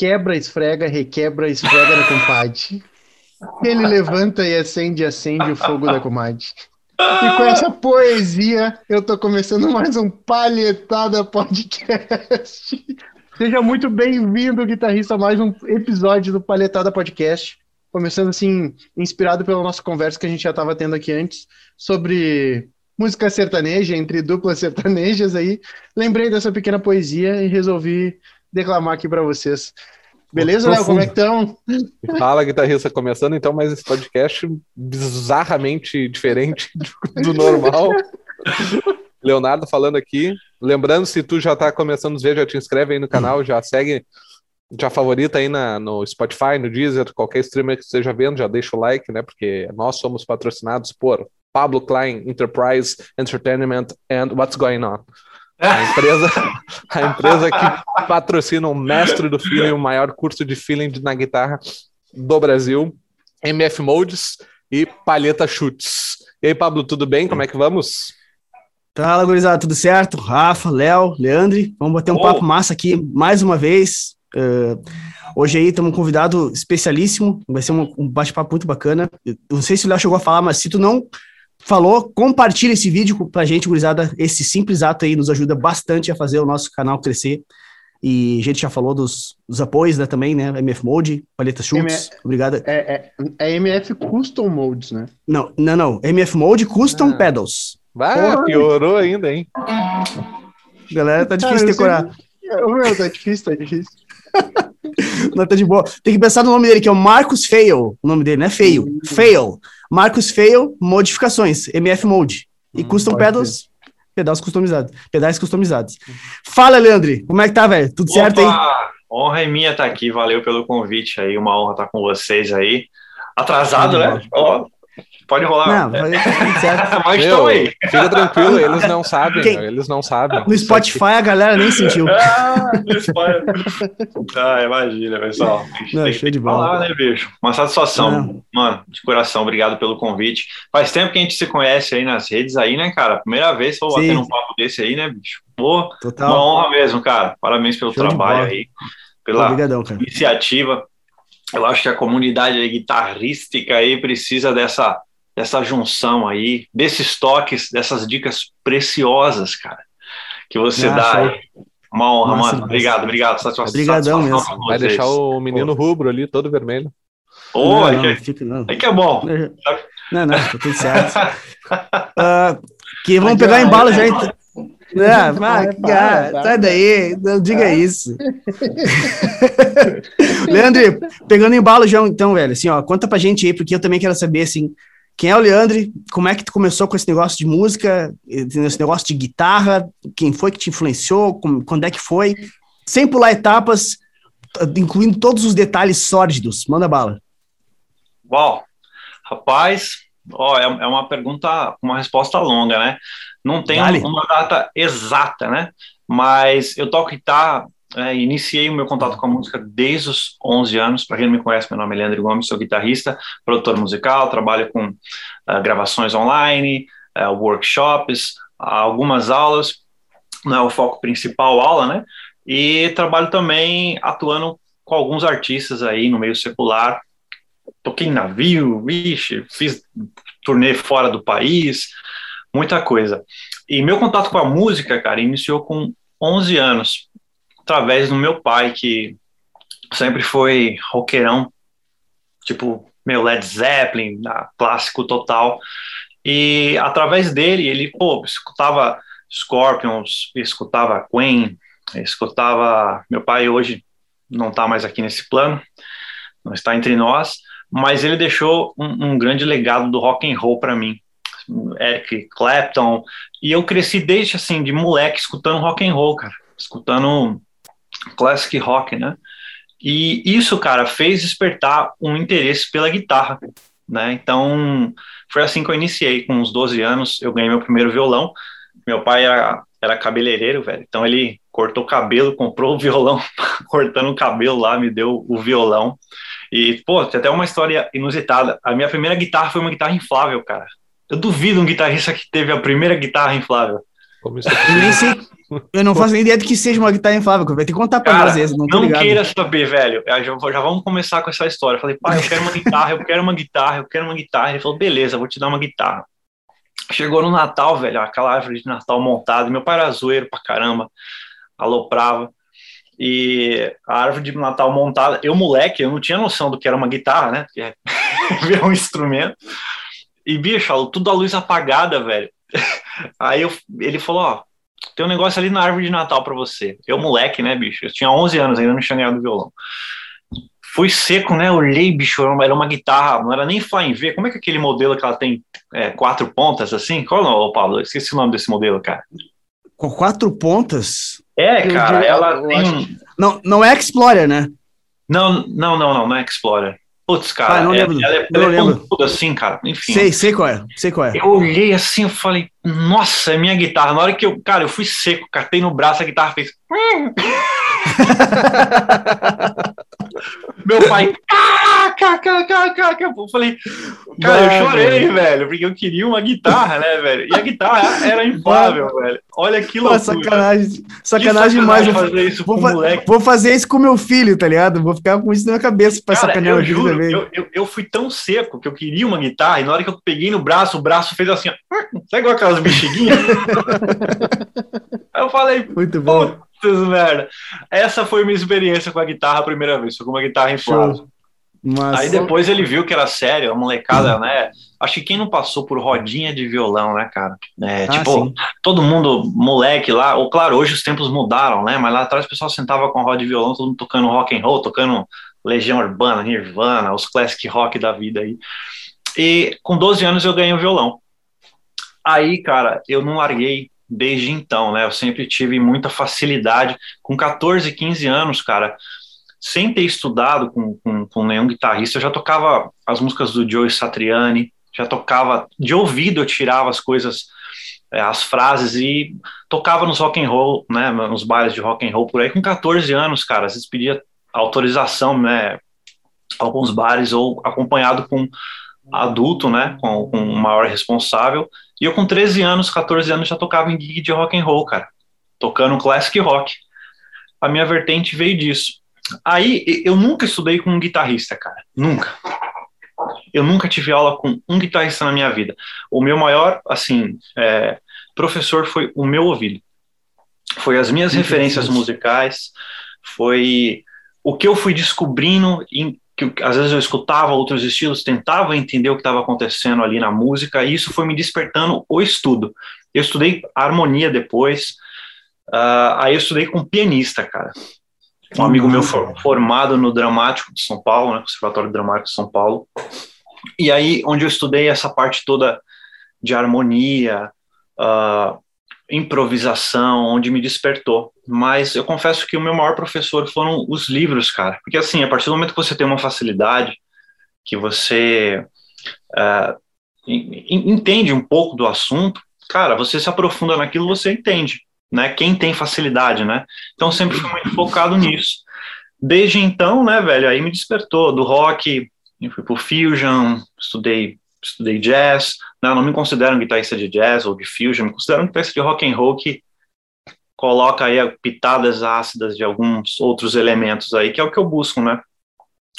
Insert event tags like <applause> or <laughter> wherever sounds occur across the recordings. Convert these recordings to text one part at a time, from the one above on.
requebra, esfrega, requebra, esfrega na compadre. Ele levanta e acende, acende o fogo da comadre. E com essa poesia, eu tô começando mais um Palhetada Podcast. Seja muito bem-vindo, guitarrista, a mais um episódio do Palhetada Podcast. Começando assim, inspirado pela nossa conversa que a gente já estava tendo aqui antes sobre música sertaneja, entre duplas sertanejas aí. Lembrei dessa pequena poesia e resolvi declamar aqui para vocês. Beleza, Léo? Como é que estão? Fala, guitarrista, começando então mais esse podcast bizarramente diferente do normal. <laughs> Leonardo falando aqui. Lembrando, se tu já está começando a ver, já te inscreve aí no canal, já segue, já favorita aí na, no Spotify, no Deezer, qualquer streamer que esteja vendo, já deixa o like, né? Porque nós somos patrocinados por Pablo Klein Enterprise Entertainment and What's Going On. A empresa, <laughs> a empresa que patrocina o mestre do feeling, o maior curso de feeling na guitarra do Brasil, MF Moldes e Palheta Chutes. E aí, Pablo, tudo bem? Como é que vamos? Fala, gurizada, tudo certo? Rafa, Léo, Leandre, vamos bater um oh. papo massa aqui mais uma vez. Uh, hoje aí temos um convidado especialíssimo, vai ser um, um bate-papo muito bacana. Eu não sei se o Léo chegou a falar, mas se tu não falou, compartilha esse vídeo pra gente, gurizada. Esse simples ato aí nos ajuda bastante a fazer o nosso canal crescer. E a gente já falou dos, dos apoios né, também, né? MF Mode, Paleta Schultz, obrigado. É, é, é, MF Custom Modes, né? Não, não, não. MF Mode Custom ah. Pedals. Vai, piorou ainda, hein? Galera, tá difícil decorar. Meu, tá difícil, tá difícil. Não, tá de boa. Tem que pensar no nome dele, que é o Marcos Fail. O nome dele, não é Fail. Uhum. Fail. Marcos Fail, modificações, MF Mode. E hum, custom pedals, pedais customizados. Pedais customizados. Fala, Leandro, como é que tá, velho? Tudo Opa! certo aí? Honra é minha estar tá aqui, valeu pelo convite aí, uma honra estar tá com vocês aí. Atrasado, né? Ó, Pode rolar. Não, certo. <laughs> Mas Meu, aí. Fica tranquilo, eles não <laughs> sabem, Quem? eles não sabem. No Spotify a galera nem sentiu. ah, ah, imagina, pessoal. Não, tem, show de bola. Falar, né, bicho? Uma satisfação, não. mano, de coração. Obrigado pelo convite. Faz tempo que a gente se conhece aí nas redes aí, né, cara? Primeira vez que eu vou bater um papo desse aí, né, bicho? Pô, Total. uma honra mesmo, cara. Parabéns pelo show trabalho aí, pela Obrigadão, iniciativa. Eu acho que a comunidade guitarrística aí precisa dessa dessa junção aí, desses toques, dessas dicas preciosas, cara, que você ah, dá aí. Uma honra, Nossa, mano. Obrigado, obrigado. Satisfação, Obrigadão satisfação mesmo. Vai deixar o menino rubro ali, todo vermelho. Oh, não, não, que, fica, não. aí que é bom. Não, não, tá tudo certo. uh, <laughs> que vamos pegar embalo já. Então. Não, vai, cara, sai daí, não diga isso. <laughs> Leandro, pegando embalo já, então, velho, assim, ó, conta pra gente aí, porque eu também quero saber, assim, quem é o Leandre? Como é que tu começou com esse negócio de música, esse negócio de guitarra? Quem foi que te influenciou? Quando é que foi? Sem pular etapas, incluindo todos os detalhes sórdidos. Manda bala. Uau! Rapaz, ó, é, é uma pergunta, uma resposta longa, né? Não tem vale. uma data exata, né? Mas eu toco guitarra é, iniciei o meu contato com a música desde os 11 anos. Para quem não me conhece, meu nome é Leandro Gomes, sou guitarrista, produtor musical, trabalho com uh, gravações online, uh, workshops, algumas aulas. Não é o foco principal aula, né? E trabalho também atuando com alguns artistas aí no meio secular. Toquei em navio, vixe, fiz turnê fora do país, muita coisa. E meu contato com a música, cara, iniciou com 11 anos através do meu pai, que sempre foi roqueirão, tipo, meu Led Zeppelin, clássico total. E através dele, ele, pô, escutava Scorpions, escutava Queen, escutava. Meu pai hoje não está mais aqui nesse plano, não está entre nós, mas ele deixou um, um grande legado do rock and roll para mim. Eric Clapton, e eu cresci desde assim de moleque escutando rock and roll, cara, escutando classic rock, né? E isso, cara, fez despertar um interesse pela guitarra, né? Então, foi assim que eu iniciei. Com uns 12 anos, eu ganhei meu primeiro violão. Meu pai era, era cabeleireiro, velho. Então, ele cortou o cabelo, comprou o violão, <laughs> cortando o cabelo lá, me deu o violão. E, pô, tem até uma história inusitada. A minha primeira guitarra foi uma guitarra inflável, cara. Eu duvido um guitarrista que teve a primeira guitarra inflável. Eu nem sei. Eu não faço nem ideia do que seja uma guitarra inflável. Vai ter que contar pra Cara, nós esse, não não queira saber, velho. Já, já vamos começar com essa história. Eu falei, pai, eu quero uma guitarra, eu quero uma guitarra, eu quero uma guitarra. Ele falou, beleza, vou te dar uma guitarra. Chegou no Natal, velho, aquela árvore de Natal montada. Meu pai era zoeiro pra caramba, aloprava. E a árvore de Natal montada, eu, moleque, eu não tinha noção do que era uma guitarra, né? Porque ver <laughs> um instrumento. E, bicho, tudo a luz apagada, velho. <laughs> Aí eu, ele falou: Ó, tem um negócio ali na árvore de Natal pra você. Eu, moleque, né, bicho? Eu tinha 11 anos, ainda não tinha ganhado violão. Fui seco, né? Olhei, bicho, era uma, guitarra, não era nem Flying V. Como é que aquele modelo que ela tem é, quatro pontas assim? Qual é o nome, Paulo? Eu esqueci o nome desse modelo, cara. Com quatro pontas? É, Eu cara, ela tem. acho Não, não é Explorer, né? Não, não, não, não, não é Explorer. Putz, cara, Ah, não é- lembro. ela é, Não ela é lembro. pontuda assim, cara. Enfim. Sei, sei qual é. Sei qual é. Eu olhei assim, eu falei, nossa, é minha guitarra. Na hora que eu, cara, eu fui seco, catei no braço, a guitarra fez. <laughs> Meu pai, caraca, caraca, caraca. Eu falei, cara, eu chorei, velho. velho, porque eu queria uma guitarra, né, velho? E a guitarra era inflável, velho. Olha que Pô, loucura. sacanagem. Que Sacanagem demais. Eu fazer isso Vou, fa- moleque. vou fazer isso com meu filho, tá ligado? Vou ficar com isso na minha cabeça pra Cara, sacanear eu o juro, também. eu, eu, eu fui tão seco que eu queria uma guitarra e na hora que eu peguei no braço, o braço fez assim, ó. <laughs> Sabe igual aquelas bexiguinhas? <laughs> Aí eu falei, Muito bom. Putz, merda. Essa foi minha experiência com a guitarra a primeira vez, foi com uma guitarra inflável. Mas, Aí depois ele viu que era sério, a molecada, né? Acho que quem não passou por rodinha de violão, né, cara? É, Ah, tipo, sim. todo mundo, moleque lá, ou claro, hoje os tempos mudaram, né? Mas lá atrás o pessoal sentava com a roda de violão, todo mundo tocando rock and roll, tocando Legião Urbana, Nirvana, os classic rock da vida aí. E com 12 anos eu ganhei o violão. Aí, cara, eu não larguei desde então, né? Eu sempre tive muita facilidade. Com 14, 15 anos, cara, sem ter estudado com, com, com nenhum guitarrista, eu já tocava as músicas do Joe Satriani, já tocava de ouvido, eu tirava as coisas, é, as frases e tocava nos rock and roll, né, nos bailes de rock and roll por aí. Com 14 anos, cara, às vezes pedia autorização, né, alguns bares ou acompanhado com adulto, né, com, com um maior responsável, e eu com 13 anos, 14 anos já tocava em gig de rock and roll, cara, tocando classic rock. A minha vertente veio disso. Aí eu nunca estudei com um guitarrista, cara, nunca. Eu nunca tive aula com um guitarrista na minha vida. O meu maior, assim, é, professor foi o meu ouvido. Foi as minhas referências musicais, foi o que eu fui descobrindo, em, que às vezes eu escutava outros estilos, tentava entender o que estava acontecendo ali na música, e isso foi me despertando o estudo. Eu estudei harmonia depois, ah, aí eu estudei com pianista, cara. Um amigo meu for- formado no Dramático de São Paulo, né, Conservatório Dramático de São Paulo, e aí onde eu estudei essa parte toda de harmonia, ah, improvisação, onde me despertou. Mas eu confesso que o meu maior professor foram os livros, cara. Porque assim, a partir do momento que você tem uma facilidade, que você en- entende um pouco do assunto, cara, você se aprofunda naquilo, você entende, né? Quem tem facilidade, né? Então sempre fui muito focado nisso. Desde então, né, velho, aí me despertou do rock, eu fui pro fusion, estudei estudei jazz, não, não me considero um guitarrista de jazz ou de fusion, me considero um guitarrista de rock and roll que coloca aí pitadas ácidas de alguns outros elementos aí, que é o que eu busco, né?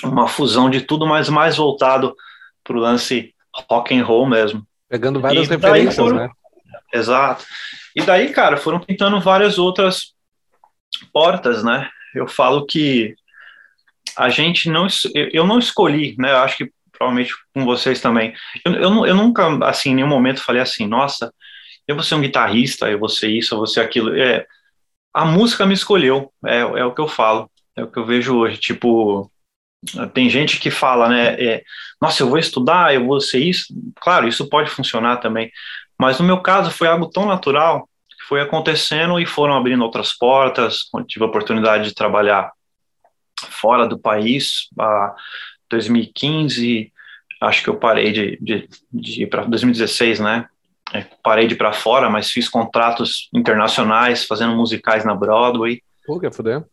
Uma fusão de tudo, mas mais voltado pro lance rock and roll mesmo. Pegando várias E referências, foram- né? Exato. E daí, cara, foram tentando várias outras portas, né? Eu falo que a gente não, eu não escolhi, né? Eu acho que provavelmente com vocês também. Eu, eu, eu nunca, assim, em nenhum momento falei assim, nossa, eu vou ser um guitarrista, eu vou ser isso, eu vou ser aquilo. É, a música me escolheu, é, é o que eu falo, é o que eu vejo hoje. Tipo, tem gente que fala, né? é, nossa, eu vou estudar, eu vou ser isso. Claro, isso pode funcionar também. Mas no meu caso foi algo tão natural que foi acontecendo e foram abrindo outras portas. Tive a oportunidade de trabalhar fora do país. A 2015, acho que eu parei de, de, de ir para 2016, né? É, parei de ir para fora, mas fiz contratos internacionais, fazendo musicais na Broadway. Pô, quer fuder?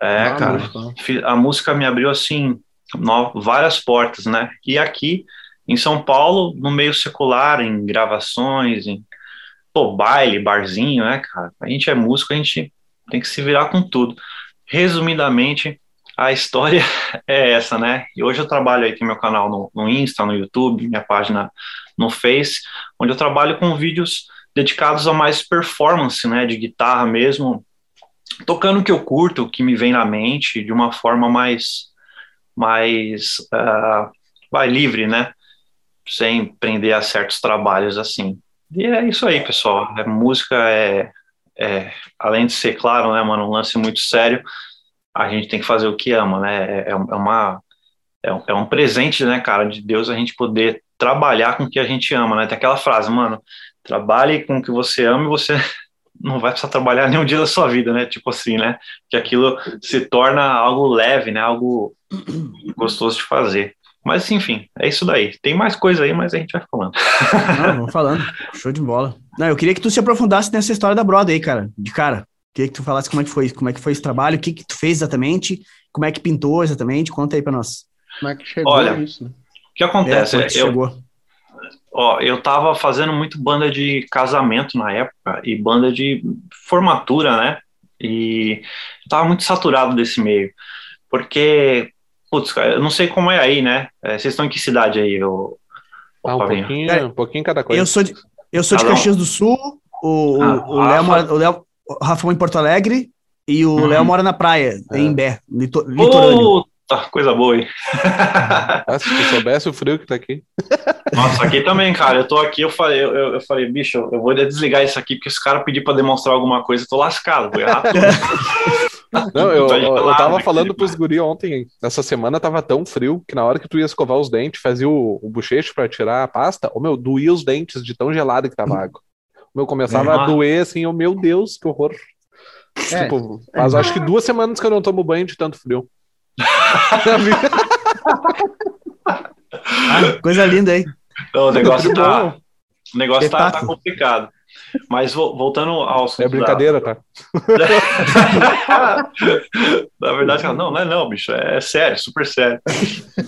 É, Ah, cara, muito bom. fi- a música me abriu assim no- várias portas, né? E aqui em São Paulo, no meio secular, em gravações, em pô, baile, barzinho, né, cara? A gente é músico, a gente tem que se virar com tudo. Resumidamente, a história <laughs> é essa, né? E hoje eu trabalho aí, tem meu canal no, no Insta, no YouTube, minha página no Face, onde eu trabalho com vídeos dedicados a mais performance, né, de guitarra mesmo, tocando o que eu curto, o que me vem na mente, de uma forma mais, mais, uh, vai livre, né, sem prender a certos trabalhos assim. E é isso aí, pessoal. A música é, é, além de ser, claro, né, mano, um lance muito sério, a gente tem que fazer o que ama, né? É, é uma é um, é um presente, né, cara, de Deus a gente poder trabalhar com o que a gente ama, né? Tem aquela frase, mano, trabalhe com o que você ama e você <laughs> não vai precisar trabalhar nenhum dia da sua vida, né? Tipo assim, né? Que aquilo se torna algo leve, né? Algo <clears throat> gostoso de fazer. Mas enfim, é isso daí. Tem mais coisa aí, mas a gente vai falando. Não, vamos falando. Show de bola. Não, eu queria que tu se aprofundasse nessa história da Broda aí, cara. De cara. Queria que tu falasse como é que foi, como é que foi esse trabalho, o que que tu fez exatamente, como é que pintou exatamente. Conta aí para nós. Como é que chegou Olha, isso? Né? O que acontece? É, como é que eu, chegou? ó, eu tava fazendo muito banda de casamento na época e banda de formatura, né? E eu tava muito saturado desse meio. Porque, putz, cara, eu não sei como é aí, né? É, vocês estão em que cidade aí, ô Ah, um pouquinho, É, um pouquinho cada coisa. Eu sou de, eu sou de. Caxias do Sul, o, o- Ah, o Rafa. Léo o Léo, o Rafa mora em Porto Alegre e o Uhum. Léo mora na praia, É. em Imbé, lito, litorâneo. Puta, coisa boa, hein? Ah, se tu soubesse o frio que tá aqui. Nossa, aqui também, cara. Eu tô aqui, eu falei, eu, eu falei, bicho, eu vou desligar isso aqui, porque se o cara pedir pra demonstrar alguma coisa, eu tô lascado, vou errar tudo. Não, eu, Tá eu, eu tava falando pros guri ontem, essa semana tava tão frio que na hora que tu ia escovar os dentes, fazia o, o bochecho pra tirar a pasta, o meu, doía os dentes de tão gelado que tava a água. O meu começava É. a doer assim, o meu Deus, que horror. É. Tipo, mas acho que duas semanas que eu não tomo banho de tanto frio. Ah, coisa linda aí. Então, o negócio tá, o negócio tá, tá complicado. Mas vo- voltando ao assunto. É brincadeira, tá? da- <laughs> Na verdade, não, não é não, bicho. É sério, super sério.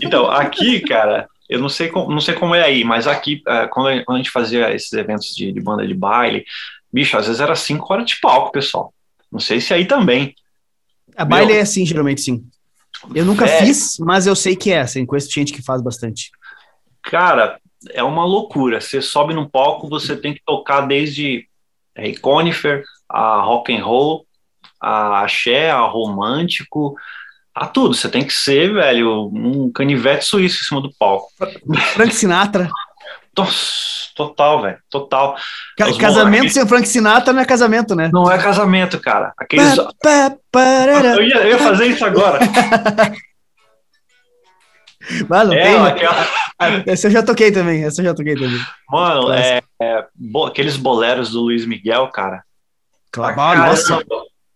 Então, aqui, cara, eu não sei como, não sei como é aí, mas aqui, é, quando a, gente fazia esses eventos de, de banda de baile, bicho, às vezes era cinco horas de palco, pessoal. Não sei se aí também. A baile Meu. é assim, geralmente sim. Eu nunca É. fiz, mas eu sei que é, assim, conheço gente que faz bastante. Cara, é uma loucura. Você sobe num palco, você tem que tocar desde é, Conifer, a rock and roll, a axé, a romântico, a tudo. Você tem que ser, velho, um canivete suíço em cima do palco. Frank Sinatra. Nossa, total, velho, total. Ca- Os casamento moleques. sem Frank Sinatra não é casamento, né? Não é casamento, cara. Aqueles. Pá, parará. Eu ia, eu ia fazer isso agora. <laughs> Mas não É, tem, né? aquela- <laughs> Essa eu já toquei também, essa eu já toquei também. Mano, é, é, bo- aqueles boleros do Luiz Miguel, cara. Claro, nossa,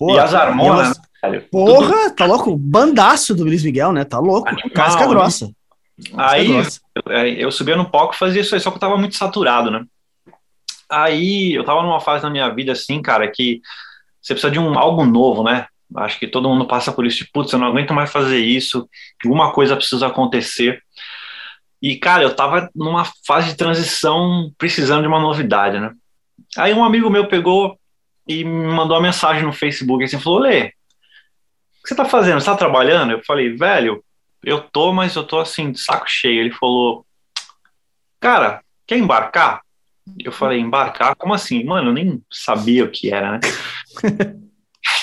e as harmonas, elas- né? Porra, tá louco? Bandaço do Luiz Miguel, né? Tá louco. Animal, Casca né? grossa. Casca Aí, grossa. É, eu subia no palco e fazia isso aí, só que eu tava muito saturado, né? Aí eu tava numa fase na minha vida assim, cara, que você precisa de um algo novo, né? Acho que todo mundo passa por isso, de putz, eu não aguento mais fazer isso, alguma coisa precisa acontecer. E, cara, eu tava numa fase de transição precisando de uma novidade, né? Aí um amigo meu pegou e me mandou uma mensagem no Facebook, assim, falou, Lê, que você tá fazendo? Você tá trabalhando? Eu falei, velho, eu tô, mas eu tô assim, de saco cheio. Ele falou, cara, quer embarcar? Eu falei, embarcar? Como assim? Mano, eu nem sabia o que era, né? <laughs>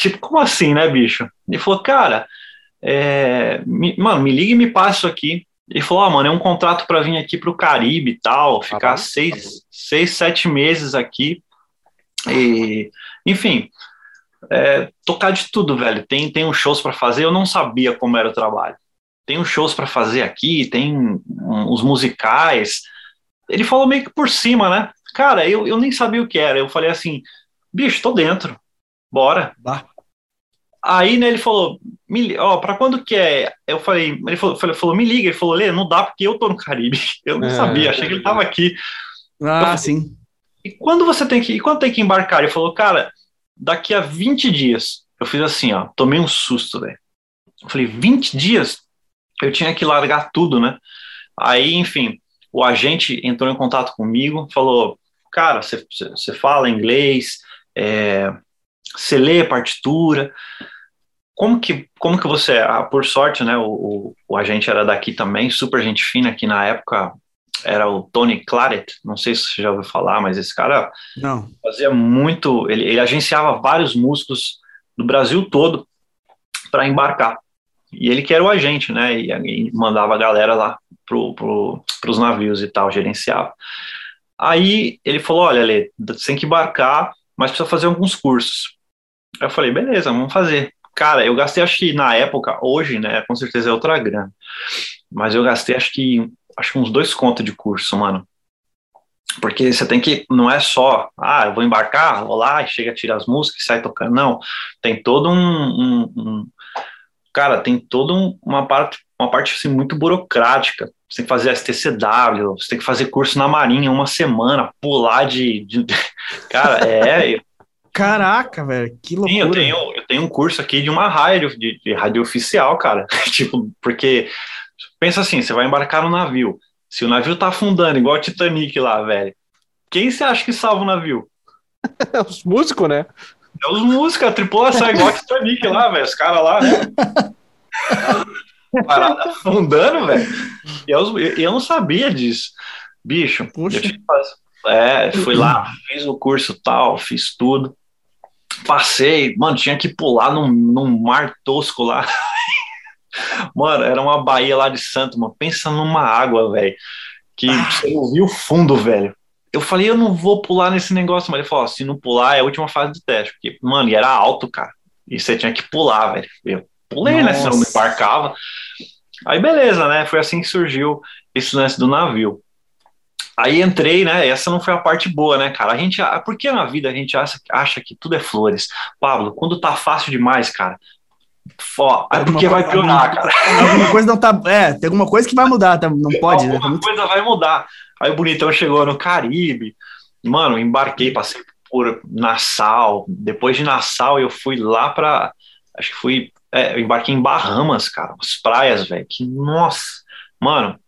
tipo, como assim, né, bicho? Ele falou, cara, é, me- mano, me liga e me passa isso aqui. Ele falou, ah, mano, é um contrato para vir aqui pro Caribe e tal, ficar bom, seis, seis, sete meses aqui. E, enfim, é, tocar de tudo, velho. Tem, tem uns shows para fazer, eu não sabia como era o trabalho. Tem uns shows para fazer aqui, tem os musicais. Ele falou meio que por cima, né? Cara, eu, eu nem sabia o que era. Eu falei assim, bicho, tô dentro, bora. Bah. Aí, né, ele falou, me, ó, pra quando que é? Eu falei, ele falou, falou, falou, me liga. Ele falou, Lê, não dá porque eu tô no Caribe. <laughs> Eu não É. sabia, achei que ele tava aqui. Ah, sim. E quando você tem que, e quando tem que embarcar? Ele falou, cara, daqui a 20 dias. Eu fiz assim, ó, tomei um susto, velho. Falei, 20 dias? Eu tinha que largar tudo, né? Aí, enfim, o agente entrou em contato comigo, falou, cara, você, fala inglês, é, você lê partitura, como que, como que você, ah, por sorte, né, o, o, o, agente era daqui também, super gente fina, que na época era o Tony Claret, não sei se você já ouviu falar, mas esse cara não. fazia muito, ele, ele agenciava vários músicos do Brasil todo para embarcar. E ele que era o agente, né, e, e mandava a galera lá pro, pro, pros navios e tal, gerenciava. Aí ele falou, olha, Lê, você tem que embarcar, mas precisa fazer alguns cursos. Aí eu falei, beleza, vamos fazer. Cara, eu gastei, acho que na época, hoje, né, com certeza é outra grana, mas eu gastei, acho que, acho que uns dois contos de curso, mano. Porque você tem que, não é só, ah, eu vou embarcar, vou lá, chega, tira as músicas e sai tocando. Não, tem todo um, um, um cara, tem toda um, uma parte, uma parte assim, muito burocrática. Você tem que fazer STCW, você tem que fazer curso na Marinha uma semana, pular de. de... <laughs> Cara, é. Caraca, velho, que loucura. Sim, eu tenho, eu tenho um curso aqui de uma rádio, de, de rádio oficial, cara. <laughs> tipo, porque pensa assim, você vai embarcar no navio. Se o navio tá afundando, igual o Titanic lá, velho, quem você acha que salva o navio? <laughs> É os músicos, né? É os músicos, a tripulação é igual o Titanic lá, velho. Os caras lá, né? <laughs> Parada afundando, velho. E eu, eu não sabia disso. Bicho, Puxa. eu tive, é, fui lá, fiz o curso tal, fiz tudo. Passei, mano, tinha que pular num, num mar tosco lá. <laughs> mano, era uma baía lá de Santo, mano. Pensa numa água, velho. Que você não viu o fundo, velho. Eu falei, eu não vou pular nesse negócio, mas ele falou: se não pular, é a última fase do teste. Porque, mano, e era alto, cara. E você tinha que pular, velho. Eu pulei, Nossa. né? Senão não embarcava. Aí, beleza, né? Foi assim que surgiu esse lance do navio. Aí entrei, né? Essa não foi a parte boa, né, cara? A gente, por que na vida a gente acha, acha que tudo é flores? Pablo, quando tá fácil demais, cara, Fó, é porque vai piorar, cara. Alguma coisa não tá. É, tem alguma coisa que vai mudar, tá, não pode, alguma né? Alguma coisa vai mudar. Aí o bonitão chegou no Caribe. Mano, embarquei, passei por Nassau. Depois de Nassau, eu fui lá para. Acho que fui. É, eu embarquei em Bahamas, cara. As praias, velho. Que nossa. Mano,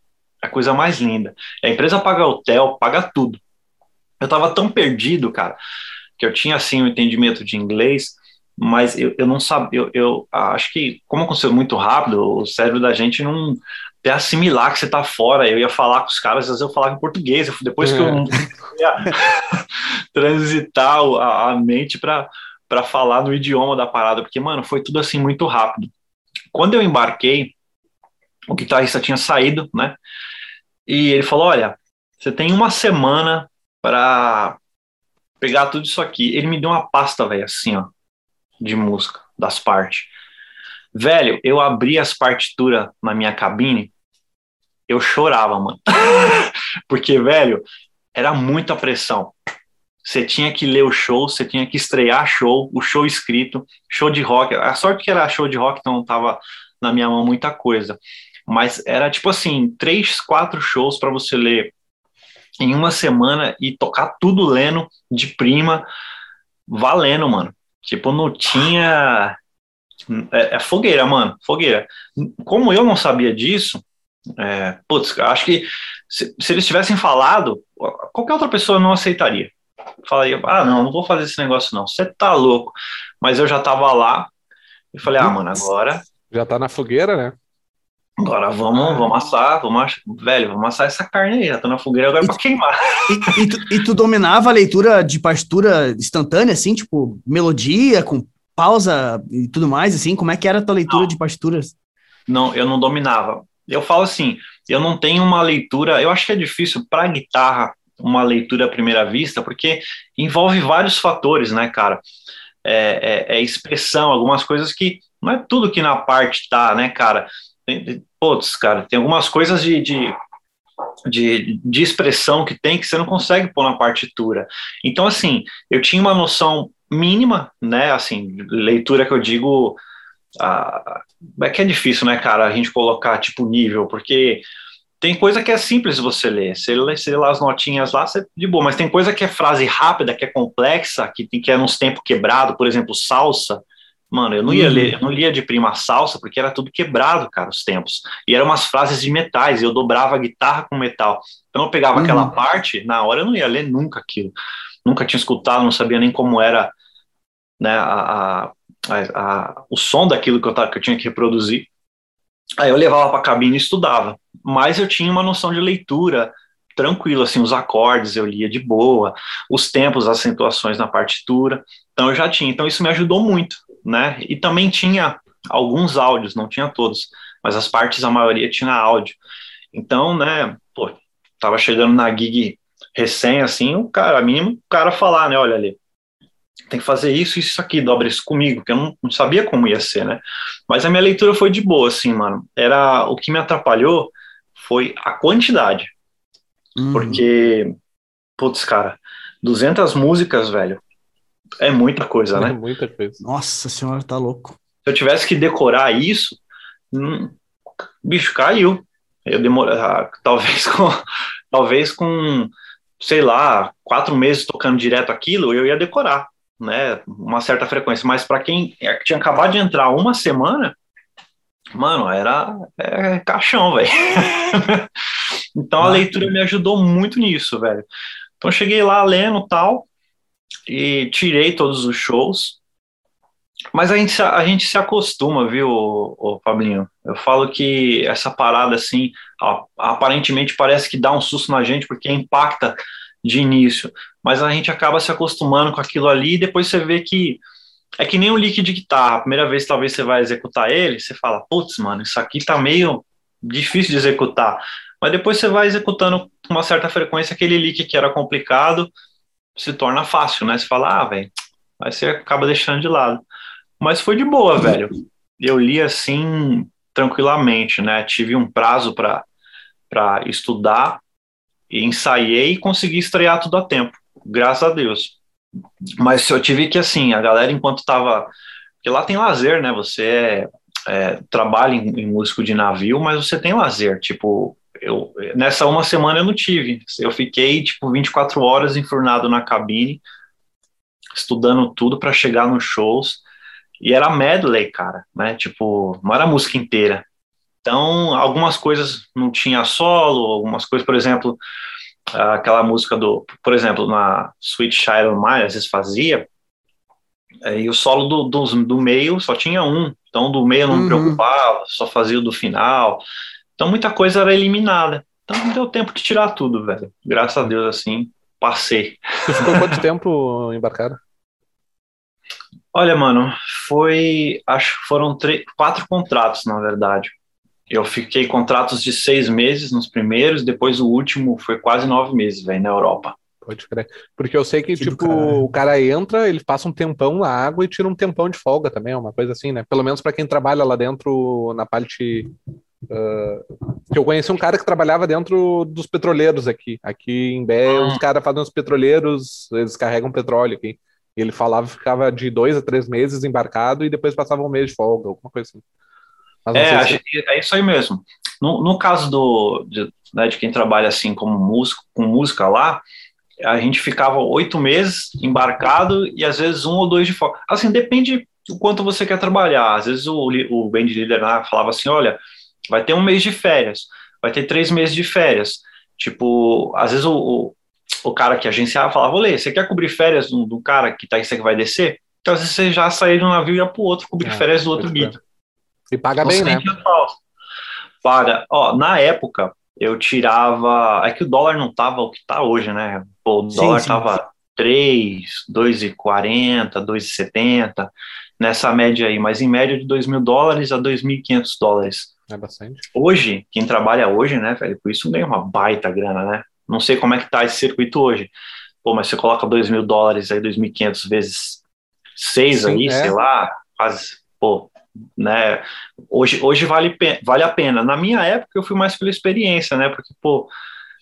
a coisa mais linda. A empresa paga hotel, paga tudo. Eu tava tão perdido, cara, que eu tinha assim o um entendimento de inglês, mas eu, eu não sabia, eu, eu, acho que, como aconteceu muito rápido, o cérebro da gente não até assimilar que você tá fora. Eu ia falar com os caras, às vezes eu falava em português, depois que eu é. ia <laughs> transitar a, a mente para falar no idioma da parada, porque, mano, foi tudo assim muito rápido. Quando eu embarquei, o guitarrista tinha saído, né? E ele falou: Olha, você tem uma semana para pegar tudo isso aqui. Ele me deu uma pasta, velho, assim, ó, de música, das partes. Velho, eu abri as partituras na minha cabine, eu chorava, mano. <laughs> Porque, velho, era muita pressão. Você tinha que ler o show, você tinha que estrear show, o show escrito, show de rock. A sorte que era show de rock, então não tava na minha mão muita coisa mas era tipo assim, três, quatro shows para você ler em uma semana e tocar tudo lendo de prima, valendo, mano. Tipo, não tinha. É, é fogueira, mano, fogueira. Como eu não sabia disso, é, putz, acho que se, se, eles tivessem falado, qualquer outra pessoa não aceitaria. Falaria, ah, não, não vou fazer esse negócio, não. Você tá louco. Mas eu já tava lá e falei, ah, mano, agora. Já tá na fogueira, né? Agora vamos, vamos assar, vamos, velho, vamos assar essa carne aí, já tá na fogueira agora para queimar. E, e, tu, e, tu, dominava a leitura de partitura instantânea, assim, tipo, melodia, com pausa e tudo mais, assim? Como é que era a tua leitura não, de partituras? Não, eu não dominava. Eu falo assim, eu não tenho uma leitura, eu acho que é difícil para guitarra uma leitura à primeira vista, porque envolve vários fatores, né, cara? É, é, é expressão, algumas coisas que não é tudo que na parte tá, né, cara? Putz, cara, tem algumas coisas de, de, de, de, expressão que tem que você não consegue pôr na partitura. Então, assim, eu tinha uma noção mínima, né, assim, leitura que eu digo, ah, é que é difícil, né, cara, a gente colocar, tipo, nível, porque tem coisa que é simples você ler, você lê, você lê lá as notinhas lá, você, de boa, mas tem coisa que é frase rápida, que é complexa, que, que é nos tempos quebrados, por exemplo, salsa, Mano, eu não ia ler, eu não lia de prima salsa porque era tudo quebrado, cara, os tempos. E eram umas frases de metais, e eu dobrava a guitarra com metal. Então eu pegava uhum. aquela parte, na hora eu não ia ler nunca aquilo. Nunca tinha escutado, não sabia nem como era né, a, a, a, o som daquilo que eu, que eu tinha que reproduzir. Aí eu levava para a cabine e estudava. Mas eu tinha uma noção de leitura tranquilo, assim, os acordes eu lia de boa, os tempos, as acentuações na partitura, então eu já tinha, então isso me ajudou muito, né, e também tinha alguns áudios, não tinha todos, mas as partes, a maioria tinha áudio, então, né, pô, tava chegando na gig recém, assim, o cara, mínimo, o cara falar, né, olha ali, tem que fazer isso, isso aqui, dobra isso comigo, que eu não, não, sabia como ia ser, né? Mas a minha leitura foi de boa, assim, mano. Era o que me atrapalhou foi a quantidade. Uhum. Porque, putz, cara, 200 músicas, velho, é muita coisa, né? É <laughs> muita coisa. Nossa senhora, tá louco. Se eu tivesse que decorar isso, hum, bicho, caiu. Eu demorei, ah, talvez <laughs> com, talvez com, sei lá, quatro meses tocando direto aquilo, eu ia decorar, né? Uma certa frequência. Mas para quem é, tinha acabado de entrar uma semana, mano, era é, caixão, velho. <laughs> Então a leitura me ajudou muito nisso, velho. Então eu cheguei lá lendo tal e tirei todos os shows. Mas a gente, a gente se acostuma, viu, o Fabinho? Eu falo que essa parada, assim, aparentemente parece que dá um susto na gente, porque impacta de início. Mas a gente acaba se acostumando com aquilo ali e depois você vê que é que nem um lick de guitarra. A primeira vez talvez você vai executar ele, você fala, putz, mano, isso aqui tá meio difícil de executar. Mas depois você vai executando com uma certa frequência aquele leak que era complicado, se torna fácil, né? Você fala, ah, velho, aí você acaba deixando de lado. Mas foi de boa, velho. Eu li assim tranquilamente, né? Tive um prazo para estudar e ensaiei e consegui estrear tudo a tempo, graças a Deus. Mas eu tive que, assim, a galera, enquanto tava. Porque lá tem lazer, né? Você é, é, trabalha em, em músico de navio, mas você tem lazer. Tipo, eu, nessa uma semana eu não tive. Eu fiquei, tipo, 24 horas enfurnado na cabine, estudando tudo para chegar nos shows. E era medley, cara, né? Tipo, não era música inteira. Então, algumas coisas não tinha solo, algumas coisas, por exemplo, aquela música do, por exemplo, na Sweet Child of Mine, às vezes fazia, e o solo do, do, do meio só tinha um, então do meio não me uhum. preocupava, só fazia o do final. Então muita coisa era eliminada. Então não deu tempo de tirar tudo, velho. Graças a Deus, assim, passei. Você ficou quanto tempo embarcado? Olha, mano, foi. Acho que foram três, quatro contratos, na verdade. Eu fiquei contratos de seis meses nos primeiros, depois o último foi quase nove meses, velho, na Europa. Pode crer. Porque eu sei que, que tipo, o cara entra, ele passa um tempão na água e tira um tempão de folga também, é uma coisa assim, né? Pelo menos para quem trabalha lá dentro na parte Uh, que eu conheci um cara que trabalhava dentro dos petroleiros aqui. Aqui em Bé, ah. os caras fazem os petroleiros, eles carregam petróleo aqui. E ele falava que ficava de dois a três meses embarcado e depois passava um mês de folga, alguma coisa assim. É, se... é isso aí mesmo. No, no caso do, de, né, de quem trabalha assim como músico, com música lá, a gente ficava oito meses embarcado e às vezes um ou dois de folga. Assim, depende do quanto você quer trabalhar. Às vezes o, o band leader lá falava assim, olha, vai ter um mês de férias, vai ter três meses de férias. Tipo, às vezes o, o, o cara que agenciava falava, olê, você quer cobrir férias do, do cara que tá aí, você que vai descer? Então, às vezes você já sair de um navio e ia pro outro, cobrir é, férias do outro guia. E paga bem, né? Paga. Ó, na época, eu tirava. É que o dólar não tava o que tá hoje, né? Pô, o dólar sim, tava 3, 2,40, 2,70, nessa média aí, mas em média de 2 mil dólares a 2.500 dólares. É bastante. Hoje, quem trabalha hoje, né, velho, com isso ganha uma baita grana, né? Não sei como é que tá esse circuito hoje. Pô, mas você coloca 2 mil dólares aí, 2.500 vezes 6 aí, é. sei lá, quase, pô, né? Hoje, hoje vale, vale a pena. Na minha época, eu fui mais pela experiência, né? Porque, pô,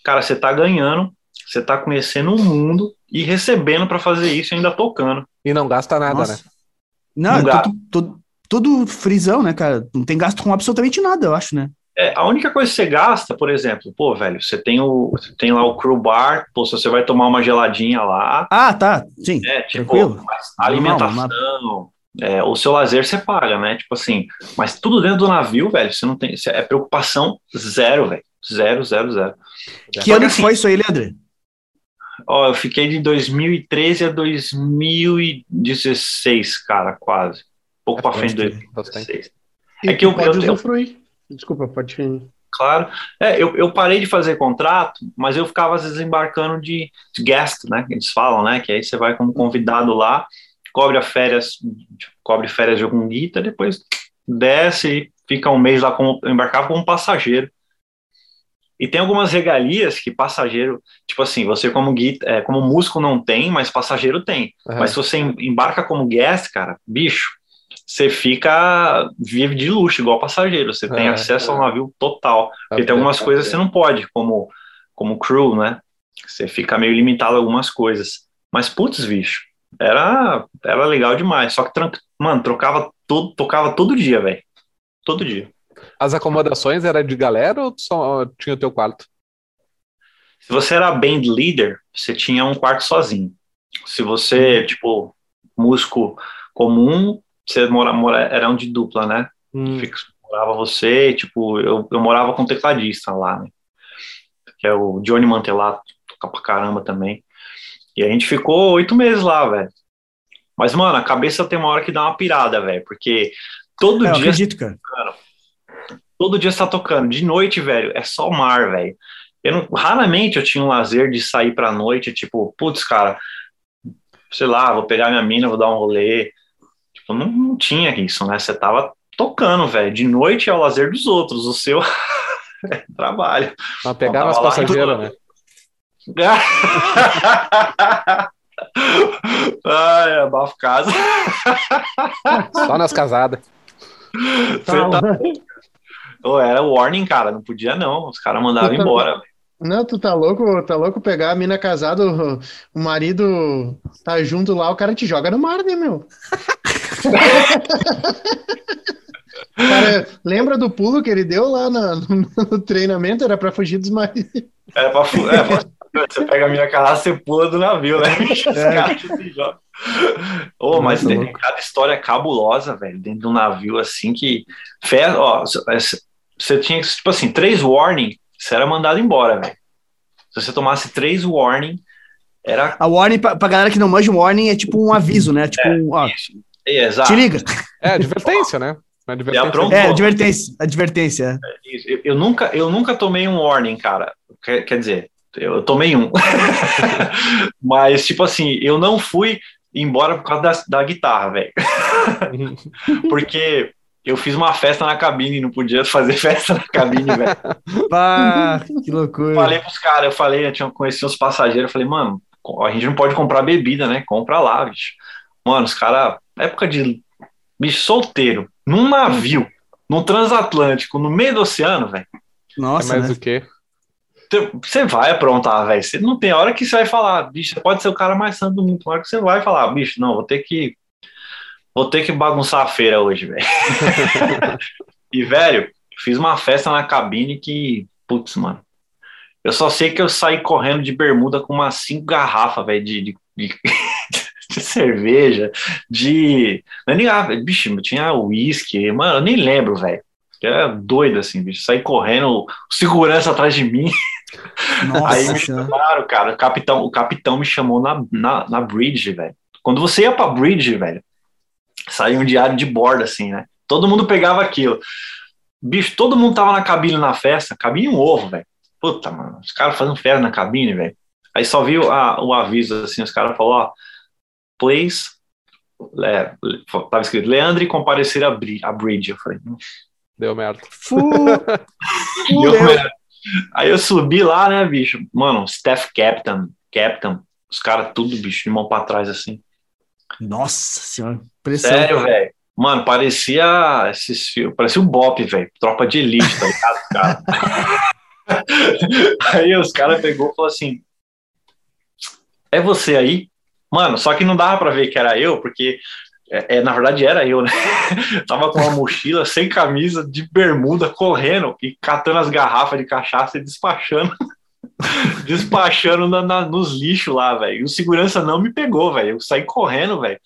cara, você tá ganhando, você tá conhecendo o mundo e recebendo para fazer isso e ainda tocando. E não gasta nada, Nossa. né? Não, não tudo, tudo, tudo frisão, né, cara? Não tem gasto com absolutamente nada, eu acho, né? É, a única coisa que você gasta, por exemplo, pô, velho, você tem o você tem lá o crew bar, pô, se você vai tomar uma geladinha lá. Ah, tá, sim. É, tipo, alimentação, normal, É, o seu lazer você paga, né? Tipo assim, mas tudo dentro do navio, velho, você não tem. É preocupação zero, velho. Zero, zero, zero. Que ano assim, foi isso aí, Leandro? Ó, eu fiquei de 2013 a 2016, cara, quase. Pouco é, pra frente de 2016. É que eu, pode eu, usufruir. Desculpa, pode ir. Claro. É, eu, eu parei de fazer contrato, mas eu ficava às vezes embarcando de, de guest, né? Que eles falam, né? Que aí você vai como convidado lá, cobre a férias, cobre férias de algum guita, depois desce e fica um mês lá como embarcava como passageiro. E tem algumas regalias que passageiro, tipo assim, você como guita, é, como músico não tem, mas passageiro tem. Uhum. Mas se você embarca como guest, cara, bicho, você fica vive de luxo igual passageiro. Você tem é, acesso é. ao navio total. Porque tem algumas coisas que você não pode, como como crew, né? Você fica meio limitado a algumas coisas. Mas putz, bicho, era, era legal demais. Só que, mano, trocava todo, tocava todo dia, velho. Todo dia. As acomodações era de galera ou só tinha o teu quarto? Se você era band leader, você tinha um quarto sozinho. Se você, uhum. tipo, músico comum, você mora, mora, era um de dupla, né? Hum. morava você, tipo, eu, eu morava com um tecladista lá, né? Que é o Johnny Mantelato, toca pra caramba também. E a gente ficou oito meses lá, velho. Mas, mano, a cabeça tem uma hora que dá uma pirada, velho, porque todo é, dia. Eu acredito, cara. todo dia você tá tocando. De noite, velho, é só mar, velho. Eu não, raramente eu tinha um lazer de sair pra noite, tipo, putz, cara, sei lá, vou pegar minha mina, vou dar um rolê. Tipo, não, não tinha isso, né? Você tava tocando, velho. De noite é o lazer dos outros, o seu <laughs> é trabalho. Pra pegar nas passageiras, né? <laughs> Ai, abafo casa. Só nas casadas. Tá... Oh, era warning, cara. Não podia, não. Os caras mandavam tá... embora. Não, tu tá louco, tá louco pegar a mina casada, o, o marido tá junto lá, o cara te joga no mar, né, meu? <laughs> Cara, lembra do pulo que ele deu lá no, no treinamento? Era pra fugir dos maridos. Era pra, é, você pega a minha carraça e pula do navio, né? É. Oh, mas tem cada história cabulosa, velho, dentro do navio, assim, que. Ó, você tinha, tipo assim, três warning, você era mandado embora, velho. Se você tomasse três warning, era. A warning, pra, pra galera que não manja, um warning é tipo um aviso, né? Tipo, é, ó, é, exato. Te liga. É, advertência, né? Advertência. É, advertência. Advertência. É, eu, eu, nunca, eu nunca tomei um warning, cara. Quer, quer dizer, eu tomei um. <laughs> Mas, tipo assim, eu não fui embora por causa da, da guitarra, velho. <laughs> Porque eu fiz uma festa na cabine, não podia fazer festa na cabine, velho. <laughs> Ah, que loucura. Falei pros caras, eu falei, eu tinha conhecido os passageiros, eu falei, mano, a gente não pode comprar bebida, né? Compra lá, bicho. Mano, os caras, época de bicho solteiro, num navio, num transatlântico, no meio do oceano, velho. Nossa, é mais né? o quê? Você vai aprontar, velho. Você não tem hora que você vai falar, bicho, você pode ser o cara mais santo do mundo. Uma hora que você vai falar, bicho, não, vou ter que. Vou ter que bagunçar a feira hoje, velho. <laughs> e, velho, fiz uma festa na cabine que. Putz, mano. Eu só sei que eu saí correndo de bermuda com umas cinco garrafas, velho, de, de, de, de, cerveja, de. Não é nem, ah, bicho, tinha uísque, mano, eu nem lembro, velho. Era doido, assim, bicho. Saí correndo, segurança atrás de mim. Nossa, Aí me chamaram, cara. O capitão, o capitão me chamou na, na, na bridge, velho. Quando você ia pra bridge, velho, saía um diário de bordo, assim, né? Todo mundo pegava aquilo. Bicho, todo mundo tava na cabine na festa, cabine um ovo, velho. Puta, mano, os caras fazendo festa na cabine, velho. Aí só viu a, o aviso, assim, os caras falaram, ó, please, é, tava escrito, Leandro comparecer a, a bridge. Eu falei, deu merda. Fu, <laughs> deu merda. Aí eu subi lá, né, bicho? Mano, staff captain, captain, os caras tudo, bicho, de mão pra trás, assim. Nossa senhora, pressão. Sério, velho. Mano, parecia esses filmes, parecia o um Bop, velho. Tropa de elite, tá ligado, cara? <laughs> aí os caras pegou e falou assim: É você aí? Mano, só que não dava pra ver que era eu, porque é, é, na verdade era eu, né? <laughs> Tava com uma mochila, sem camisa, de bermuda, correndo e catando as garrafas de cachaça e despachando. <laughs> despachando na, na, nos lixos lá, velho. E o segurança não me pegou, velho. Eu saí correndo, velho.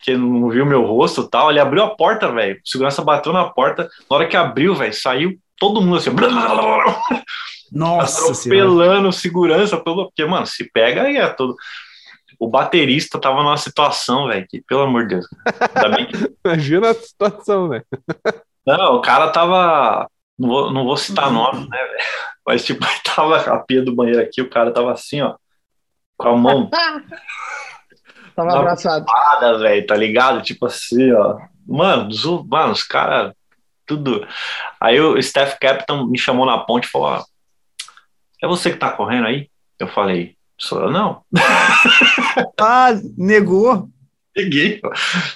que não viu meu rosto e tal. Ele abriu a porta, velho. O segurança bateu na porta. Na hora que abriu, velho, saiu todo mundo assim. <laughs> Nossa Atropelando segurança. Pelo... Porque, mano, se pega aí é todo. O baterista tava numa situação, velho, que, pelo amor de Deus. Que... <laughs> Imagina a situação, velho. Não, o cara tava. Não vou, não vou citar nome, né, velho? Mas, tipo, <laughs> tava a pia do banheiro aqui, o cara tava assim, ó, com a mão. <laughs> tava abraçado. velho, tá ligado? Tipo assim, ó. Mano, mano os caras, tudo. Aí o Steph Captain me chamou na ponte e falou: ó, é você que tá correndo aí? Eu falei, sou eu não. <laughs> ah, negou. Neguei,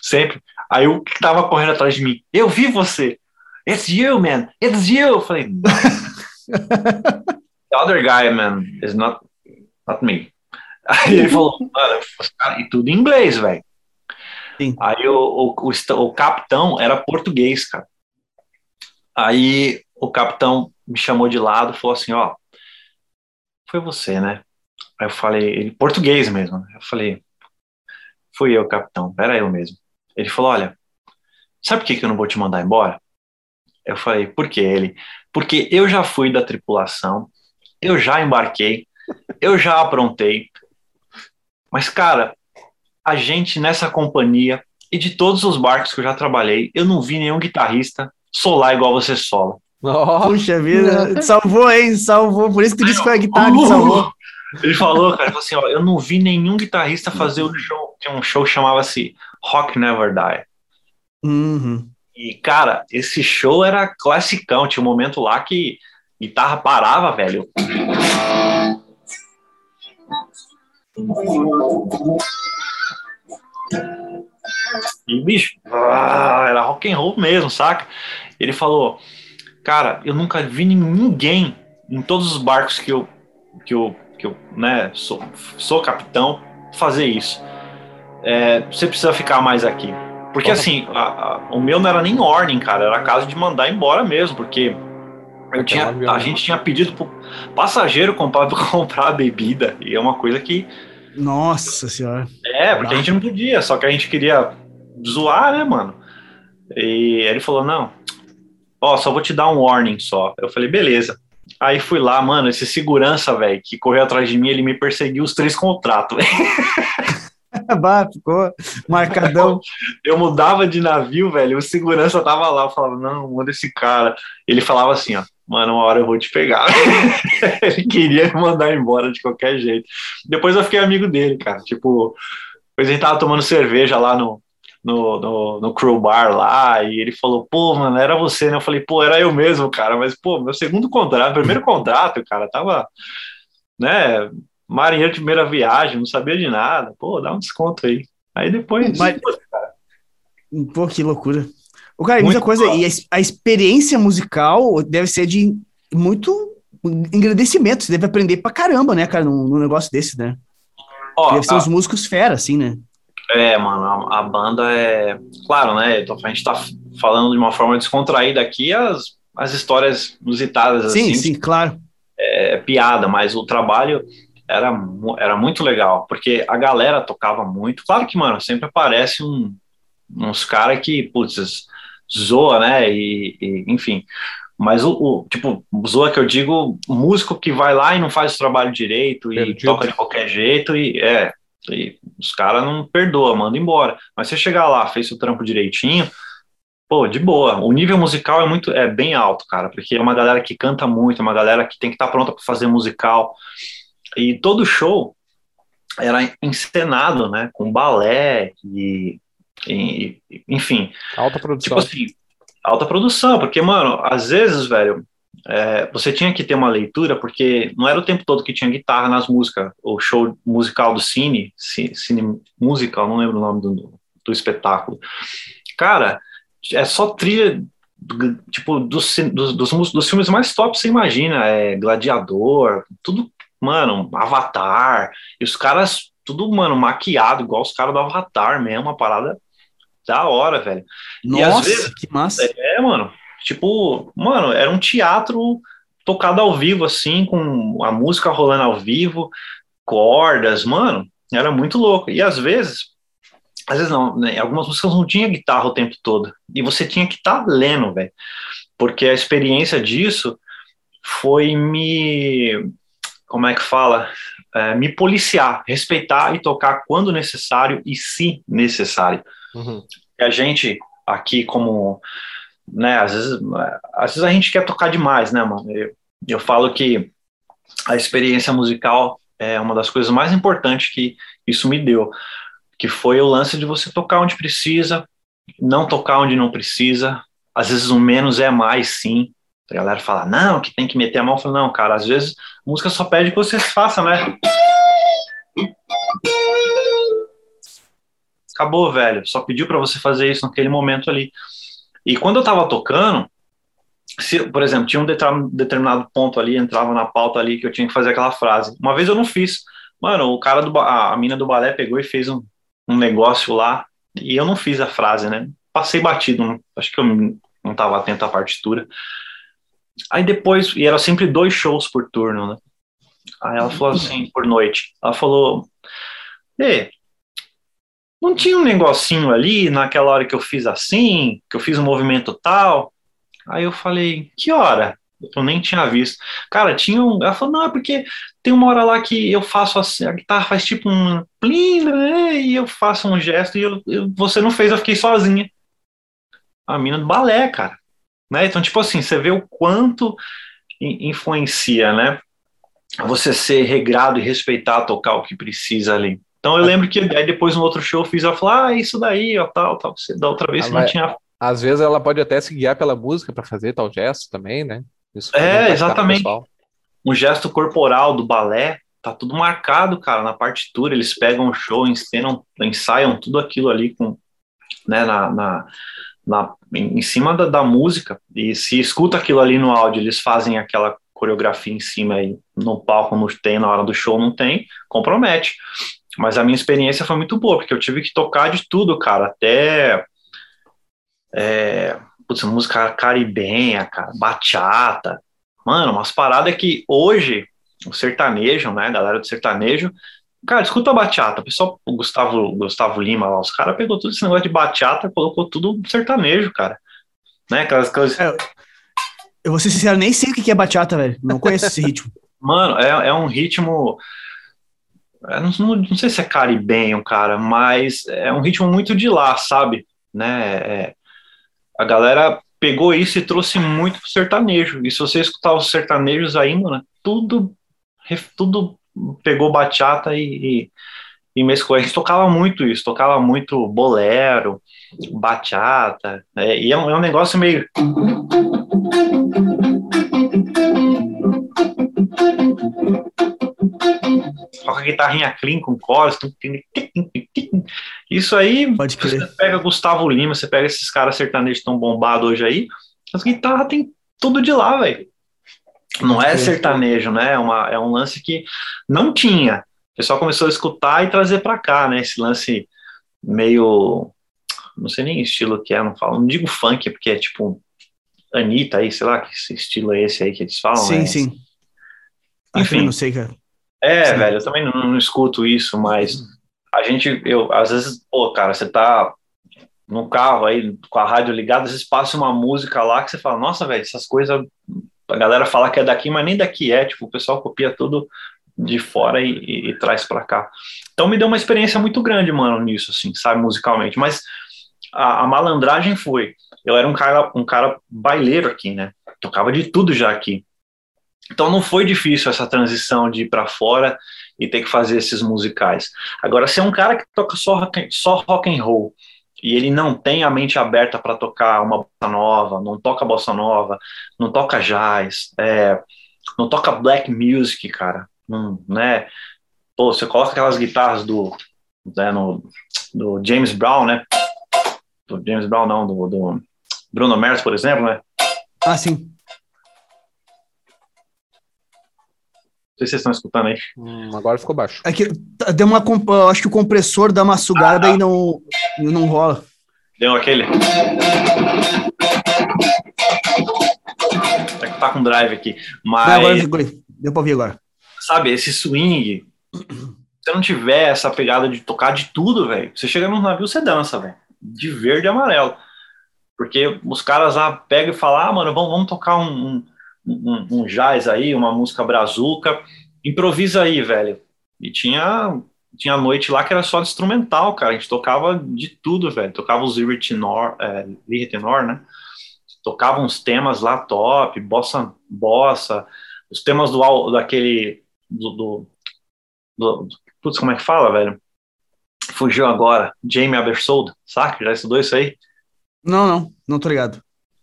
sempre. Aí o que tava correndo atrás de mim, eu vi você. It's you, man. It's you. Eu falei, the other guy, man, is not, not me. Aí ele falou, mano, e tudo em inglês, velho. Aí o, o, o, o capitão era português, cara. Aí o capitão me chamou de lado e falou assim, ó, foi você, né? Aí eu falei, ele, português mesmo. Né? Eu falei, fui eu, capitão, era eu mesmo. Ele falou, olha, sabe por que, que eu não vou te mandar embora? Eu falei, por que ele? Porque eu já fui da tripulação, eu já embarquei, eu já aprontei. Mas, cara, a gente nessa companhia e de todos os barcos que eu já trabalhei, eu não vi nenhum guitarrista solar igual você sola. Oh, Puxa vida, salvou, hein? Salvou. Por isso que tu disse que foi a guitarra que salvou. Ele falou, cara, ele falou assim: ó, eu não vi nenhum guitarrista fazer um show. Tinha um show que chamava-se Rock Never Die. Uhum. E, cara, esse show era classicão. Tinha um momento lá que guitarra parava, velho. E, bicho, ah, era rock and roll mesmo, saca? Ele falou, cara, eu nunca vi ninguém em todos os barcos que eu, que eu, que eu né, sou, sou capitão fazer isso. É, você precisa ficar mais aqui. Porque assim, a, a, o meu não era nem ordem, cara, era caso de mandar embora mesmo, porque eu tinha, a gente tinha pedido pro passageiro comprar, <laughs> comprar a bebida, e é uma coisa que. Nossa senhora. É, porque a gente não podia, só que a gente queria zoar, né, mano? E ele falou: não, ó, só vou te dar um warning só. Eu falei, beleza. Aí fui lá, mano, esse segurança, velho, que correu atrás de mim, ele me perseguiu os três contratos, <laughs> bah, ficou marcadão. Eu mudava de navio, velho, o segurança tava lá, eu falava, não, manda esse cara. Ele falava assim, ó, mano, uma hora eu vou te pegar. <laughs> ele queria me mandar embora de qualquer jeito. Depois eu fiquei amigo dele, cara, tipo, depois a gente tava tomando cerveja lá no, no, no, no crew bar lá, e ele falou, pô, mano, era você, né? Eu falei, pô, era eu mesmo, cara, mas, pô, meu segundo contrato, primeiro contrato, cara, tava, né, marinheiro de primeira viagem, não sabia de nada. Pô, dá um desconto aí. Aí depois. Mas, pô, que loucura. O cara, muita coisa. E a, a, experiência musical deve ser de muito agradecimento. Você deve aprender pra caramba, né, cara, num, num negócio desse, né? Ó, deve ser a... os músicos fera, assim, né? É, mano, a, a, banda é. Claro, né? A gente tá falando de uma forma descontraída aqui as, as histórias inusitadas, sim, assim. Sim, sim, claro. É, é piada, mas o trabalho era, era muito legal, porque a galera tocava muito. Claro que, mano, sempre aparece um, uns caras que, putz, zoa, né? E, e enfim. Mas o, o, tipo, zoa que eu digo, músico que vai lá e não faz o trabalho direito e Perdido. toca de qualquer jeito e é. E os caras não perdoam, manda embora. Mas você chegar lá, fez o trampo direitinho, pô, de boa. O nível musical é muito, é bem alto, cara, porque é uma galera que canta muito, é uma galera que tem que estar tá pronta para fazer musical. E todo show era encenado, né, com balé e, e, enfim. Alta produção. Tipo assim, alta produção, porque, mano, às vezes, velho, é, você tinha que ter uma leitura, porque não era o tempo todo que tinha guitarra nas músicas. O show musical do Cine, Cine Musical, não lembro o nome do, do espetáculo. Cara, é só trilha tipo, dos, dos, dos, dos, filmes mais top, você imagina, é Gladiador, tudo mano, Avatar, e os caras, tudo, mano, maquiado, igual os caras do Avatar mesmo, uma parada da hora, velho. Nossa, vezes, que massa. É, mano, tipo, mano, era um teatro tocado ao vivo, assim, com a música rolando ao vivo, cordas, mano, era muito louco. E às vezes, às vezes não, né, algumas músicas não tinha guitarra o tempo todo, e você tinha que estar tá lendo, velho, porque a experiência disso foi me, como é que fala, é, me policiar, respeitar e tocar quando necessário e se necessário. Uhum. A gente aqui como, né, às vezes, às vezes a gente quer tocar demais, né, mano, eu, eu falo que a experiência musical é uma das coisas mais importantes que isso me deu, que foi o lance de você tocar onde precisa, não tocar onde não precisa. Às vezes o menos é mais, sim. A galera fala, não, que tem que meter a mão. Eu falo, não, cara, às vezes a música só pede que você faça, né? Acabou, velho. Só pediu para você fazer isso naquele momento ali. E quando eu tava tocando, se, por exemplo, tinha um determinado ponto ali, entrava na pauta ali que eu tinha que fazer aquela frase. Uma vez eu não fiz. Mano, o cara do a, a mina do balé pegou e fez um, um negócio lá e eu não fiz a frase, né? Passei batido, acho que eu não estava atento à partitura. Aí depois, e era sempre dois shows por turno, né? Aí ela falou assim, por noite. Ela falou: Ei, não tinha um negocinho ali naquela hora que eu fiz assim, que eu fiz um movimento tal? Aí eu falei: Que hora? Eu nem tinha visto. Cara, tinha um. Ela falou, não, é porque tem uma hora lá que eu faço assim, a guitarra faz tipo um plim, né, e eu faço um gesto e eu, eu, você não fez, eu fiquei sozinha. A mina do balé, cara. Né? Então, tipo assim, você vê o quanto influencia, né? Você ser regrado e respeitar tocar o que precisa ali. Então eu lembro que aí depois no outro show eu fiz, ela falou, ah, isso daí, ó, tal, tal. Você, da outra vez ah, você não tinha. Às vezes ela pode até se guiar pela música para fazer tal gesto também, né? Isso é, exatamente. Um gesto corporal do balé, tá tudo marcado, cara, na partitura. Eles pegam o show, encenam, ensaiam tudo aquilo ali com, né, na, na, na em cima da, da, música. E se escuta aquilo ali no áudio, eles fazem aquela coreografia em cima aí no palco não tem, na hora do show não tem, compromete. Mas a minha experiência foi muito boa, porque eu tive que tocar de tudo, cara, até é, putz, música caribenha, cara, bachata. Mano, umas paradas que hoje, o sertanejo, né, galera do sertanejo, cara, escuta bachata. O pessoal, o Gustavo, Gustavo Lima lá, os caras pegou tudo esse negócio de bachata, colocou tudo sertanejo, cara. Né, aquelas coisas. É, eu vou ser sincero, nem sei o que é bachata, velho. Não conheço esse ritmo. <laughs> Mano, é, é um ritmo. Não, não, não, sei se é caribenho, cara, mas é um ritmo muito de lá, sabe? Né? É, a galera pegou isso e trouxe muito pro sertanejo. E se você escutar os sertanejos aí, mano, tudo, tudo pegou bachata e, e, e mesclou. A gente tocava muito isso, tocava muito bolero, bachata, né? e é um, é um negócio meio toca a guitarrinha clean com coros. Isso aí, Pode você pega Gustavo Lima, você pega esses caras sertanejos tão bombados hoje aí, as guitarras tem tudo de lá, velho. Não é sertanejo, né? É, uma, é um lance que não tinha. O pessoal começou a escutar e trazer para cá, né? Esse lance meio. Não sei nem estilo que é, não falo. Não digo funk, porque é tipo Anitta aí, sei lá, que estilo é esse aí que eles falam. Sim, é. sim. Enfim. não sei, cara. É, Sim. velho, eu também não, não, escuto isso, mas a gente, eu, às vezes, pô, cara, você tá no carro aí com a rádio ligada, às vezes passa uma música lá que você fala, nossa, velho, essas coisas, a galera fala que é daqui, mas nem daqui é, tipo, o pessoal copia tudo de fora e, e, e traz para cá. Então me deu uma experiência muito grande, mano, nisso, assim, sabe, musicalmente, mas a, a malandragem foi, eu era um cara, um cara baileiro aqui, né, tocava de tudo já aqui, então não foi difícil essa transição de ir para fora e ter que fazer esses musicais. Agora, se é um cara que toca só rock, só rock and roll e ele não tem a mente aberta para tocar uma bossa nova, não toca bossa nova, não toca jazz, é, não toca black music, cara, né? Pô, você coloca aquelas guitarras do, né, no, do James Brown, né? Do James Brown não, do, do Bruno Mars, por exemplo, né? Ah, sim. Sei se vocês estão escutando aí. Hum, agora ficou baixo. É que deu uma. Acho que o compressor dá uma sugada ah, e não, não rola. Deu aquele. É que tá com drive aqui. Mas. Não, agora, deu pra ouvir agora. Sabe, esse swing. você não tiver essa pegada de tocar de tudo, velho, você chega num navio, você dança, velho. De verde e amarelo. Porque os caras lá pegam e falam, ah, mano, vamos, vamos tocar um, um, um, jazz aí, uma música brazuca, improvisa aí, velho. E tinha, tinha noite lá que era só instrumental, cara. A gente tocava de tudo, velho. Tocava os Lyre Tenor, é, Tenor, né? Tocava uns temas lá top, bossa, bossa, os temas do daquele do, do, do, putz, como é que fala, velho? Fugiu agora, Jamie Abersold, saca? Já estudou isso aí? Não, não, não tô ligado.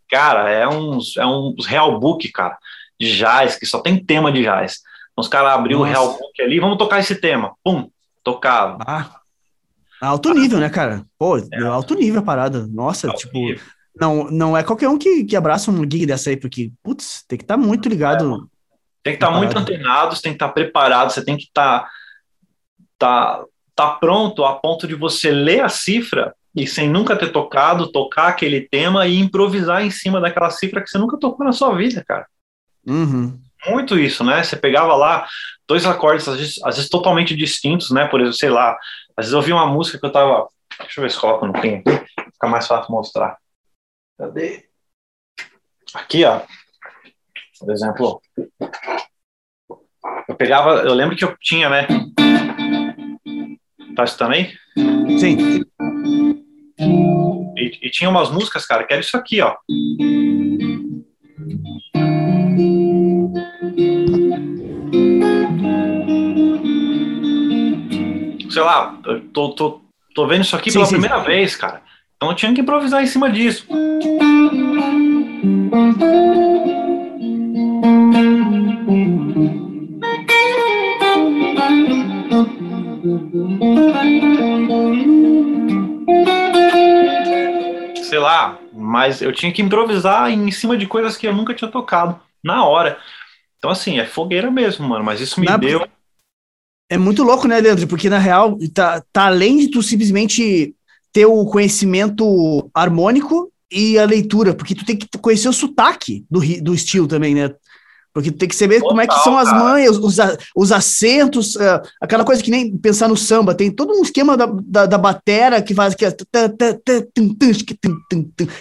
Cara, é uns, é uns real book, cara, de jazz, que só tem tema de jazz. Então, os caras abriu o real book ali, vamos tocar esse tema. Pum, tocava. Ah, alto nível, né, cara? Pô, é. alto nível a parada. Nossa, alto tipo, nível. não, não é qualquer um que, que abraça um gig dessa aí, porque, putz, tem que estar tá muito ligado. É, tem que estar tá muito antenado, tem que estar tá preparado, você tem que estar tá, tá, tá pronto a ponto de você ler a cifra e sem nunca ter tocado, tocar aquele tema e improvisar em cima daquela cifra que você nunca tocou na sua vida, cara. Uhum. Muito isso, né? Você pegava lá dois acordes, às vezes, às vezes, totalmente distintos, né? Por exemplo, sei lá, às vezes eu ouvi uma música que eu tava. Deixa eu ver se coloca no pin aqui, fica mais fácil mostrar. Cadê? Aqui, ó. Por exemplo, eu pegava, eu lembro que eu tinha, né? Tá escutando aí? Sim. E, e, tinha umas músicas, cara, que era isso aqui, ó. Sei lá, tô, tô, tô vendo isso aqui sim, pela sim, primeira sim. vez, cara. Então eu tinha que improvisar em cima disso. Sei lá, mas eu tinha que improvisar em cima de coisas que eu nunca tinha tocado, na hora. Então, assim, é fogueira mesmo, mano, mas isso me na... deu. É muito louco, né, Leandro? Porque, na real, tá, tá além de tu simplesmente ter o conhecimento harmônico e a leitura, porque tu tem que conhecer o sotaque do, do estilo também, né? Porque tem que saber Total, como é que são as manhas, os, os acentos, uh, aquela coisa que nem pensar no samba, tem todo um esquema da, da, da batera que faz que é,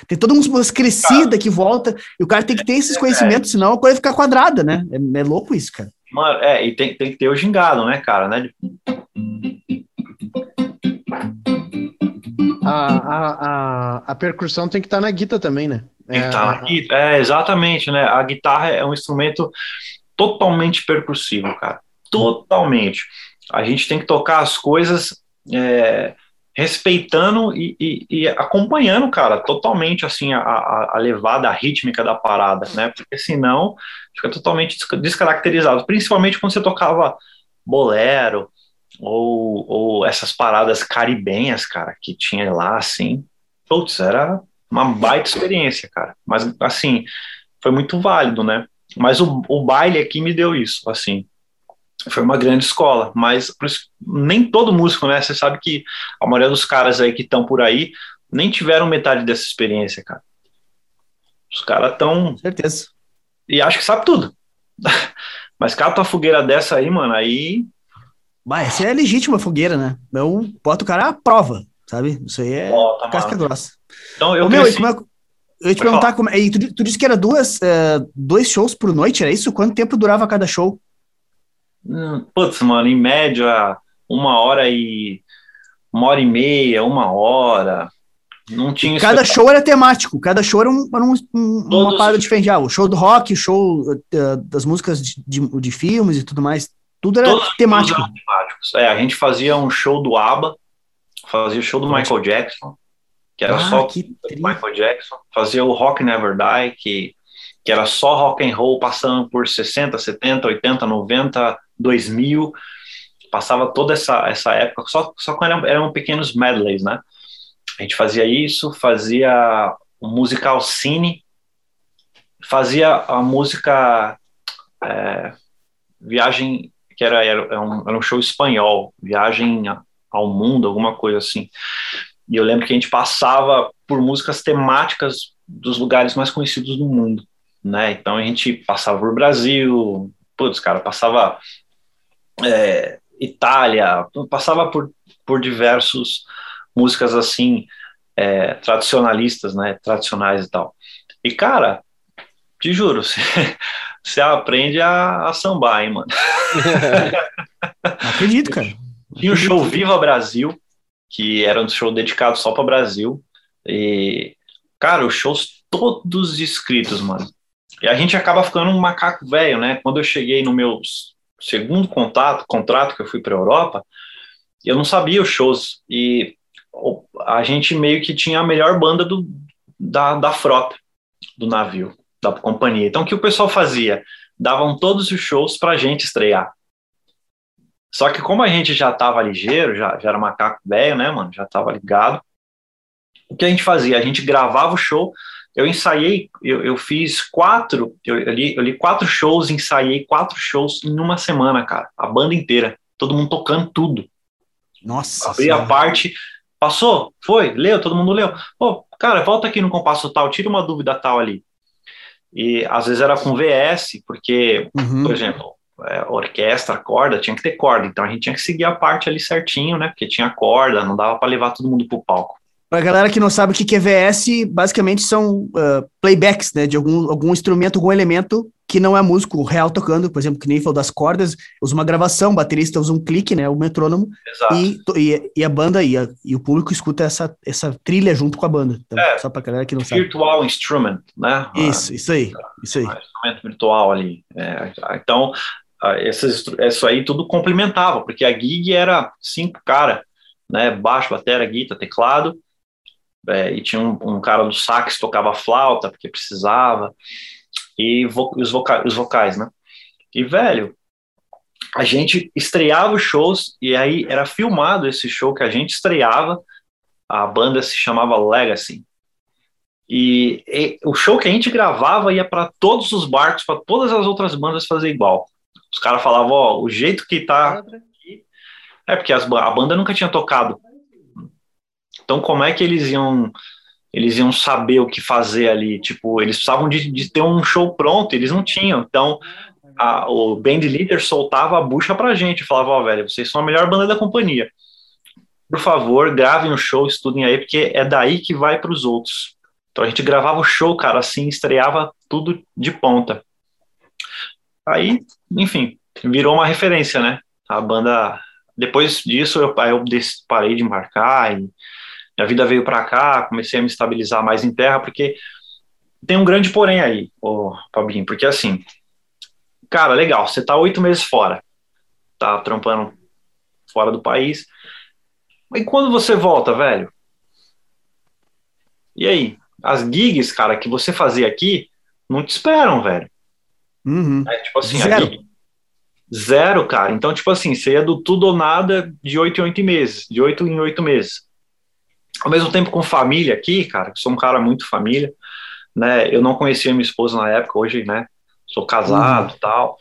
tem toda uma crescida que volta, e o cara tem que ter esses conhecimentos, senão a coisa fica quadrada, né? É, é louco isso, cara. Mano, é, e tem, tem que ter o gingado, né, cara, né? A, a, a, percussão tem que estar tá na guita também, né? Tem que estar tá na guita. É, exatamente, né? A guitarra é um instrumento totalmente percussivo, cara. Totalmente. A gente tem que tocar as coisas é, respeitando e, e, e, acompanhando, cara, totalmente assim a, a, a, levada, a rítmica da parada, né? Porque senão fica totalmente descaracterizado. Principalmente quando você tocava bolero, ou, ou essas paradas caribenhas, cara, que tinha lá, assim, putz, era uma baita experiência, cara. Mas, assim, foi muito válido, né? Mas o, o baile aqui me deu isso, assim. Foi uma grande escola, mas nem todo músico, né? Você sabe que a maioria dos caras aí que estão por aí nem tiveram metade dessa experiência, cara. Os caras estão. Certeza. E acho que sabe tudo. <laughs> Mas cata uma fogueira dessa aí, mano, aí Bah, essa é a legítima fogueira, né? Eu boto o cara à prova, sabe? Isso aí é oh, tá casca grossa. Então, eu, Ô, meu, como é, eu ia te perguntar, como, e tu, tu, disse que era duas, é, dois shows por noite, era isso? Quanto tempo durava cada show? Hum, putz, mano, em média, uma hora e... uma hora e meia, uma hora... Não tinha cada show era temático, cada show era, um, era um, um, uma parada diferente. Ah, o show do rock, o show uh, das músicas de, de, de, filmes e tudo mais. Tudo era Todos temático. temáticos. É, a gente fazia um show do ABBA, fazia o show do Michael Jackson, que era ah, só que Michael Jackson, fazia o Rock Never Die, que, que era só rock and roll passando por 60, 70, 80, 90, 2000, passava toda essa, essa época, só, só quando eram, eram pequenos medleys, né? A gente fazia isso, fazia o musical Cine, fazia a música é, Viagem que era, era, um, era um show espanhol, Viagem ao Mundo, alguma coisa assim. E eu lembro que a gente passava por músicas temáticas dos lugares mais conhecidos do mundo, né? Então a gente passava por Brasil, putz, cara, passava é, Itália, passava por, por diversos músicas assim, é, tradicionalistas, né, tradicionais e tal. E, cara, te juro, <laughs> você, você aprende a, a sambar, hein, mano. <laughs> Acredito, cara. Tinha o show Viva Brasil, que era um show dedicado só para Brasil. E, cara, os shows todos escritos, mano. E a gente acaba ficando um macaco velho, né? Quando eu cheguei no meu segundo contato, contrato que eu fui para Europa, eu não sabia os shows e a gente meio que tinha a melhor banda do, da, da frota do navio, da companhia. Então o que o pessoal fazia? Davam todos os shows para a gente estrear. Só que como a gente já estava ligeiro, já, já era macaco velho, né, mano? Já estava ligado. O que a gente fazia? A gente gravava o show, eu ensaiei, eu, eu fiz quatro, eu, eu, li, eu li quatro shows, ensaiei quatro shows em uma semana, cara. A banda inteira, todo mundo tocando tudo. Nossa. Abri a parte, passou, foi, leu, todo mundo leu. Pô, cara, volta aqui no compasso tal, tira uma dúvida tal ali. E às vezes era com VS, porque, uhum. por exemplo, é, orquestra, corda, tinha que ter corda, então a gente tinha que seguir a parte ali certinho, né? Porque tinha corda, não dava para levar todo mundo pro palco. Pra galera que não sabe o que é VS, basicamente são uh, playbacks, né, de algum, algum instrumento, algum elemento que não é músico real tocando, por exemplo, que nem falou das cordas, usa uma gravação, o baterista usa um clique, né, o metrônomo, e, e, e, a banda e, a, e o público escuta essa, essa trilha junto com a banda. Então, é, só pra galera que não sabe. Virtual instrument, né? Isso, isso aí, isso aí. Um instrumento virtual ali. É, então, esses, isso aí tudo complementava, porque a gig era cinco cara, né, baixo, bateria, guitarra, teclado, é, e tinha um, um, cara do sax tocava flauta porque precisava e vo, os, voca, os vocais, né? E velho, a gente estreava os shows e aí era filmado esse show que a gente estreava. A banda se chamava Legacy. E, e o show que a gente gravava ia para todos os barcos, para todas as outras bandas fazer igual. Os caras falavam, ó, o jeito que tá é porque as, a banda nunca tinha tocado então, como é que eles iam eles iam saber o que fazer ali? Tipo, eles precisavam de, de ter um show pronto, eles não tinham. Então, a, o band leader soltava a bucha pra gente, falava, ó, oh, velho, vocês são a melhor banda da companhia. Por favor, gravem o show, estudem aí, porque é daí que vai para os outros. Então a gente gravava o show, cara, assim, estreava tudo de ponta. Aí, enfim, virou uma referência, né? A banda. Depois disso, eu, eu parei de marcar e minha vida veio para cá, comecei a me estabilizar mais em terra, porque tem um grande porém aí, ô Fabinho, porque assim, cara, legal, você tá oito meses fora, tá trampando fora do país, e quando você volta, velho? E aí? As gigs, cara, que você fazia aqui, não te esperam, velho. Uhum. É, tipo assim, Zero. Gig, Zero, cara. Então, tipo assim, você ia do tudo ou nada de oito em oito meses, de oito em oito meses ao mesmo tempo com família aqui, cara, que sou um cara muito família, né? Eu não conhecia minha esposa na época, hoje, né? Sou casado, uhum. tal.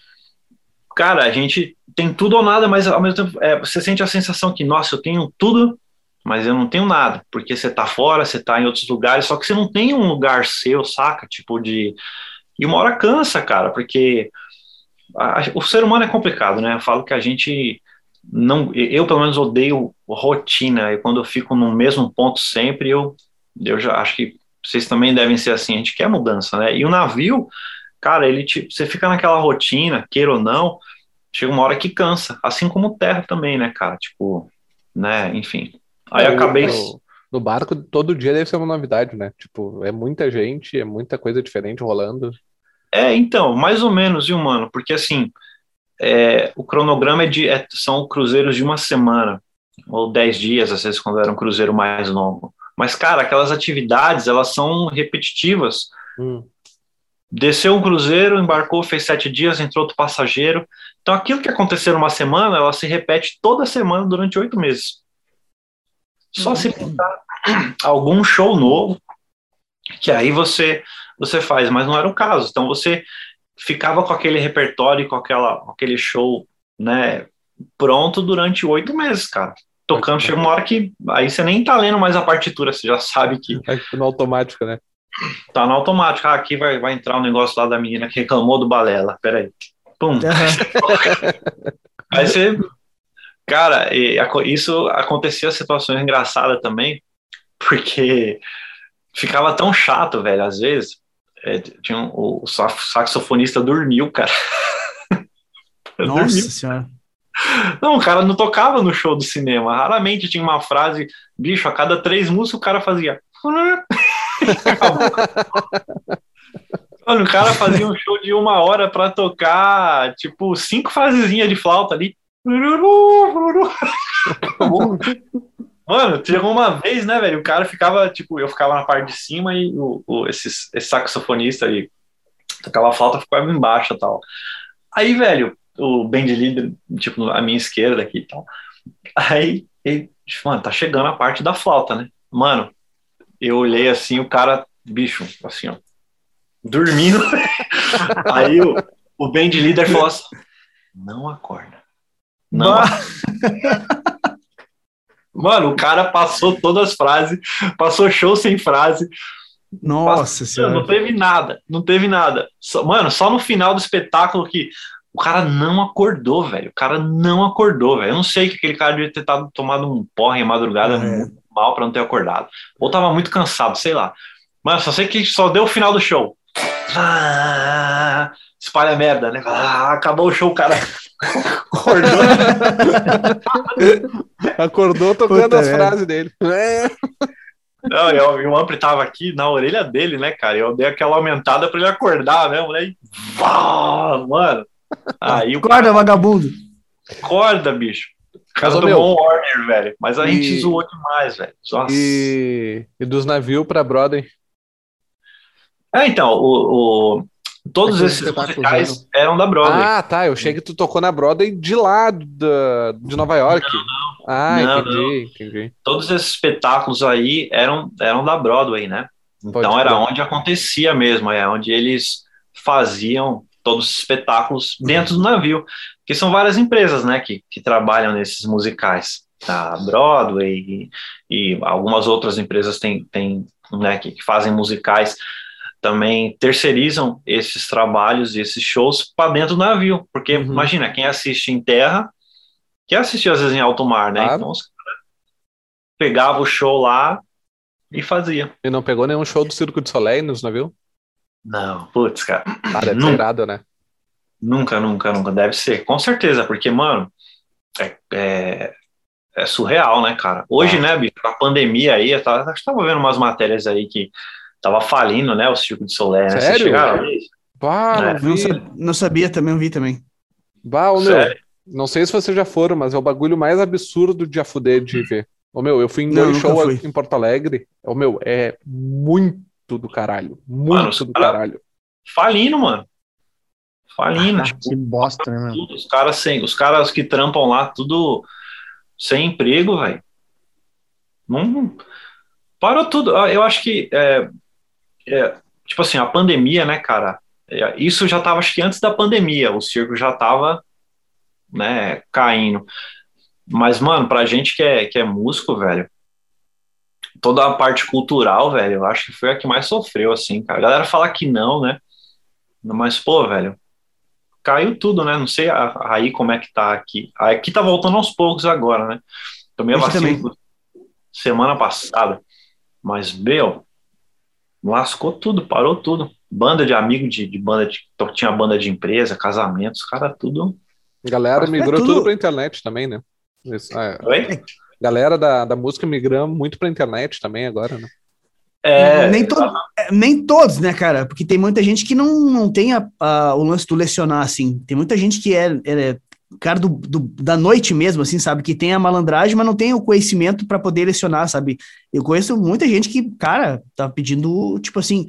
Cara, a gente tem tudo ou nada, mas ao mesmo tempo é, você sente a sensação que, nossa, eu tenho tudo, mas eu não tenho nada, porque você tá fora, você tá em outros lugares, só que você não tem um lugar seu, saca? Tipo de e uma hora cansa, cara, porque a, o ser humano é complicado, né? Eu falo que a gente não, eu pelo menos odeio rotina, e quando eu fico no mesmo ponto sempre, eu, eu já acho que vocês também devem ser assim, a gente quer mudança, né? E o navio, cara, ele tipo, você fica naquela rotina, queira ou não, chega uma hora que cansa, assim como terra também, né, cara? Tipo, né, enfim. Aí é, acabei. No, no barco, todo dia deve ser uma novidade, né? Tipo, é muita gente, é muita coisa diferente rolando. É, então, mais ou menos, viu, mano? Porque assim, é, o cronograma é de, é, são cruzeiros de uma semana, ou dez dias, às vezes, quando era um cruzeiro mais longo. Mas, cara, aquelas atividades, elas são repetitivas. Hum. Desceu um cruzeiro, embarcou, fez sete dias, entrou outro passageiro. Então, aquilo que aconteceu numa semana, ela se repete toda semana durante oito meses. Só se pintar algum show novo, que aí você você faz, mas não era o caso. Então, você ficava com aquele repertório, com, aquela, com aquele show, né, pronto durante oito meses, cara. Tocando, chega uma hora que aí você nem tá lendo mais a partitura, você já sabe que. É no automático, né? Tá no automático. Ah, aqui vai, vai entrar um negócio lá da menina que reclamou do balela. Peraí. Pum. Uhum. <laughs> aí você Cara, isso acontecia situações engraçadas também, porque ficava tão chato, velho, às vezes. É, tinha um, o saxofonista dormiu, cara. <laughs> Nossa dormiu. senhora. Não, o cara não tocava no show do cinema. Raramente tinha uma frase, bicho, a cada três músicas o cara fazia. <laughs> Mano, o cara fazia um show de uma hora para tocar, tipo, cinco frasezinhas de flauta ali. Mano, chegou uma vez, né, velho? O cara ficava, tipo, eu ficava na parte de cima e o, o esse, esse saxofonista aí tocava flauta ficava embaixo e tal. Aí, velho, o band leader, tipo, à minha esquerda aqui e tal. Aí, ele, mano, tá chegando a parte da flauta, né? Mano, eu olhei assim, o cara, bicho, assim, ó, dormindo. <laughs> Aí o, o band leader falou assim: não acorda. Não. Mano, o cara passou todas as frases, passou show sem frase. Nossa passou, senhora. Não teve nada, não teve nada. Só, mano, só no final do espetáculo que o cara não acordou, velho. O cara não acordou, velho. Eu não sei que aquele cara devia ter tado, tomado um porra em madrugada é. mal para não ter acordado. Ou tava muito cansado, sei lá. Mas só sei que só deu o final do show. Ah, espalha merda, né? Ah, acabou o show, cara acordou. <laughs> acordou tocando Puta as é. frases dele. É. Não, eu, o Ampli tava aqui na orelha dele, né, cara? Eu dei aquela aumentada para ele acordar mesmo, né? E, mano. Aí o Acorda, vagabundo. Acorda, bicho. Casa do Mon Warner, velho. Mas a e... gente zoou demais, velho. E... e dos navios pra Broadway. É, então, o, o todos esses musicais eram da Broadway. Ah, tá. Eu achei que tu tocou na Broadway de lá da, de Nova York. Não, não. Ah, não, entendi, não. entendi. Todos esses espetáculos aí eram, eram da Broadway, né? Então Pode era onde acontecia mesmo, é onde eles faziam todos os espetáculos dentro do navio, que são várias empresas, né, que, que trabalham nesses musicais. A Broadway e, e algumas outras empresas têm, têm né, que, que fazem musicais também terceirizam esses trabalhos e esses shows para dentro do navio, porque uhum. imagina, quem assiste em terra, quer assistir às vezes em alto mar, né? Claro. Então os caras pegavam o show lá e fazia. E não pegou nenhum show do Circo de Soleil nos navios? Não, putz, cara. Ah, deve nunca, né? Nunca, nunca, nunca. Deve ser, com certeza, porque, mano, é, é, é surreal, né, cara? Hoje, ah. né, bicho, a pandemia aí, eu tava, acho que tava vendo umas matérias aí que tava falindo, né, o Circo de Soleil, né? Sério? Bah, é. não, sabia, não, sabia, também, eu vi também. Bah, ô, meu, não sei se vocês já foram, mas é o bagulho mais absurdo de afuder de ver. Ô, meu, eu fui em dois shows em Porto Alegre. Ô, meu, é muito do caralho. Muito mano, do cara caralho. Falindo, mano. Falindo. Ah, tipo, que bosta, né, mano? Os caras sem, os caras que trampam lá, tudo sem emprego, velho. Não. Parou tudo. Ah, eu acho que é, é, tipo assim, a pandemia, né, cara? É, isso já tava, acho que antes da pandemia, o circo já tava, né, caindo. Mas, mano, pra gente que é, que é músico, velho, toda a parte cultural, velho, eu acho que foi a que mais sofreu, assim, cara. A galera fala que não, né? Mas, pô, velho, caiu tudo, né? Não sei aí como é que tá aqui. Aqui tá voltando aos poucos agora, né? Tomei a vacina semana passada. Mas, meu, lascou tudo, parou tudo. Banda de amigo de, de banda de. Tinha banda de empresa, casamentos, cara, tudo. Galera migrou é tudo... tudo pra internet também, né? Isso, é. Oi? galera da, da música migrando muito pra internet também agora, né? É, nem, to é, nem todos, né, cara? Porque tem muita gente que não, não tem a, a, o lance do lecionar, assim. Tem muita gente que é, é cara do, do, da noite mesmo, assim, sabe? Que tem a malandragem, mas não tem o conhecimento para poder lecionar, sabe? Eu conheço muita gente que, cara, tá pedindo, tipo assim,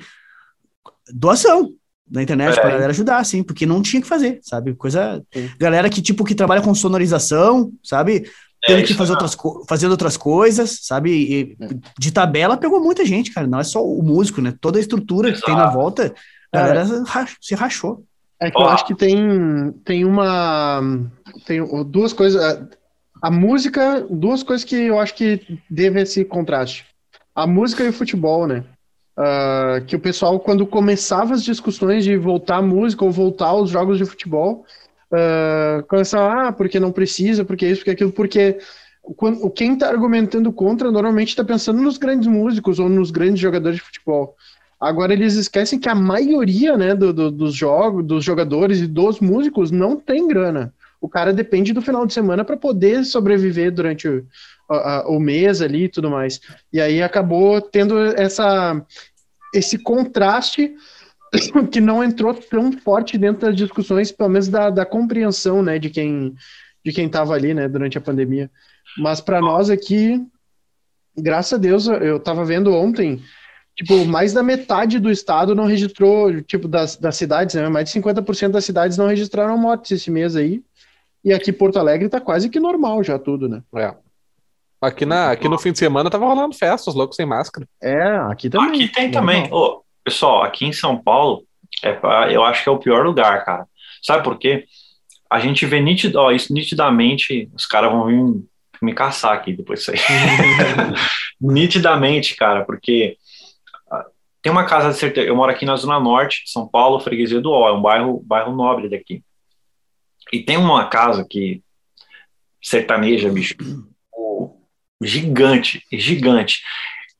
doação na internet é. pra galera ajudar, assim, porque não tinha que fazer, sabe? Coisa. Sim. Galera que, tipo, que trabalha com sonorização, sabe? tendo é que fazer outras, fazendo outras coisas, sabe? E é. de tabela pegou muita gente, cara. Não é só o músico, né? Toda a estrutura Exato. que tem na volta, a galera se rachou. É que eu acho que tem, tem uma. Tem duas coisas. A, música, duas coisas que eu acho que deve esse contraste. A música e o futebol, né? Uh, que o pessoal, quando começava as discussões de voltar à música ou voltar aos jogos de futebol, uh, começar, ah, porque não precisa, porque isso, porque aquilo, porque quando, quem está argumentando contra normalmente está pensando nos grandes músicos ou nos grandes jogadores de futebol. Agora eles esquecem que a maioria né, do, do, dos jogos, dos jogadores e dos músicos não tem grana. O cara depende do final de semana para poder sobreviver durante o, a, o mês ali e tudo mais. E aí acabou tendo essa, esse contraste <coughs> que não entrou tão forte dentro das discussões, pelo menos da, da compreensão né, de quem de quem estava ali né, durante a pandemia. Mas para nós aqui, graças a Deus, eu estava vendo ontem tipo, mais da metade do estado não registrou, tipo, das, das cidades, né? Mais de 50% das cidades não registraram mortes esse mês aí. E aqui Porto Alegre tá quase que normal já tudo, né? É. Aqui, na, aqui no fim de semana tava rolando festa, os loucos sem máscara. É, aqui também. Aqui tem também. Ô, pessoal, aqui em São Paulo, é pra, eu acho que é o pior lugar, cara. Sabe por quê? A gente vê nitid, ó, isso nitidamente, os caras vão vir me caçar aqui depois disso aí. <laughs> <laughs> nitidamente, cara, porque tem uma casa de certeza. Eu moro aqui na Zona Norte São Paulo, Freguesia do Ó, é um bairro, bairro nobre daqui. E tem uma casa que sertaneja, bicho, gigante, gigante.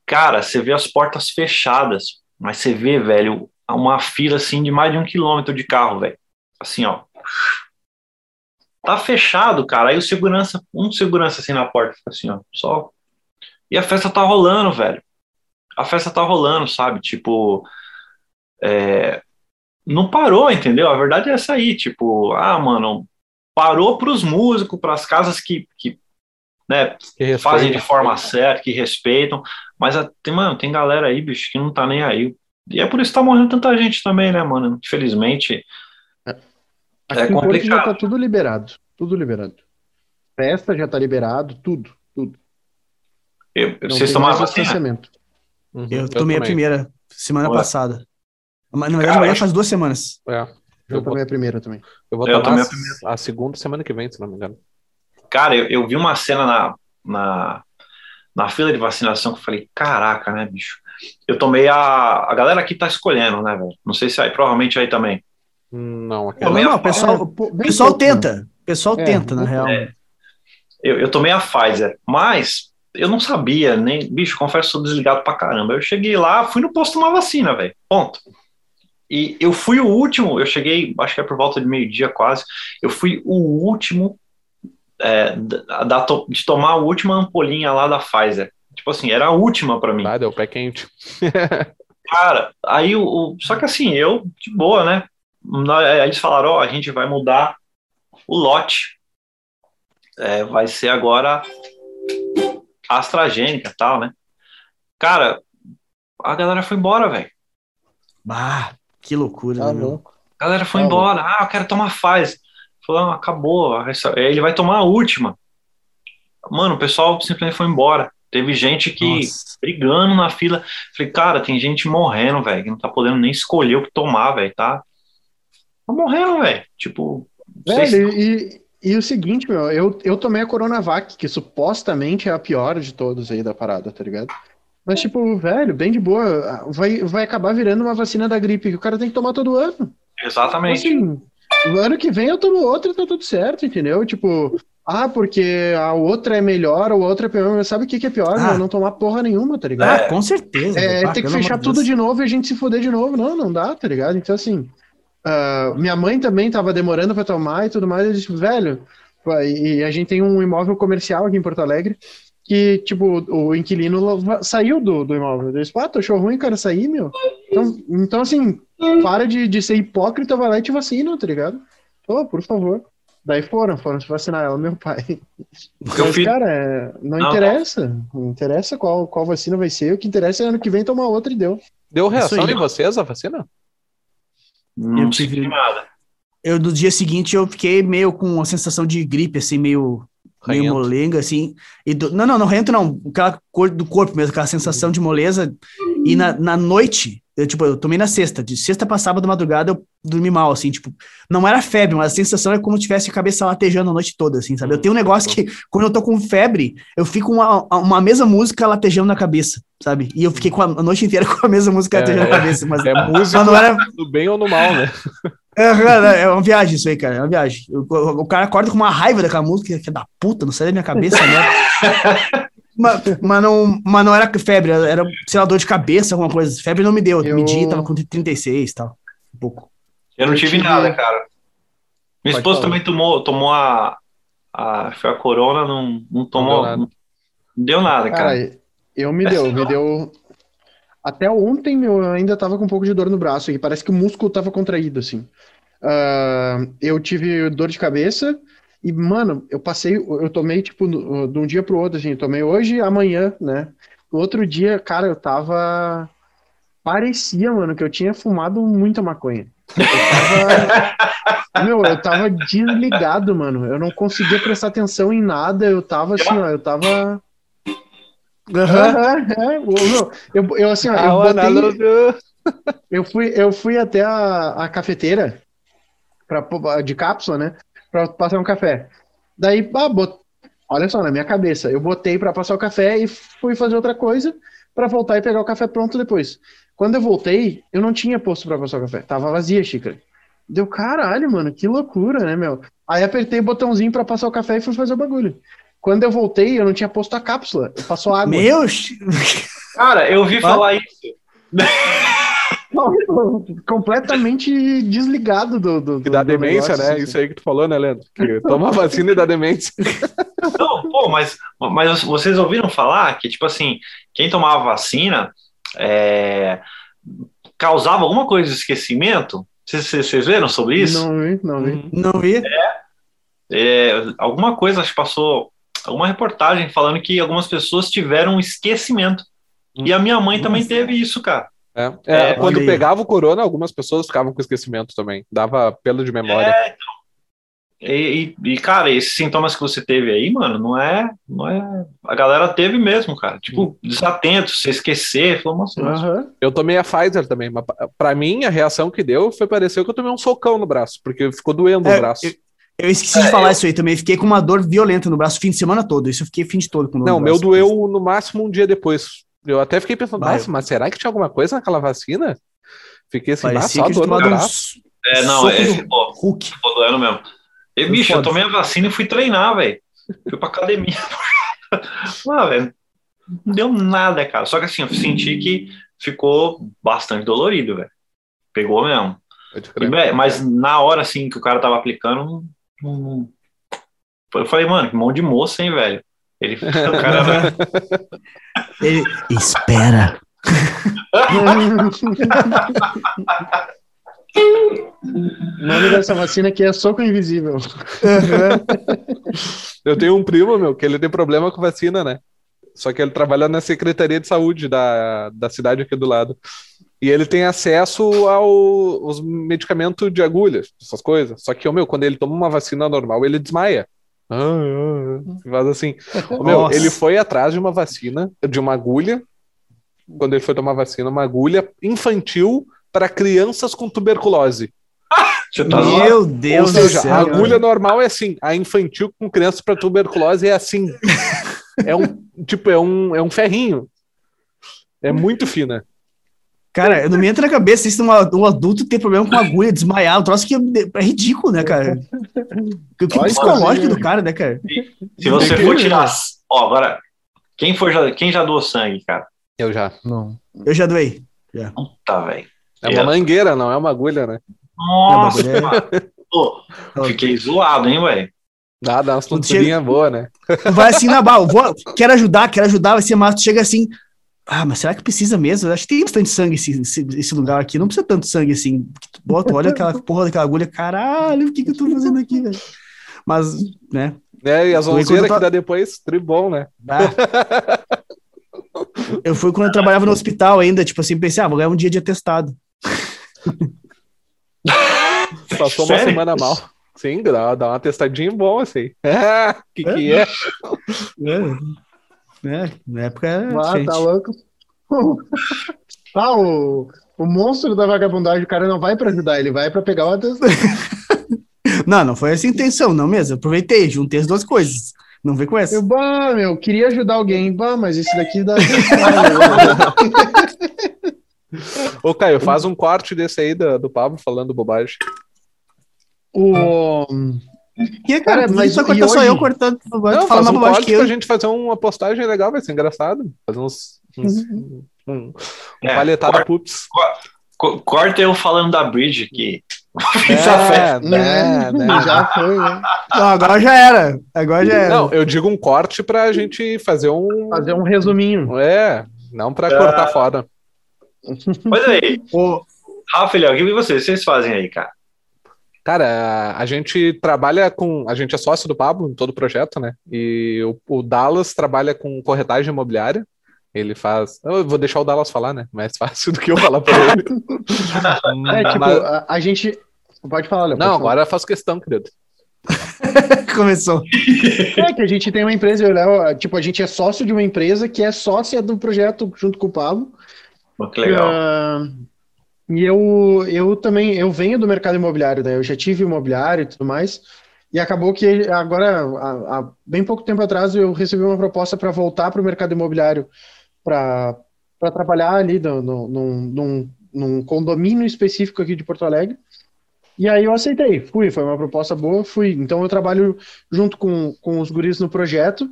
Cara, você vê as portas fechadas, mas você vê, velho, uma fila assim de mais de um quilômetro de carro, velho. Assim, ó. Tá fechado, cara. Aí o segurança, um segurança assim na porta, fica assim, ó, só. E a festa tá rolando, velho a festa tá rolando, sabe? Tipo, é, não parou, entendeu? A verdade é essa aí, tipo, ah, mano, parou pros músicos, pras casas que, que, né, que fazem de forma certa, que respeitam, mas tem, mano, tem galera aí, bicho, que não tá nem aí. E é por isso que tá morrendo tanta gente também, né, mano? Infelizmente. É, Aqui é complicado. já tá tudo liberado, tudo liberado. Festa já tá liberado, tudo, tudo. Eu, vocês tomaram vacina? Uhum, eu tomei eu a primeira semana Ué. passada. Mas, na verdade, amanhã faz duas semanas. É. Eu, eu tomei a primeira também. Eu vou eu tomar a, a, segunda semana que vem, se não me engano. Cara, eu, eu vi uma cena na, na, na fila de vacinação que eu falei, caraca, né, bicho? Eu tomei a. A galera aqui tá escolhendo, né, velho? Não sei se aí, provavelmente aí também. Não, aqui não. Não, o pessoal, o pessoal tenta. O pessoal é, tenta, na real. É. Eu, eu tomei a Pfizer, mas eu não sabia, nem, bicho, confesso, sou desligado pra caramba. Eu cheguei lá, fui no posto tomar vacina, velho. Ponto. E eu fui o último, eu cheguei, acho que é por volta de meio-dia quase, eu fui o último é, da, da, de tomar a última ampolinha lá da Pfizer. Tipo assim, era a última para mim. Ah, deu pé quente. <laughs> Cara, aí o, o, Só que assim, eu, de boa, né? Aí eles falaram: Ó, oh, a gente vai mudar o lote. É, vai ser agora AstraZeneca e tal, né? Cara, a galera foi embora, velho. Bah, que loucura, tá né, A galera foi tá embora. Ah, eu quero tomar Pfizer. Falou, ah, acabou. Ele vai tomar a última. Mano, o pessoal simplesmente foi embora. Teve gente que Nossa. brigando na fila. Falei, cara, tem gente morrendo, velho, que não tá podendo nem escolher o que tomar, velho, tá? Tá morrendo, velho. Tipo. Velho, e, e o seguinte, meu, eu, eu tomei a Coronavac, que supostamente é a pior de todos aí da parada, tá ligado? Mas, tipo, velho, bem de boa, vai, vai acabar virando uma vacina da gripe que o cara tem que tomar todo ano. Exatamente. Assim, no ano que vem eu tomo outra e tá tudo certo, entendeu? Tipo, ah, porque a outra é melhor, ou a outra é pior. Mas sabe o que, que é pior? Ah. Não, tomar porra nenhuma, tá ligado? Ah, com certeza. É, ter que fechar tudo de novo e a gente se fuder de novo. Não, não dá, tá ligado? Então, assim, Uh, minha mãe também tava demorando para tomar e tudo mais. Eu disse, velho, e a gente tem um imóvel comercial aqui em Porto Alegre que, tipo, o inquilino saiu do, do imóvel. Eu disse, ah, tu achou ruim, cara, sair, meu? Então, então assim, para de, de ser hipócrita, vai lá e te vacina, tá ligado? Pô, por favor. Daí foram, foram se vacinar ela, meu pai. Eu Mas, cara, é, não, não, interessa. Não interessa qual, qual vacina vai ser. O que interessa é ano que vem tomar outra e deu. Deu reação em vocês a vacina? Não eu tive nada. Eu, no dia seguinte, eu fiquei meio com uma sensação de gripe, assim, meio, meio molenga, assim. E do, não, não, não rento não. Aquela cor do corpo mesmo, aquela sensação de moleza. E na, na noite, eu, tipo, eu tomei na sexta. De sexta pra sábado, madrugada, eu dormi mal, assim, tipo, não era febre, mas a sensação é como se tivesse a cabeça latejando a noite toda, assim, sabe? Eu tenho um negócio que, quando eu tô com febre, eu fico uma, uma mesma música latejando na cabeça, sabe? E eu fiquei com a, a noite inteira com a mesma música é, latejando na cabeça, mas é música mas era... no bem ou no mal, né? <laughs> É, é uma viagem isso aí, cara. É uma viagem. O, o, o cara acorda com uma raiva daquela música, que é da puta, não sai da minha cabeça, né? <laughs> mas, mas, não, mas não era febre, era, sei lá, dor de cabeça, alguma coisa. Febre não me deu. Eu medi, tava com 36 e tal. Um pouco. Eu não tive, nada, cara. Minha esposa também tomou, tomou a, a, foi a corona, não, não tomou. Não deu nada, não deu nada cara. cara. Eu me deu, me deu. Até ontem eu ainda tava com um pouco de dor no braço, e parece que o músculo tava contraído, assim. Uh, eu tive dor de cabeça, e, mano, eu passei, eu tomei, tipo, de um dia pro outro, assim, tomei hoje e amanhã, né? No outro dia, cara, eu tava. Parecia, mano, que eu tinha fumado muita maconha. Eu tava. <laughs> Meu, eu tava desligado, mano. Eu não conseguia prestar atenção em nada. Eu tava assim, ó, eu tava. Uhum. eu, eu, assim, ó, eu, botei, eu, fui, eu fui até a, a cafeteira pra, de cápsula, né? Pra passar um café. Daí, ah, bot... olha só, na minha cabeça, eu botei pra passar o café e fui fazer outra coisa pra voltar e pegar o café pronto depois. Quando eu voltei, eu não tinha posto pra passar o café. Tava vazia a xícara. Deu caralho, mano, que loucura, né, meu? Aí apertei o botãozinho pra passar o café e fui fazer o bagulho. Quando eu voltei, eu não tinha posto a cápsula. Passou água. Meu! Cara, eu ouvi falar isso. <laughs> <laughs> completamente desligado do. do, do da demência, negócio, né? Assim. Isso aí que tu falou, né, Leandro? Que toma vacina e dá demência. <laughs> Não, pô, mas, mas vocês ouviram falar que, tipo assim, quem tomava vacina é, causava alguma coisa de esquecimento? Vocês, viram sobre isso? Não vi, não vi. Uhum. Não vi. É, é, alguma coisa, acho que passou alguma reportagem falando que algumas pessoas tiveram esquecimento. Hum. E a minha mãe também teve isso, cara. É, é, quando pegava o corona, algumas pessoas ficavam com esquecimento também. Dava pelo de memória. É, então. E, e, cara, esses sintomas que você teve aí, mano, não é. Não é... A galera teve mesmo, cara. Tipo, desatento, se esquecer. Falou, nossa, uhum. Eu tomei a Pfizer também, mas pra mim a reação que deu foi parecer que eu tomei um socão no braço, porque ficou doendo é, o braço. Eu, eu esqueci é, de falar eu... isso aí também. Fiquei com uma dor violenta no braço o fim de semana todo. Isso eu fiquei o fim de todo com dor Não, meu doeu no máximo um dia depois. Eu até fiquei pensando, nossa, mas será que tinha alguma coisa naquela vacina? Fiquei assim, Parecia só dor no braço. É, não, é, ficou, Hulk. ficou doendo mesmo. E, bicho, eu tomei a vacina e fui treinar, velho. Fui pra academia. <laughs> ah, velho, não deu nada, cara. Só que assim, eu senti que ficou bastante dolorido, velho. Pegou mesmo. E, mas na hora, assim, que o cara tava aplicando, eu falei, mano, que mão de moça, hein, velho. Ele, <laughs> o cara... <laughs> Ele, espera. O nome dessa vacina aqui é soco invisível. Eu tenho um primo, meu, que ele tem problema com vacina, né? Só que ele trabalha na Secretaria de Saúde da, da cidade aqui do lado. E ele tem acesso aos medicamentos de agulha, essas coisas. Só que, meu, quando ele toma uma vacina normal, ele desmaia. Faz assim. meu, ele foi atrás de uma vacina, de uma agulha, quando ele foi tomar vacina, uma agulha infantil para crianças com tuberculose. <laughs> Tá Meu Deus Ou seja, a agulha normal é assim, a infantil com crianças para tuberculose é assim. <laughs> é um tipo, é um, é um ferrinho. É muito fina. Cara, não me entra na cabeça isso um, um adulto ter problema com agulha, desmaiar, um troço que é ridículo, né, cara? O que psicológico do cara, né, cara? Se você for tirar. Ó, agora, quem, for já, quem já doou sangue, cara? Eu já. Não. Eu já doei. Já. Puta, velho. É uma mangueira, não é uma agulha, né? Nossa, é... <laughs> Pô, fiquei zoado, hein, velho? Dá, dá umas tonturinhas boas, né? Vai assim na bala, vou, quero ajudar, quero ajudar, vai ser massa, tu chega assim, ah, mas será que precisa mesmo? Eu acho que tem bastante sangue esse, esse, esse, lugar aqui. Não precisa tanto sangue assim. Tu bota, olha aquela <laughs> porra daquela agulha. Caralho, o que, que eu tô fazendo aqui, velho? Mas, né? É, e as onzeiras tô... que dá depois, tribom, né? Ah. eu fui quando eu trabalhava no hospital ainda, tipo assim, pensei, ah, vou ganhar um dia de atestado. Passou uma Sério? semana mal. Sim, dá, dá um atestadinho bom, assim. É, <laughs> que que é? é. É, na época era. Ah, tá louco. <laughs> ah, o, o monstro da vagabundagem, o cara não vai pra ajudar, ele vai pra pegar o atestado. <laughs> não, não foi essa a intenção, não mesmo. Aproveitei, juntei as duas coisas. Não vem com essa. Eu, bah, meu, queria ajudar alguém. Bah, mas isso daqui dá. <laughs> Ô, Caio, faz um corte desse aí do, do Pablo falando bobagem. O... Que, cara, Cara, mas só e cortar só eu cortando. Não, tu faz um mais corte que eu. pra gente fazer uma postagem legal, vai ser engraçado. Fazer uns. uns um, um É, palhetada corta- pups. Co- Corta eu falando da Bridge que fiz a festa. É, <laughs> né, né. <laughs> Já foi, né? Não, agora já era. Agora já era. Não, eu digo um corte pra gente fazer um. Fazer um resuminho. É, não pra cortar fora. Mas aí, Ô, Rafa e Léo, o que vocês, vocês fazem aí, cara? Cara, a gente trabalha com. A gente é sócio do Pablo em todo o projeto, né? E o, o Dallas trabalha com corretagem imobiliária. Ele faz. Eu vou deixar o Dallas falar, né? Mais <laughs> fácil do que eu falar pra ele. <laughs> É, tipo, Mas- a, a gente. Pode falar, Léo. Não, agora eu faço questão, querido. <laughs> começou. É que a gente tem uma empresa, Léo, tipo, a gente é sócio de uma empresa que é sócia do projeto junto com o Pablo. Que legal. Ah, e eu, eu também, eu venho do mercado imobiliário, né? Eu já tive imobiliário e tudo mais. E acabou que agora, há, bem pouco tempo atrás, eu recebi uma proposta para voltar para o mercado imobiliário para trabalhar ali no, no- num, num, condomínio específico aqui de Porto Alegre. E aí eu aceitei, fui, foi uma proposta boa, fui. Então eu trabalho junto com, com os guris no projeto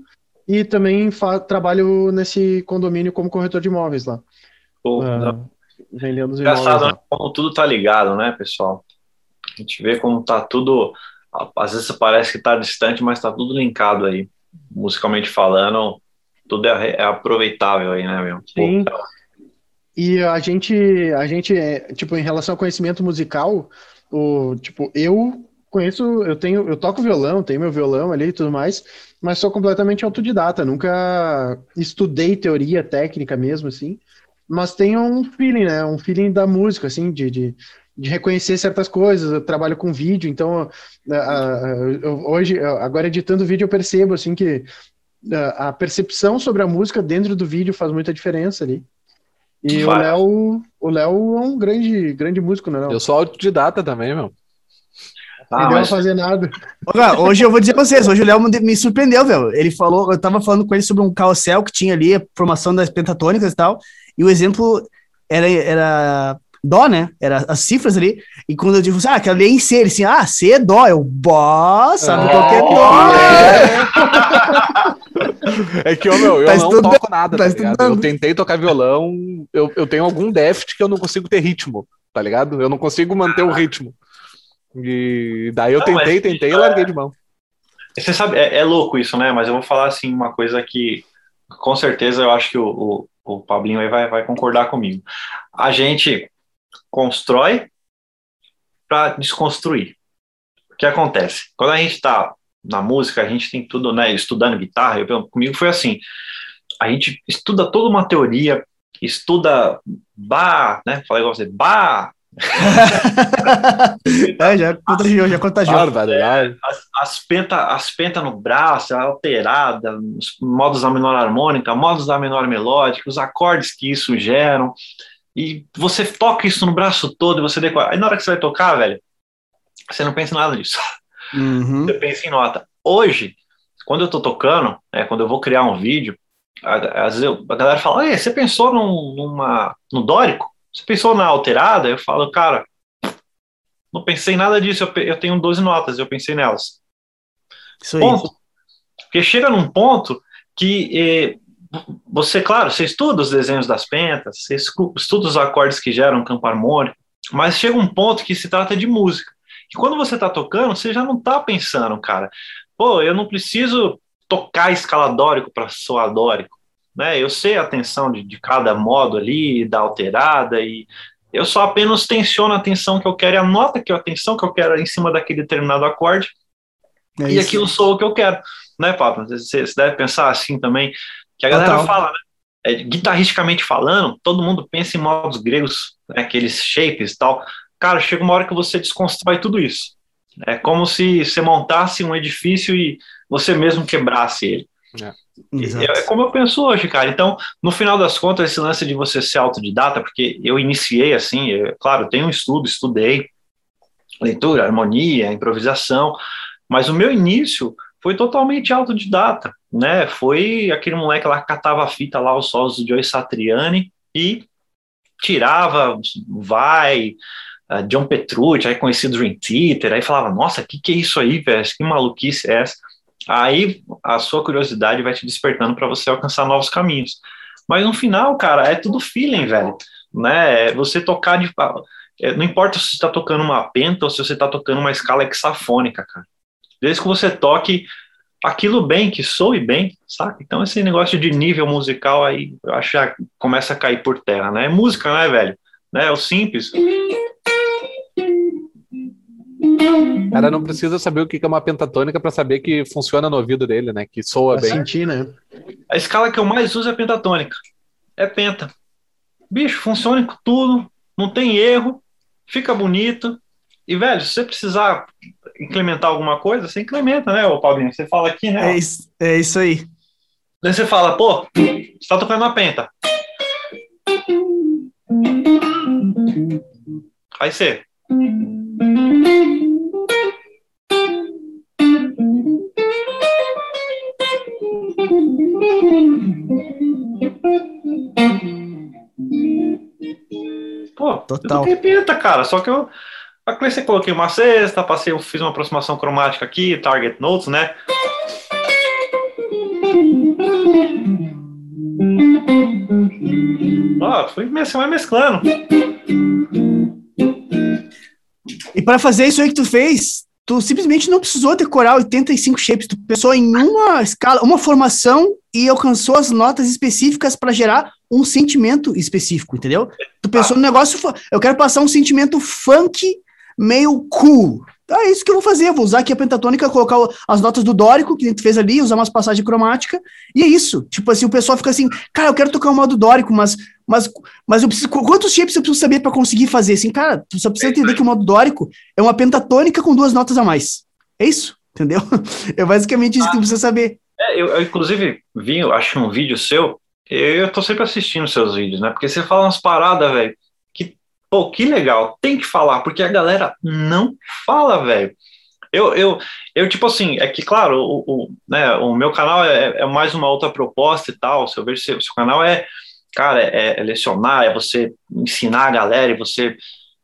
e também trabalho nesse condomínio como corretor de imóveis lá. Pô, Ah, vendendo os Engraçado, lá. né? Como tudo tá ligado, né, pessoal? A gente vê como tá tudo. Às vezes parece que tá distante, mas tá tudo linkado aí. Musicalmente falando, tudo é, é aproveitável aí, né, meu? Pô, Sim. E a gente, a gente, é, tipo, em relação ao conhecimento musical, o, tipo, eu conheço, eu tenho, eu toco violão, tenho meu violão ali e tudo mais, mas sou completamente autodidata, nunca estudei teoria técnica mesmo, assim, mas tenho um feeling, né, um feeling da música, assim, de, de, de reconhecer certas coisas, eu trabalho com vídeo, então, a- a- eu- hoje, agora editando vídeo, eu percebo, assim, que a a percepção sobre a música dentro do vídeo faz muita diferença ali. E o Faz. Léo, o Léo é um grande, grande músico, né? Não? Eu sou autodidata também, meu. Ah, Não mas fazer nada. Cara, hoje eu vou dizer pra vocês, hoje o Léo me me surpreendeu, velho. Ele falou, eu tava falando com ele sobre um carrossel que tinha ali, a formação das pentatônicas e tal, e o exemplo era, era dó, né? Era as cifras ali, e quando eu digo assim, ah, quero ler em C, ele assim, ah, C é dó, eu, bó, sabe qual que é dó? É que, meu, eu Tá não estudando, toco nada, tá tá. Eu tentei tocar violão, eu, eu tenho algum déficit que eu não consigo ter ritmo, tá ligado? Eu não consigo manter o ritmo. E daí eu Não, tentei, tentei e larguei de mão. Você sabe, é, é louco isso, né? Mas eu vou falar assim uma coisa que com certeza eu acho que o, o, o Pablinho aí vai, vai concordar comigo. A gente constrói para desconstruir. O que acontece? Quando a gente está na música, a gente tem tudo, né? Estudando guitarra, eu, comigo foi assim. A gente estuda toda uma teoria, estuda bar, né? Falei igual você, bar, <laughs> É, já contagiou, já contagiou. Barbaridade. as, as penta as penta no braço, a alterada, os modos da menor harmônica, modos da menor melódica, os acordes que isso geram. E você toca isso no braço todo e você decora. Aí na hora que você vai tocar, velho, você não pensa em nada disso. Uhum. Você pensa em nota. Hoje, quando eu tô tocando, né, quando eu vou criar um vídeo, a- às vezes eu- a galera fala: "Ei, você pensou num, numa, no dórico? Você pensou na alterada? Eu falo, cara, não pensei em nada disso. Eu, eu tenho 12 notas, eu pensei nelas. Isso aí. Ponto. Porque chega num ponto que eh, você, claro, você estuda os desenhos das pentas, você estuda os acordes que geram campo harmônico, mas chega um ponto que se trata de música. E quando você está tocando, você já não está pensando, cara, pô, eu não preciso tocar escala dórico para soar dórico, né? Eu sei a tensão de, de cada modo ali, da alterada, e eu só apenas tensiono a tensão que eu quero e a nota que eu, a tensão que eu quero em cima daquele determinado acorde, É e aquilo sou o que eu quero, né, Pablo? Você, você deve pensar assim também, que a galera Total. fala, né? É, guitarristicamente falando, todo mundo pensa em modos gregos, né, aqueles shapes e tal. Cara, chega uma hora que você desconstrói tudo isso. É como se você montasse um edifício e você mesmo quebrasse ele. Exato. É como eu penso hoje, cara. Então, no final das contas, esse lance de você ser autodidata, porque eu iniciei assim, eu, claro, tenho um estudo, estudei leitura, harmonia, improvisação, mas o meu início foi totalmente autodidata, né? Foi aquele moleque lá que catava a fita lá, os solos do Joe Satriani e tirava, vai, uh, John Petrucci, aí conheci Dream Theater, aí falava, nossa, que que é isso aí, velho? Que maluquice é essa? Aí a sua curiosidade vai te despertando para você alcançar novos caminhos. Mas no final, cara, é tudo feeling, velho. Né? É você tocar de. É, não importa se você está tocando uma penta ou se você está tocando uma escala hexafônica, cara. Desde que você toque aquilo bem, que soe bem, saca? Então esse negócio de nível musical aí, eu acho que começa a cair por terra, né? É música, né, velho? Né? É o simples. O cara não precisa saber o que é uma pentatônica para saber que funciona no ouvido dele, né? Que soa pra bem. Sentir, né? A escala que eu mais uso é pentatônica. É penta. Bicho, funciona com tudo, não tem erro, fica bonito. E, velho, se você precisar incrementar alguma coisa, você incrementa, né, ô Paulinho? Você fala aqui, né? É isso, é isso aí. Daí você fala, pô, você tá tocando uma penta. Aí você. Pô, Total. toquei penta, cara. Só que eu a Cleice coloquei uma sexta, passei, eu fiz uma aproximação cromática aqui, target notes, né? Ó, foi você vai mesclando. E para fazer isso aí que tu fez, tu simplesmente não precisou decorar 85 shapes, tu pensou em uma escala, uma formação e alcançou as notas específicas para gerar um sentimento específico, entendeu? Tu pensou no negócio, eu quero passar um sentimento funk meio cool. Então é isso que eu vou fazer. Eu vou usar aqui a pentatônica, colocar as notas do dórico, que a gente fez ali, usar umas passagens cromáticas, e é isso. Tipo assim, o pessoal fica assim, cara, eu quero tocar o modo dórico, mas, mas, mas eu preciso. Quantos shapes eu preciso saber para conseguir fazer? Assim, cara, tu só precisa entender que o modo dórico é uma pentatônica com duas notas a mais. É isso, entendeu? <laughs> É basicamente isso que tu precisa saber. É, eu, eu, inclusive, vi, acho um vídeo seu, eu, eu tô sempre assistindo seus vídeos, né? Porque você fala umas paradas, velho Pô, que legal, tem que falar, porque a galera não fala, velho. Eu, eu, eu, tipo assim, é que, claro, o, o, né, o meu canal é, é mais uma outra proposta e tal. Se eu vejo seu, canal é, cara, é, é lecionar, é você ensinar a galera, e você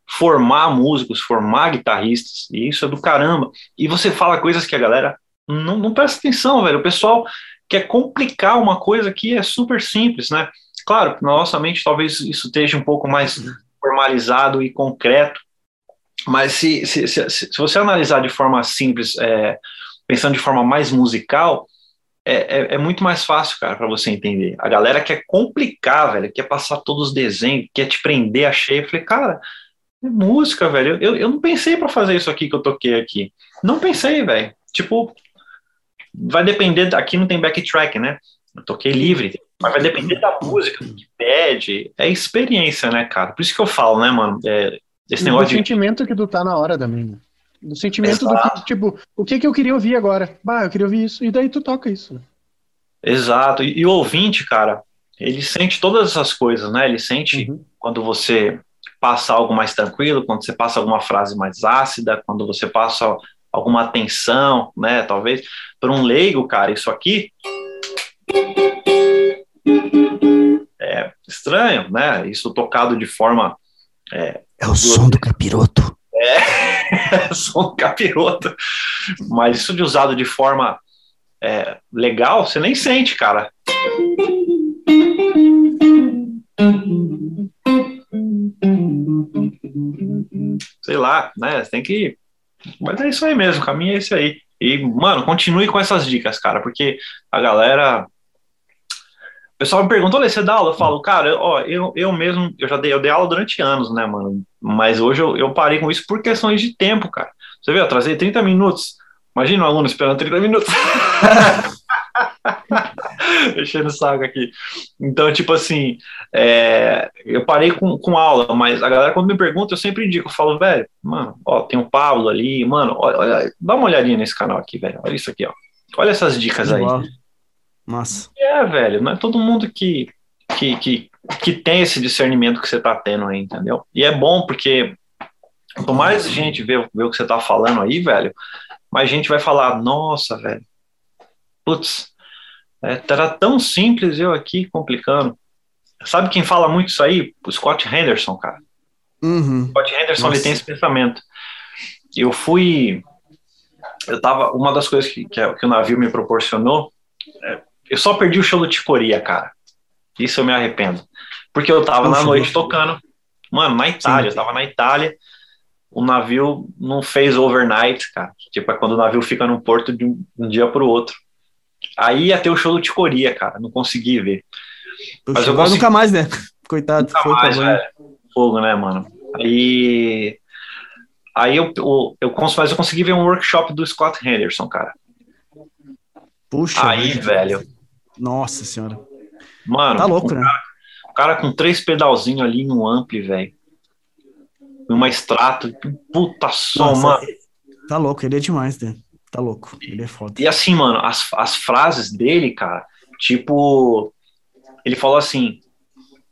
formar músicos, formar guitarristas, e isso é do caramba. E você fala coisas que a galera não, não presta atenção, velho. O pessoal quer complicar uma coisa que é super simples, né? Claro, na nossa mente talvez isso esteja um pouco mais formalizado e concreto. Mas se, se, se, se você analisar de forma simples, é, pensando de forma mais musical, é, é, é muito mais fácil, cara, para você entender. A galera quer complicar, velho, quer passar todos os desenhos, quer te prender a cheio. Eu falei, cara, é música, velho. Eu, eu não pensei para fazer isso aqui que eu toquei aqui. Não pensei, velho. Tipo, vai depender. Aqui não tem backtrack, né? Eu toquei livre, mas vai depender da música, do que pede. É experiência, né, cara? Por isso que eu falo, né, mano? É, esse negócio do de... sentimento que tu tá na hora também, né? Do sentimento Exato. do que, tipo, o que que eu queria ouvir agora? Bah, eu queria ouvir isso. E daí tu toca isso. Né? Exato. E, e, o ouvinte, cara, ele sente todas essas coisas, né? Ele sente uhum. quando você passa algo mais tranquilo, quando você passa alguma frase mais ácida, quando você passa alguma atenção, né? Talvez. Para um leigo, cara, isso aqui é estranho, né? Isso tocado de forma. É, é o som do capiroto. É, é <laughs> o som do capiroto. Mas isso de usado de forma é, legal, você nem sente, cara. Sei lá, né? Você tem que. Mas é isso aí mesmo, o caminho é esse aí. E, mano, continue com essas dicas, cara, porque a galera o pessoal me pergunta, olha, você dá aula? Eu falo, cara, ó, eu, eu mesmo, eu já dei, eu dei aula durante anos, né, mano? Mas hoje eu, eu parei com isso por questões de tempo, cara. Você viu, eu trazei 30 minutos. Imagina um aluno esperando 30 minutos. <laughs> Enchendo o saco aqui. Então, tipo assim, é, eu parei com, com aula, mas a galera quando me pergunta, eu sempre indico, eu falo, velho, mano, ó, tem o Pablo ali, mano, olha, olha, dá uma olhadinha nesse canal aqui, velho, olha isso aqui, ó. Olha essas dicas aí. Massa. É, velho, não é todo mundo que, que, que, que tem esse discernimento que você tá tendo aí, entendeu? E é bom porque quanto mais gente vê, vê o que você tá falando aí, velho, mais gente vai falar, nossa, velho, putz, é, era tão simples eu aqui complicando. Sabe quem fala muito isso aí? O Scott Henderson, cara. Uhum. Scott Henderson Nossa. ele tem esse pensamento. Eu fui. Eu tava. Uma das coisas que, que, a- que o navio me proporcionou. é, eu só perdi o show do Ticoria, cara. Isso eu me arrependo. Porque eu tava na noite nossa. tocando. Mano, na Itália, eu tava na Itália. O navio não fez overnight, cara. Tipo, é quando o navio fica no porto de um, um dia pro outro. Aí ia ter o show do Ticoria, cara. Não consegui ver. Mas eu consegui- nunca mais, né? <laughs> Coitado. Nunca foi mais, velho. Fogo, né, mano? Aí. Aí eu, eu, eu, mas eu consegui ver um workshop do Scott Henderson, cara. Puxa. Aí, velho. Nossa senhora. Mano, Tá louco, um né? O cara com três pedalzinhos ali no ampli, velho. Uma extrato. Puta som, Nossa, mano. Tá louco, ele é demais, né? Tá louco. Ele é foda. E assim, mano, as, as frases dele, cara, tipo. Ele falou assim.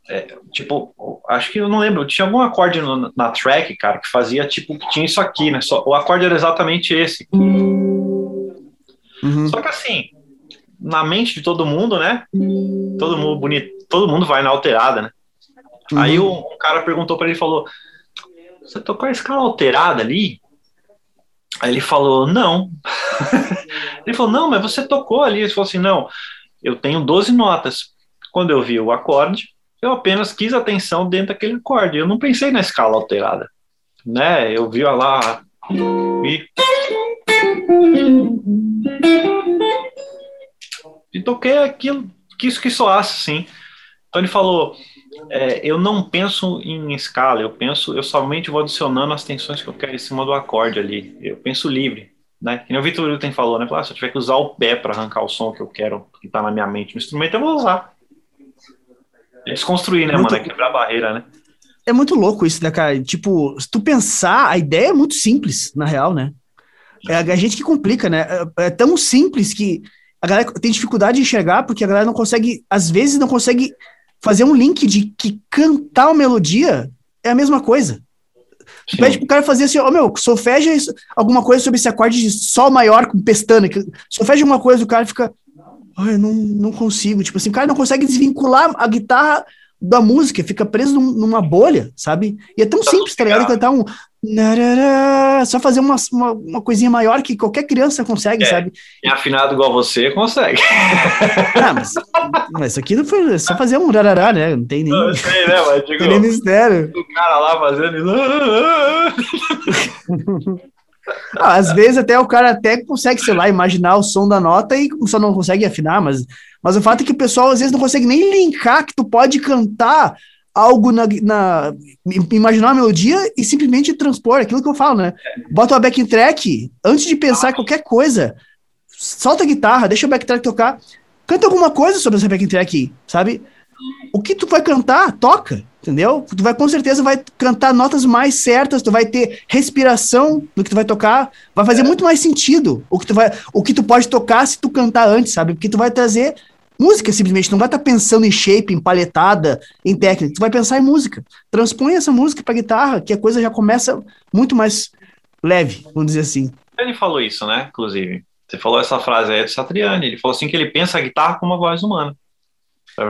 é, tipo, acho que eu não lembro, tinha algum acorde no- na track, cara, que fazia tipo que tinha isso aqui, né? Só, o acorde era exatamente esse. Uhum. Só que assim, na mente de todo mundo, né? Todo mundo bonito, todo mundo vai na alterada, né? Uhum. Aí um, um cara perguntou pra ele, falou: "Você tocou a escala alterada ali?" Aí ele falou: "Não". <laughs> ele falou: "Não, mas você tocou ali". Ele falou assim: "Não, eu tenho 12 notas. Quando eu vi o acorde, eu apenas quis atenção dentro daquele acorde. Eu não pensei na escala alterada, né? Eu vi lá e e toquei aquilo, quis que soasse, sim. Então ele falou, é, eu não penso em escala, eu penso, eu somente vou adicionando as tensões que eu quero em cima do acorde ali. Eu penso livre, né? Que nem o Vitor Wilton falou, né? Falou, ah, se eu tiver que usar o pé para arrancar o som que eu quero, que tá na minha mente no instrumento, eu vou usar. É desconstruir, né, Muito- mano? É quebrar a barreira, né? É muito louco isso, né, cara? Tipo, se tu pensar, a ideia é muito simples, na real, né? É a gente que complica, né? É, é tão simples que a galera tem dificuldade de enxergar porque a galera não consegue, às vezes, não consegue fazer um link de que cantar uma melodia é a mesma coisa. Tu Sim. pede pro cara fazer assim, ó, meu, solfeja alguma coisa sobre esse acorde de sol maior com pestana. que- Solfeja alguma coisa, o cara fica. Ai, eu não, não consigo. Tipo assim, o cara não consegue desvincular a guitarra da música, fica preso num- numa bolha, sabe? E é tão simples, tá ligado? Cantar um. Só fazer uma, uma, uma coisinha maior que qualquer criança consegue, É. sabe? É afinado igual você, consegue. Ah, mas, mas isso aqui não foi é só fazer um rarará, né? Não tem nem, Não sei, né? Mas digo, nem mistério. o cara lá fazendo. Ah, <laughs> às vezes até o cara até consegue, sei lá, imaginar o som da nota e só não consegue afinar, mas, mas o fato é que o pessoal às vezes não consegue nem linkar que tu pode cantar algo na, na imaginar uma melodia e simplesmente transpor, aquilo que eu falo, né? Bota uma backing track, antes de pensar qualquer coisa, solta a guitarra, deixa o backing track tocar, canta alguma coisa sobre essa backing track, sabe? O que tu vai cantar, toca, entendeu? Tu vai com certeza vai cantar notas mais certas, tu vai ter respiração no que tu vai tocar, vai fazer muito mais sentido o que tu vai, o que tu pode tocar se tu cantar antes, sabe? Porque tu vai trazer música simplesmente, não vai estar pensando em shape, em palhetada, em técnica, tu vai pensar em música. Transpõe essa música pra guitarra, que a coisa já começa muito mais leve, vamos dizer assim. Ele falou isso, né? Inclusive. Você falou essa frase aí do Satriani. Ele falou assim que ele pensa a guitarra como uma voz humana.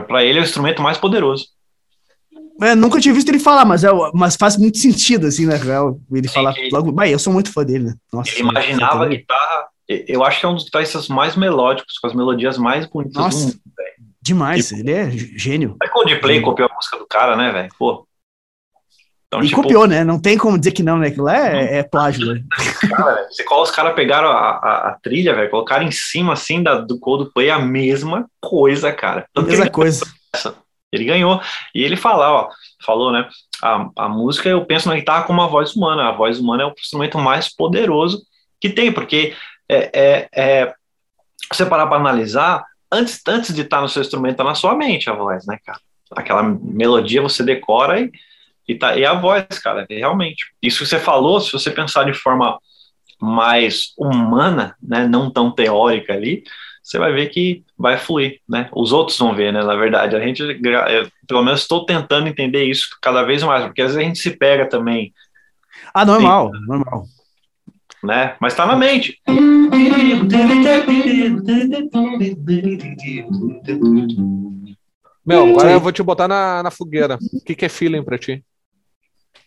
Para ele é o instrumento mais poderoso. É, nunca tinha visto ele falar, mas, é, mas faz muito sentido, assim, né? real, Ele Sim, falar ele- logo. Bah, eu sou muito fã dele, né? Nossa, Ele imaginava a guitarra. Eu acho que é um dos guitarristas mais melódicos, com as melodias mais bonitas Nossa. do mundo. Demais, Tipo- ele é gênio. É Coldplay copiou a música do cara, né, velho? Pô. Então, E tipo, copiou, né? Não tem como dizer que não, né? Aquilo lá é, é plágio, né? <laughs> cara, você os caras pegaram a, a, a trilha, velho, colocaram em cima, assim, da, do Coldplay a mesma coisa, cara. Tanto que Mesma coisa. ele ganhou. E ele fala, ó, falou, né? A, a música, eu penso na guitarra como uma voz humana. A voz humana é o instrumento mais poderoso que tem, porque é, é, é você parar para analisar, antes, antes de estar no seu instrumento, tá na sua mente a voz, né, cara? Aquela melodia você decora e, e, tá, e a voz, cara, é realmente. Isso que você falou, se você pensar de forma mais humana, né, não tão teórica ali, você vai ver que vai fluir, né? Os outros vão ver, né? Na verdade, a gente, eu, pelo menos, estou tentando entender isso cada vez mais, porque às vezes a gente se pega também, Ah, normal, normal. Né? Mas tá na mente. Meu, agora eu vou te botar na, na fogueira. O que, que é feeling pra ti?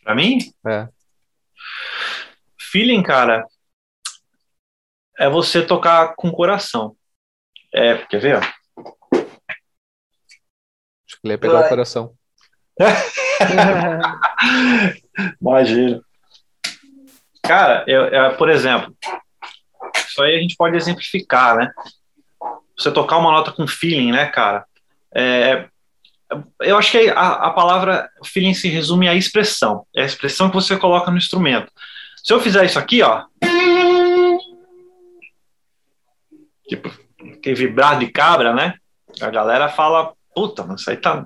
Pra mim? É. Feeling, cara, é você tocar com o coração. É, quer ver? Ó? Acho que ele ia pegar Vai. o coração. <laughs> <laughs> Imagina. Cara, eu, eu- por exemplo, isso aí a gente pode exemplificar, né? Você tocar uma nota com feeling, né, cara? É, eu acho que a, a palavra feeling se resume à expressão. É a expressão que você coloca no instrumento. Se eu fizer isso aqui, ó. Tipo, aquele vibrado de cabra, né? A galera fala, puta, mas isso aí tá,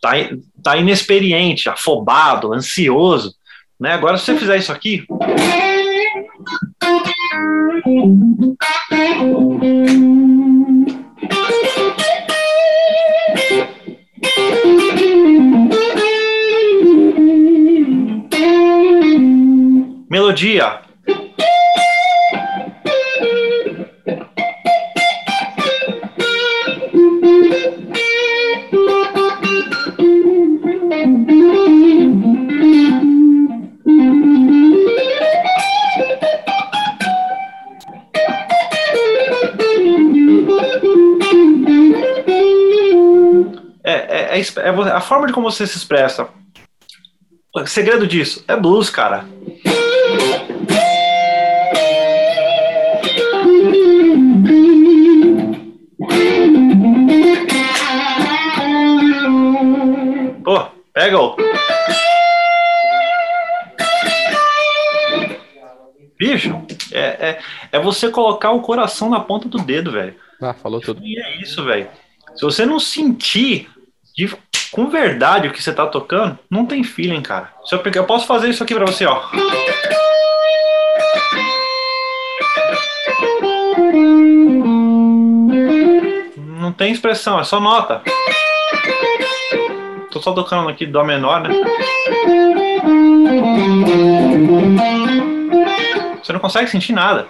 tá, tá inexperiente, afobado, ansioso. Né? Agora, se você fizer isso aqui. Melodia. É, é, a forma de como você se expressa. O segredo disso é blues, cara. Pô, pega o. Bicho, é, é, é você colocar o coração na ponta do dedo, velho. Ah, falou tudo. E é isso, velho. Se você não sentir de- com verdade o que você tá tocando, não tem feeling, cara. Se eu, eu posso fazer isso aqui pra você, ó. Não tem expressão, é só nota. Tô só tocando aqui dó menor, né? Você não consegue sentir nada.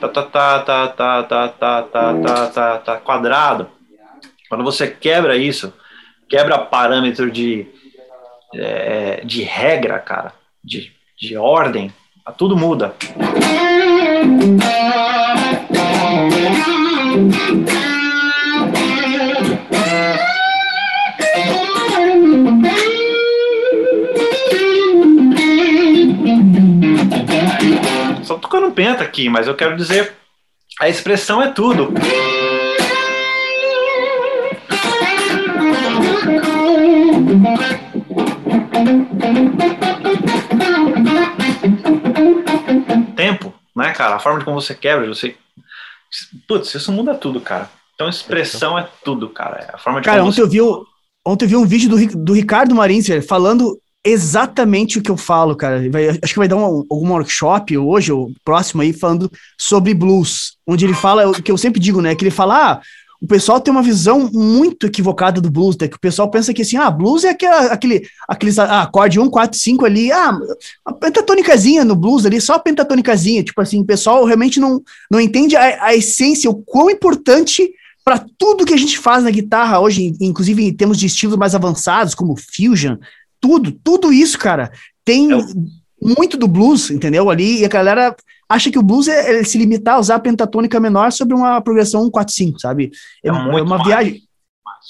Tá, tá, tá, tá, tá, tá, tá, tá, tá, tá, tá, quadrado. Quando você quebra isso, quebra parâmetro de, é, de regra, cara, de, de ordem, tudo muda. Só tocando penta aqui, mas eu quero dizer, a expressão é tudo. Tempo, né, cara? A forma como você quebra, você. Putz, isso muda tudo, cara. Então, expressão é tudo, cara. É a forma de Cara, ontem eu vi, ontem eu vi um vídeo do, do Ricardo Marins, falando exatamente o que eu falo, cara. Vai- acho que vai dar um, algum workshop hoje, ou próximo aí, falando sobre blues. Onde ele fala, o que eu sempre digo, né? Que ele fala, ah, o pessoal tem uma visão muito equivocada do blues, né? Que o pessoal pensa que assim, ah, blues é aquela, aquele, aqueles ah, acorde 1, 4, 5 ali, ah, a pentatônicazinha no blues ali, só a pentatônicazinha. Tipo assim, o pessoal realmente não, não entende a, a essência, o quão importante para tudo que a gente faz na guitarra hoje, inclusive em termos de estilos mais avançados, como fusion, tudo, tudo isso, cara, tem É o- muito do blues, entendeu? Ali, e a galera acha que o blues é, é se limitar a usar a pentatônica menor sobre uma progressão 1, 4, 5, sabe? É, É é uma mais. viagem.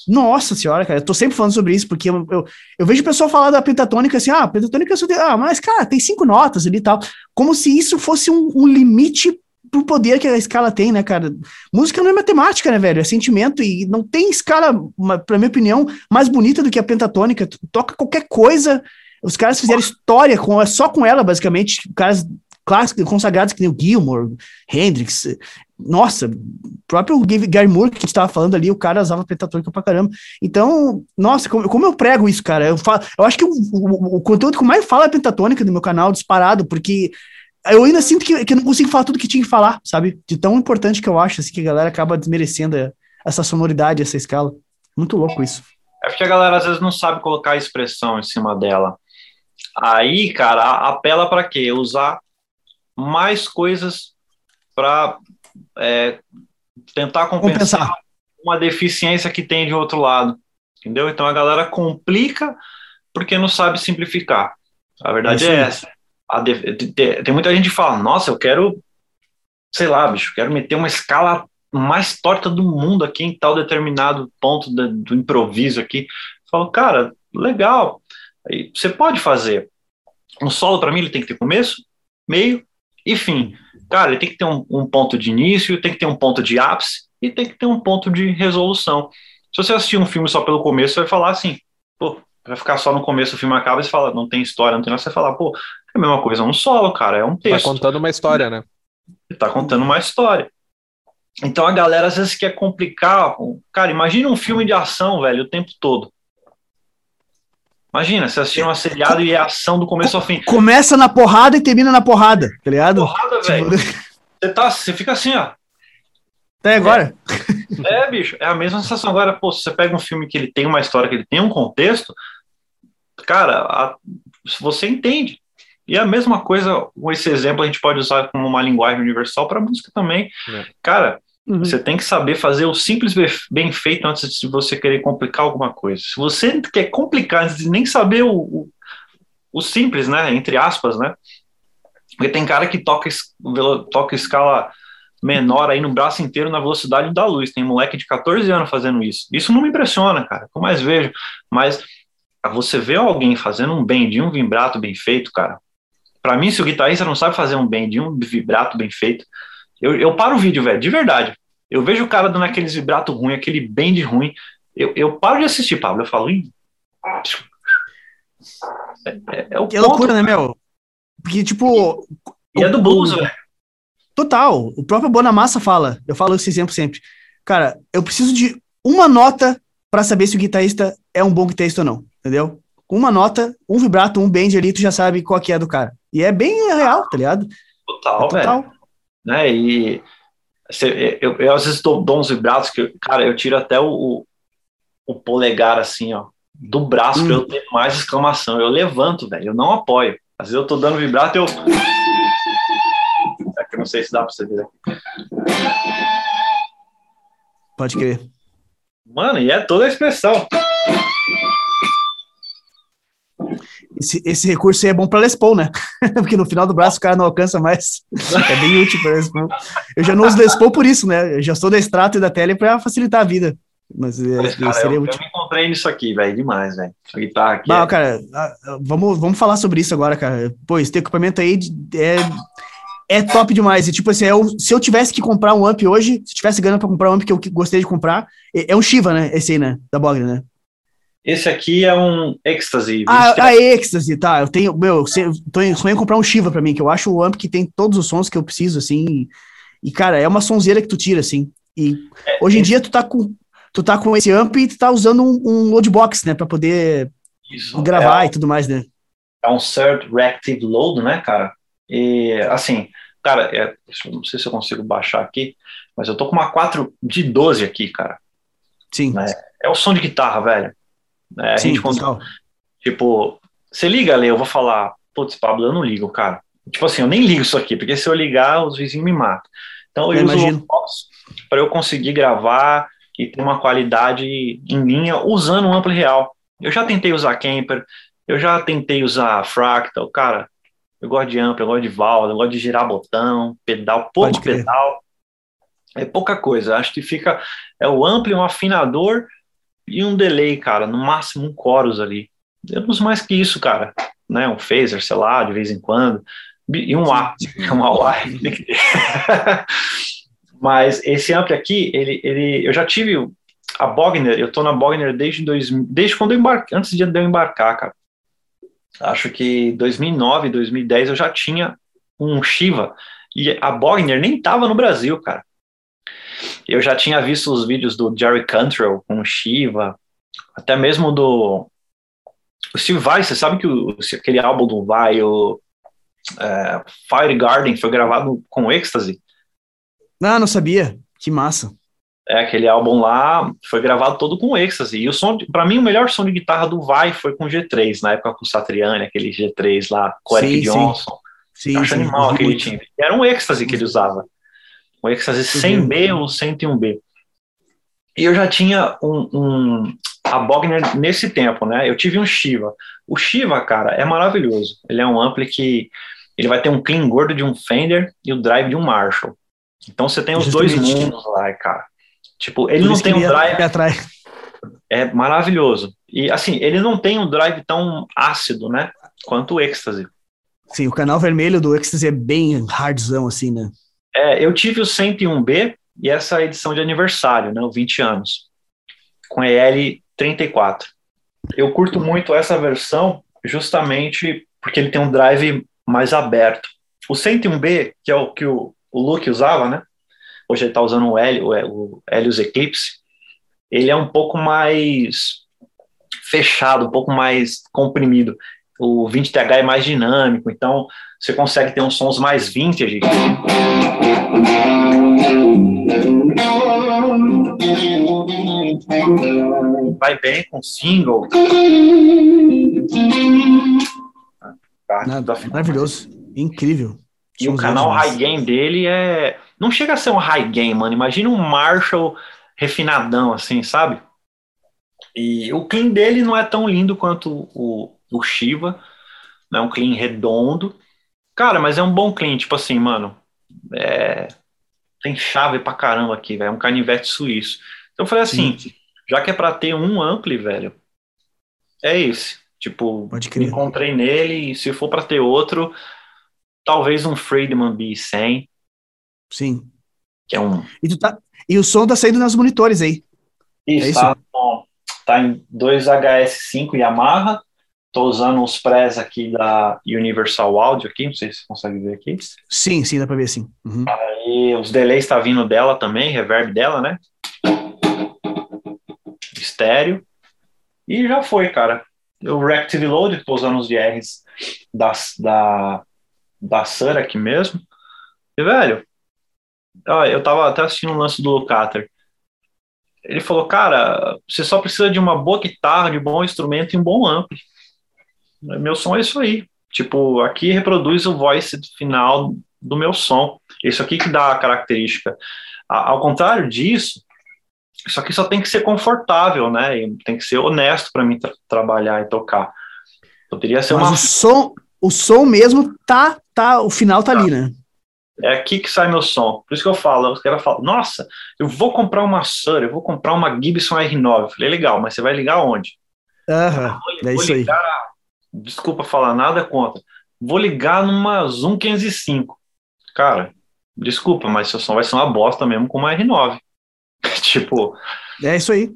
Nossa senhora, cara, eu tô sempre falando sobre isso, porque eu, eu, eu vejo o pessoal falar da pentatônica assim, ah, pentatônica é só tem, ah, mas cara, tem cinco notas ali e tal, como se isso fosse um, um limite pro poder que a escala tem, né, cara? Música não é matemática, né, velho? É sentimento e não tem escala, pra minha opinião, mais bonita do que a pentatônica. Tu toca qualquer coisa, os caras fizeram história com, só com ela, basicamente, caras clássicos, consagrados que nem o Gilmore, Hendrix, nossa, próprio Gary Moore que a gente tava falando ali, o cara usava pentatônica pra caramba. Então, nossa, como, como eu prego isso, cara? Eu, falo, eu acho que o, o, o conteúdo que eu mais falo é pentatônica no meu canal, disparado, porque eu ainda sinto que, que eu não consigo falar tudo que tinha que falar, sabe? De tão importante que eu acho, assim, que a galera acaba desmerecendo essa sonoridade, essa escala. Muito louco isso. É porque a galera às vezes não sabe colocar a expressão em cima dela. Aí, cara, apela para quê? Usar mais coisas para tentar compensar, Compensar. uma deficiência que tem de outro lado. Entendeu? Então a galera complica porque não sabe simplificar. A verdade é, é essa. tem muita gente que fala, nossa, eu quero, sei lá, bicho, quero meter uma escala mais torta do mundo aqui em tal determinado ponto do, do improviso aqui. Eu falo, cara, legal. Aí você pode fazer. Um solo, para mim, ele tem que ter começo, meio e fim. Cara, ele tem que ter um, um, ponto de início, tem que ter um ponto de ápice e tem que ter um ponto de resolução. Se você assistir um filme só pelo começo, você vai falar assim, pô, vai ficar só no começo, o filme acaba e você fala, não tem história, não tem nada, você vai falar, pô, é a mesma coisa, é um solo, cara, é um texto. Tá contando uma história, né? Tá contando uma história. Então a galera às vezes quer complicar. Cara, imagina um filme de ação, velho, o tempo todo. Imagina, você assistir uma seriado e é ação do começo ao fim. Começa na porrada e termina na porrada, tá ligado? Porrada, velho. <laughs> Você, tá, você fica assim, ó. Até agora. É, é, bicho, é a mesma sensação. Agora, pô, se você pega um filme que ele tem uma história, que ele tem um contexto, cara, a, você entende. E a mesma coisa, com esse exemplo, a gente pode usar como uma linguagem universal para música também. É. Cara, Uhum. Você tem que saber fazer o simples bem feito antes de você querer complicar alguma coisa. Se você quer complicar antes de nem saber o, o, o simples, né, entre aspas, né, porque tem cara que toca, toca escala menor aí no braço inteiro na velocidade da luz. Tem moleque de 14 anos fazendo isso. Isso não me impressiona, cara. Eu mais vejo. Mas você vê alguém fazendo um bend, um vibrato bem feito, cara. Para mim, se o guitarrista não sabe fazer um bend, um vibrato bem feito, eu, eu paro o vídeo, velho, de verdade. Eu vejo o cara dando aqueles vibrato ruim, aquele bend ruim. Eu, eu paro de assistir, Pablo. Eu falo, Ih. É, é, é o que ponto, loucura, né, meu? Porque, tipo. E, é do blues, velho. Total. O próprio Bonamassa fala. Eu falo esse exemplo sempre. Cara, eu preciso de uma nota para saber se o guitarrista é um bom guitarrista ou não. Entendeu? Uma nota, um vibrato, um bend ali, tu já sabe qual que é do cara. E é bem real, tá ligado? Total, é total. velho né? E eu, eu, às vezes dou, dou uns vibratos que, cara, eu tiro até o, o polegar assim, ó, do braço hum. para eu ter mais exclamação. Eu levanto, velho, eu não apoio. Às vezes eu tô dando vibrato, eu. É que eu não sei se dá para você ver aqui. Pode crer. Mano, e é toda a expressão. Esse, esse recurso aí é bom para Les Paul, né? <laughs> Porque no final do braço o cara não alcança mais. É bem útil para Les Paul. Eu já não uso Les Paul por isso, né? Eu já sou da extrato e da tele para facilitar a vida. Mas, é, cara, seria eu, útil. Eu me encontrei nisso aqui, velho, demais, velho. Essa guitarra aqui. Não, é... cara, vamos, vamos falar sobre isso agora, cara. Pô, esse equipamento aí é, é top demais. E, tipo assim, eu, se eu tivesse que comprar um amp hoje, se tivesse ganhando para comprar um amp que eu gostaria de comprar, é, é um Shiva, né? Esse aí, né? Da Bogner, né? Esse aqui é um Ecstasy. Ah, a Ecstasy, tá. Eu tenho, meu, tô sonhando em comprar um Shiva pra mim, que eu acho o amp que tem todos os sons que eu preciso, assim. E, cara, é uma sonzeira que tu tira, assim. E é, hoje em esse... dia tu tá com tu tá com esse amp e tu tá usando um, um loadbox, né, para poder Isso, gravar é, e tudo mais, né? É um Third Reactive Load, né, cara? E, assim, cara, é, não sei se eu consigo baixar aqui, mas eu tô com uma 4 de 12 aqui, cara. Sim. Né? É o som de guitarra, velho. Né? A Sim, gente conta, tipo, você liga, Lê, eu vou falar, putz, Pablo, eu não ligo, cara. Tipo assim, eu nem ligo isso aqui, porque se eu ligar, os vizinhos me matam. Então eu, eu uso o para eu conseguir gravar e ter uma qualidade em linha usando um amplo real. Eu já tentei usar Kemper, eu já tentei usar Fractal, cara. Eu gosto de amplo, eu gosto de valve, eu gosto de girar botão, pedal, pouco pedal. É pouca coisa. Acho que fica é o amplo, um afinador e um delay, cara, no máximo um chorus ali. Eu não uso mais que isso, cara, né? Um phaser, sei lá, de vez em quando, e um A, <laughs> um A. <laughs> Mas esse ampli aqui, ele, ele, eu já tive a Bogner, eu tô na Bogner desde, dois, desde quando eu embarquei, antes de eu embarcar, cara. Acho que 2009, 2010 eu já tinha um Shiva e a Bogner nem tava no Brasil, cara. Eu já tinha visto os vídeos do Jerry Cantrell com o Shiva, até mesmo do o Steve Vai, você sabe que o, aquele álbum do Vai, o é, Fire Garden, foi gravado com Ecstasy? Ah, não sabia. Que massa. É, aquele álbum lá foi gravado todo com Ecstasy. E o som, para mim, o melhor som de guitarra do Vai foi com G3, na época com o Satriani, aquele G3 lá, com o Eric Johnson. Sim, sim. acho sim, animal aquele timbre. Era um Ecstasy que ele usava o êxtase 100B ou 101B. E eu já tinha um, um, a Bogner nesse tempo, né? Eu tive um Shiva. O Shiva, cara, é maravilhoso. Ele é um ampli que ele vai ter um clean gordo de um Fender e o drive de um Marshall. Então você tem os Justamente. dois mundos lá, cara. Tipo, ele Por não tem um drive. É maravilhoso. E assim, ele não tem um drive tão ácido, né? Quanto o Ecstasy. Sim, o canal vermelho do Ecstasy é bem hardzão, assim, né? É, eu tive o 101B e essa edição de aniversário, né? O 20 anos. Com EL 34. Eu curto muito essa versão justamente porque ele tem um drive mais aberto. O 101B, que é o que o, o Luke usava, né? Hoje ele está usando o, Helios, o Helios Eclipse. Ele é um pouco mais fechado, um pouco mais comprimido. O 20TH é mais dinâmico, então você consegue ter uns sons mais vintage. Vai bem com single. Nada, maravilhoso, incrível. E o canal high gain dele é. Não chega a ser um high gain, mano. Imagina um Marshall refinadão, assim, sabe? E o clean dele não é tão lindo quanto o, o Shiva. Não é um clean redondo. Cara, mas é um bom clean, tipo assim, mano. É... Tem chave pra caramba aqui, velho. É um canivete suíço. Então eu falei assim, Sim. já que é pra ter um ampli, velho, é esse. Tipo, encontrei nele e se for para ter outro, talvez um Friedman B100. Sim. Que é um... E, tá... e o som tá saindo nas monitores aí. Isso, é isso? Tá, tá em dois HS5 Yamaha. Tô usando os prés aqui da Universal Audio aqui, não sei se você consegue ver aqui. Sim, sim, dá para ver sim. Uhum. Aí os delays tá vindo dela também, reverb dela, né? Estéreo. E já foi, cara o Reactive Load, estou usando os DRs da, da, da Sur aqui mesmo. E, velho, eu tava até assistindo um lance do Locater. Ele falou, cara, você só precisa de uma boa guitarra, de um bom instrumento e um bom ampli. Meu som é isso aí. Tipo, aqui reproduz o voice final do meu som. Isso aqui que dá a característica. Ao contrário disso, isso aqui só tem que ser confortável, né? E tem que ser honesto para mim tra trabalhar e tocar. Poderia ser Mas uma. O som, o som mesmo tá, tá, o final tá, tá, ali, né? É aqui que sai meu som. Por isso que eu falo, os caras falam, nossa, eu vou comprar uma Sur, eu vou comprar uma Gibson R9. Eu falei, legal, mas você vai ligar onde? Aham, uhum, é isso aí. Desculpa falar nada contra. Vou ligar numa Zoom 505. Cara, desculpa, mas seu som vai ser uma bosta mesmo com uma R9. <laughs> tipo. É isso aí.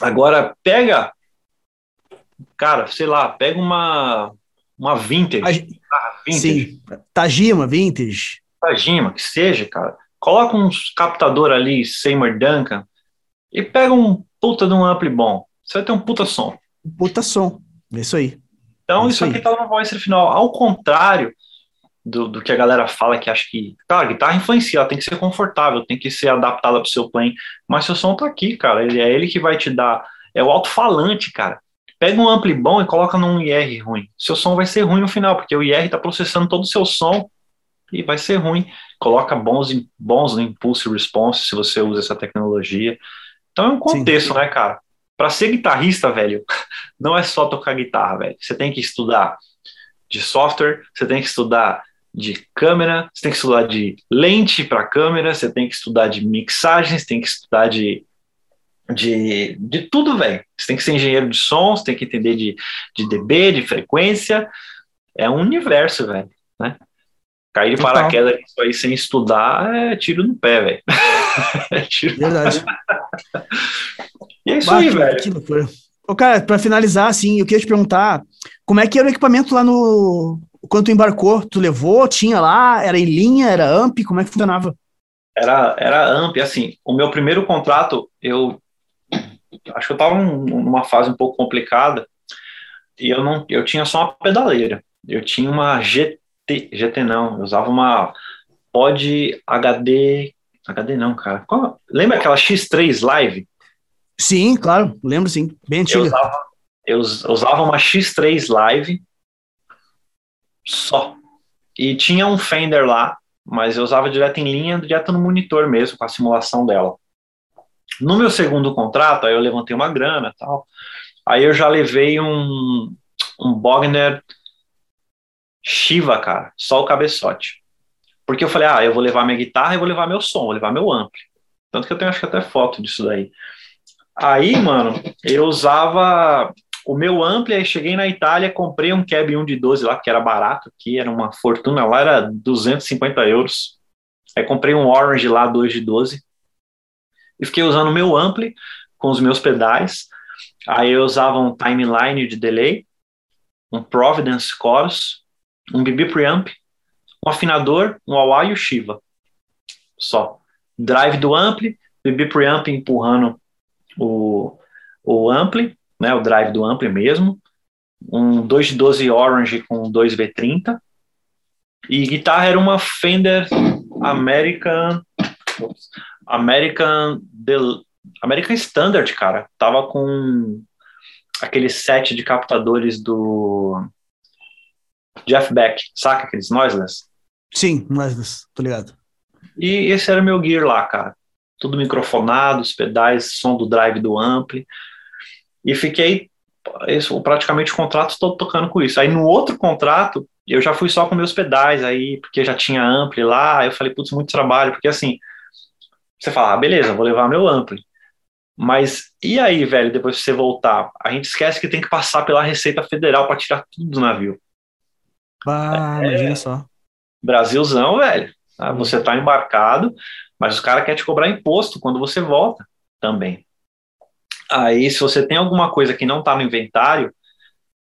Agora, pega. Cara, sei lá, pega uma. Uma vintage. A, vintage. Sim, Tajima, vintage. Tajima, que seja, cara. Coloca uns captador ali, Seymour Duncan, e pega um puta de um ampli bom. Você vai ter um puta som. Um puta som. É isso aí. Então, é isso, isso aqui tá no voice final. Ao contrário do, do que a galera fala, que acha que, cara, a guitarra influencia, ela tem que ser confortável, tem que ser adaptada para o seu playing, mas seu som tá aqui, cara, ele, é ele que vai te dar, é o alto-falante, cara. Pega um ampli bom e coloca num IR ruim. Seu som vai ser ruim no final, porque o IR está processando todo o seu som e vai ser ruim. Coloca bons, bons no impulse response se você usa essa tecnologia. Então é um contexto, Sim. né, cara? Para ser guitarrista, velho, <laughs> não é só tocar guitarra, velho. Você tem que estudar de software, você tem que estudar de câmera, você tem que estudar de lente para câmera, você tem que estudar de mixagem, você tem que estudar de, de, de tudo, velho. Você tem que ser engenheiro de som, você tem que entender de, de dB, de frequência. É um universo, velho, né? Cair de paraquedas isso aí sem estudar é tiro no pé, velho. <laughs> é tiro Verdade. <laughs> e é isso aí, velho. Ô, cara, para finalizar, assim, eu queria te perguntar como é que era o equipamento lá no, quando tu embarcou, tu levou, tinha lá, era em linha, era AMP, como é que funcionava? Era, era AMP, assim, o meu primeiro contrato, eu acho que eu estava numa fase um pouco complicada e eu não, eu tinha só uma pedaleira, eu tinha uma GT, GT não, eu usava uma Pod HD, HD não, cara, Qual, lembra aquela X3 Live? Sim, claro, lembro sim, bem antiga. Eu usava, eu usava uma X3 Live, só. E tinha um Fender lá, mas eu usava direto em linha, direto no monitor mesmo, com a simulação dela. No meu segundo contrato, aí eu levantei uma grana tal. Aí eu já levei um, um Bogner Shiva, cara, só o cabeçote. Porque eu falei, ah, eu vou levar minha guitarra e vou levar meu som, vou levar meu ampli. Tanto que eu tenho acho que até foto disso daí. Aí, mano, eu usava o meu ampli, aí cheguei na Itália, comprei um Cab 1 de 12 lá, que era barato aqui, era uma fortuna lá, era 250 euros. Aí comprei um Orange lá, 2 de 12. E fiquei usando o meu ampli com os meus pedais. Aí eu usava um timeline de delay, um Providence Chorus, um BB preamp, um afinador, um wah e o Shiva. Só. Drive do ampli, BB preamp empurrando o, o ampli, né, o drive do ampli mesmo, um 2 de 12 Orange com 2V30, e guitarra era uma Fender American American Del, American Standard, cara. Tava com aquele set de captadores do Jeff Beck, saca aqueles noiseless? Sim, noiseless, tô ligado. E esse era meu gear lá, cara. Tudo microfonado, os pedais, som do drive do ampli. E fiquei isso, praticamente o contrato todo tocando com isso. Aí no outro contrato, eu já fui só com meus pedais aí, porque já tinha ampli lá. Eu falei, putz, muito trabalho, porque assim, você fala, ah, beleza, vou levar meu ampli. Mas e aí, velho, depois que você voltar? A gente esquece que tem que passar pela Receita Federal para tirar tudo do navio. Ah, é, imagina só. Brasilzão, velho. Ah, você tá embarcado, mas os caras querem te cobrar imposto quando você volta também. Aí, se você tem alguma coisa que não tá no inventário,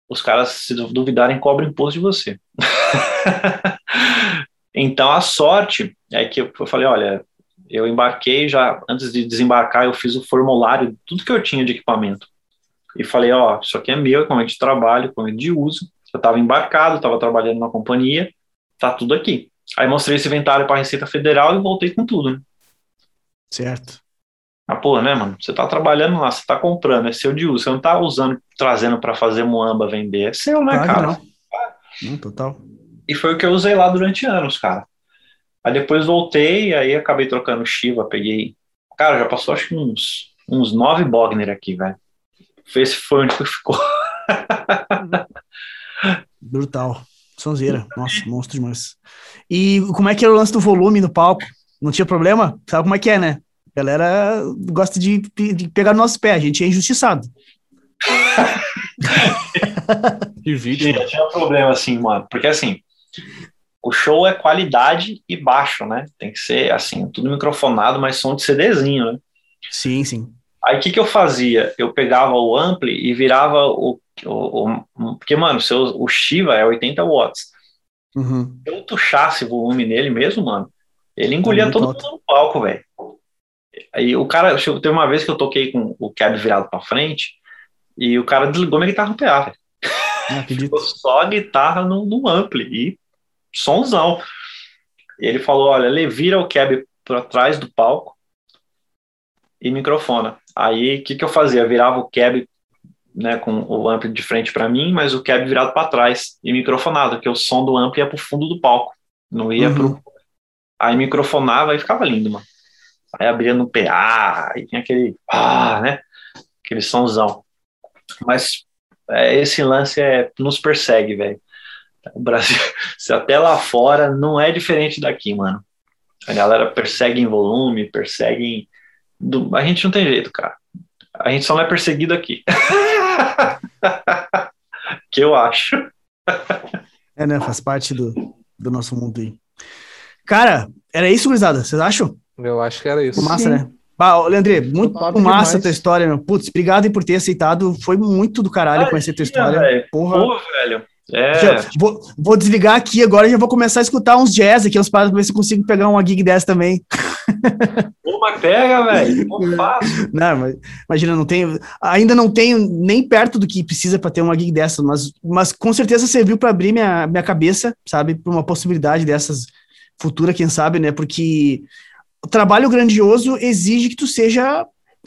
os caras, se duvidarem, cobram imposto de você. <laughs> então, a sorte é que eu falei, olha, eu embarquei já, antes de desembarcar, eu fiz o formulário, tudo que eu tinha de equipamento. E falei, ó, isso aqui é meu, equipamento de trabalho, equipamento de uso. Eu estava embarcado, estava trabalhando na companhia, tá tudo aqui. Aí mostrei esse inventário para a Receita Federal e voltei com tudo, né? Certo. Ah, pô, né, mano? Você tá trabalhando lá, você tá comprando, é seu de uso. Você não tá usando, trazendo para fazer muamba vender. É seu, né, claro, cara? Não. não, total. E foi o que eu usei lá durante anos, cara. Aí depois voltei, aí acabei trocando Shiva, peguei. Cara, já passou acho que uns, uns nove Bogner aqui, velho. Esse foi onde ficou. <laughs> Brutal. Sonzeira. Nossa, monstro demais. E como é que era o lance do volume no palco? Não tinha problema? Sabe como é que é, né? A galera gosta de, de pegar no nosso pé, a gente é injustiçado. que vídeo. Tinha um problema assim, mano. Porque assim, o show é qualidade e baixo, né? Tem que ser assim, tudo microfonado, mas som de CDzinho, né? Sim, sim. Aí o que, que eu fazia? Eu pegava o ampli e virava o. porque, mano, seu, o Shiva é 80 watts. Uhum. Se eu tuchasse volume nele mesmo, mano, ele engolia é todo alto. mundo no palco, velho. Aí o cara, teve uma vez que eu toquei com o cab virado pra frente e o cara desligou minha guitarra no PA, velho. <laughs> Ficou só a guitarra no, no ampli e sonzão. E ele falou: olha, ele vira o cab para trás do palco e microfona. Aí o que, que eu fazia? virava o cab né, com o ampli de frente para mim, mas o cab virado para trás e microfonado, que o som do ampli ia para o fundo do palco, não ia uhum. pro. Aí microfonava e ficava lindo, mano. Aí abria no PA, e tinha aquele. Ah, né? Aquele sonzão. Mas é, esse lance é, nos persegue, velho. O Brasil, <laughs> se até lá fora não é diferente daqui, mano. A galera persegue em volume, persegue. Do... A gente não tem jeito, cara. A gente só não é perseguido aqui. <laughs> <laughs> que eu acho. é, né? Faz parte do, do nosso mundo aí. Cara, era isso, gurizada? Vocês acham? Eu acho que era isso. Massa, Sim. né? Bah, Leandré, muito massa a tua história, meu. Putz, obrigado por ter aceitado. Foi muito do caralho conhecer a tua história. Véio. Porra. Pô, velho. É. Já, vou, vou, desligar aqui agora e já vou começar a escutar uns jazz aqui, uns pra ver se eu consigo pegar uma gig dessa também. Mas pega, velho. <laughs> Não, mas imagina, não tenho. Ainda não tenho nem perto do que precisa para ter uma gig dessa, mas, mas com certeza serviu para abrir minha, minha cabeça, sabe, para uma possibilidade dessas futura, quem sabe, né? Porque o trabalho grandioso exige que tu seja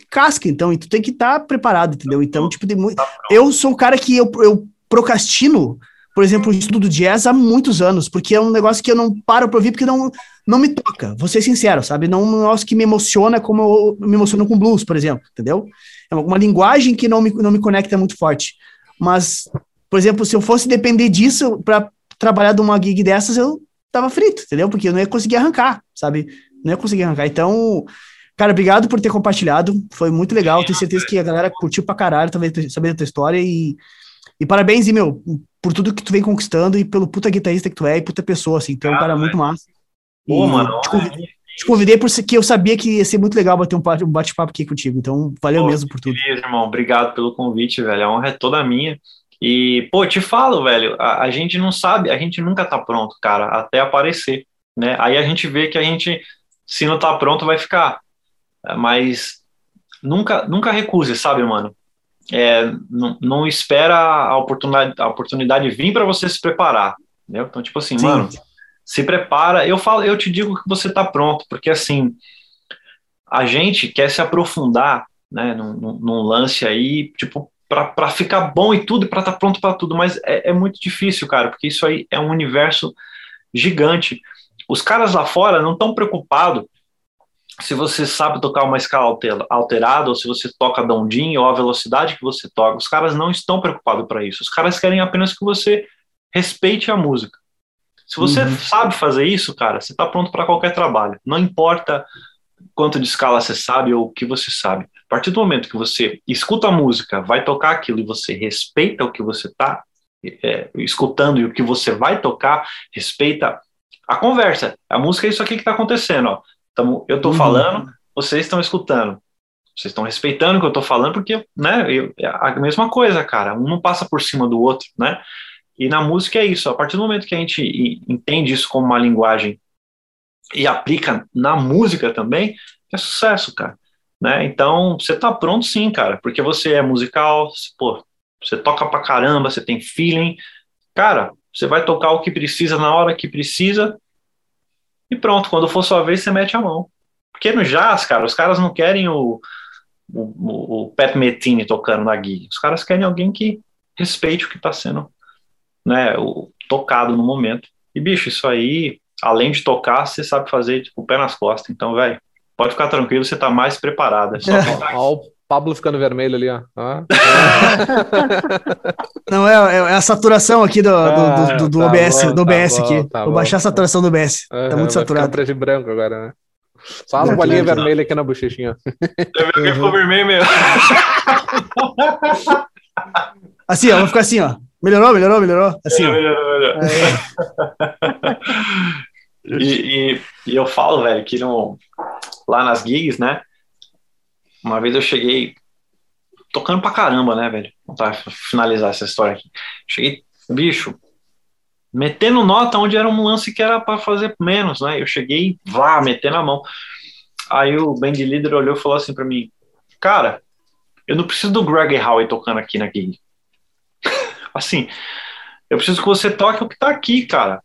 casca, então, e tu tem que estar tá preparado, entendeu? Então, tipo, muito... Tá eu sou um cara que eu, eu procrastino, por exemplo, o estudo do jazz há muitos anos, porque é um negócio que eu não paro para ouvir, porque não, não me toca, vou ser sincero, sabe? Não é um negócio que me emociona como eu me emociono com blues, por exemplo, entendeu? É uma linguagem que não me, não me conecta muito forte. Mas, por exemplo, se eu fosse depender disso para trabalhar de uma gig dessas, eu tava frito, entendeu? Porque eu não ia conseguir arrancar, sabe? Não ia conseguir arrancar. Então, cara, obrigado por ter compartilhado. Foi muito legal. Tenho certeza que a galera curtiu pra caralho também saber da tua história. E, e parabéns, e, meu, por tudo que tu vem conquistando e pelo puta guitarrista que tu é e puta pessoa, assim. Tu é um cara muito massa. Pô, mano. Te convidei, te convidei porque eu sabia que ia ser muito legal bater um bate-papo aqui contigo. Então, valeu pô, mesmo por tudo. Irmão. Obrigado pelo convite, velho. A honra é toda minha. E, pô, te falo, velho, a, a, gente não sabe, a gente nunca tá pronto, cara, até aparecer, né? Aí a gente vê que a gente, se não tá pronto, vai ficar. Mas nunca, nunca recuse, sabe, mano? É, não, não espera a oportunidade, a oportunidade vir para você se preparar, entendeu? Então, tipo assim, Sim. mano, se prepara. Eu falo, eu te digo que você está pronto, porque assim a gente quer se aprofundar, né, num, num lance aí, tipo, para ficar bom e tudo, para estar tá pronto para tudo, mas é, é, muito difícil, cara, porque isso aí é um universo gigante. Os caras lá fora não estão preocupados se você sabe tocar uma escala alterada, ou se você toca dondinho, ou a velocidade que você toca. Os caras não estão preocupados para isso. Os caras querem apenas que você respeite a música. Se você uhum. sabe fazer isso, cara, você está pronto para qualquer trabalho. Não importa quanto de escala você sabe ou o que você sabe. A partir do momento que você escuta a música, vai tocar aquilo e você respeita o que você está é, escutando e o que você vai tocar, respeita a conversa. A música é isso aqui que está acontecendo. Ó. Tamo, eu estou uhum. falando, vocês estão escutando. Vocês estão respeitando o que eu estou falando, porque né, eu, é a mesma coisa, cara. Um não passa por cima do outro, né? E na música é isso. A partir do momento que a gente entende isso como uma linguagem e aplica na música também, é sucesso, cara. Né? Então, você tá pronto sim, cara, porque você é musical, pô, você toca pra caramba, você tem feeling. Cara, você vai tocar o que precisa na hora que precisa e pronto, quando for sua vez, você mete a mão. Porque no jazz, cara, os caras não querem o, o, o Pat Metini tocando na guia. Os caras querem alguém que respeite o que está sendo né, o, tocado no momento. E, bicho, isso aí, além de tocar, você sabe fazer tipo, o pé nas costas. Então, velho, pode ficar tranquilo, você tá mais preparado. É só <laughs> o Pablo ficando vermelho ali, ó. Ah. <laughs> Não, é, é, a saturação aqui do, do, do, do ah, tá OBS, bom, do OBS tá aqui. Bom, tá Vou baixar a saturação do OBS. Uhum, tá muito saturado. preto e branco agora, né? Só as bolinhas vermelhas aqui na bochechinha. Eu vi que ficou vermelho mesmo. <laughs> Assim, ó, vou ficar assim, ó. Melhorou, melhorou, melhorou? Assim. Melhorou, melhorou. <laughs> e, e, e, eu falo, velho, que no, lá nas gigs, né? Uma vez eu cheguei tocando pra caramba, né, velho? Vou finalizar essa história aqui. Cheguei, bicho, metendo nota onde era um lance que era para fazer menos, né? Eu cheguei, vá, metendo a mão. Aí o band leader olhou e falou assim para mim: Cara, eu não preciso do Greg Howe tocando aqui na gig. <laughs> Assim, eu preciso que você toque o que tá aqui, cara.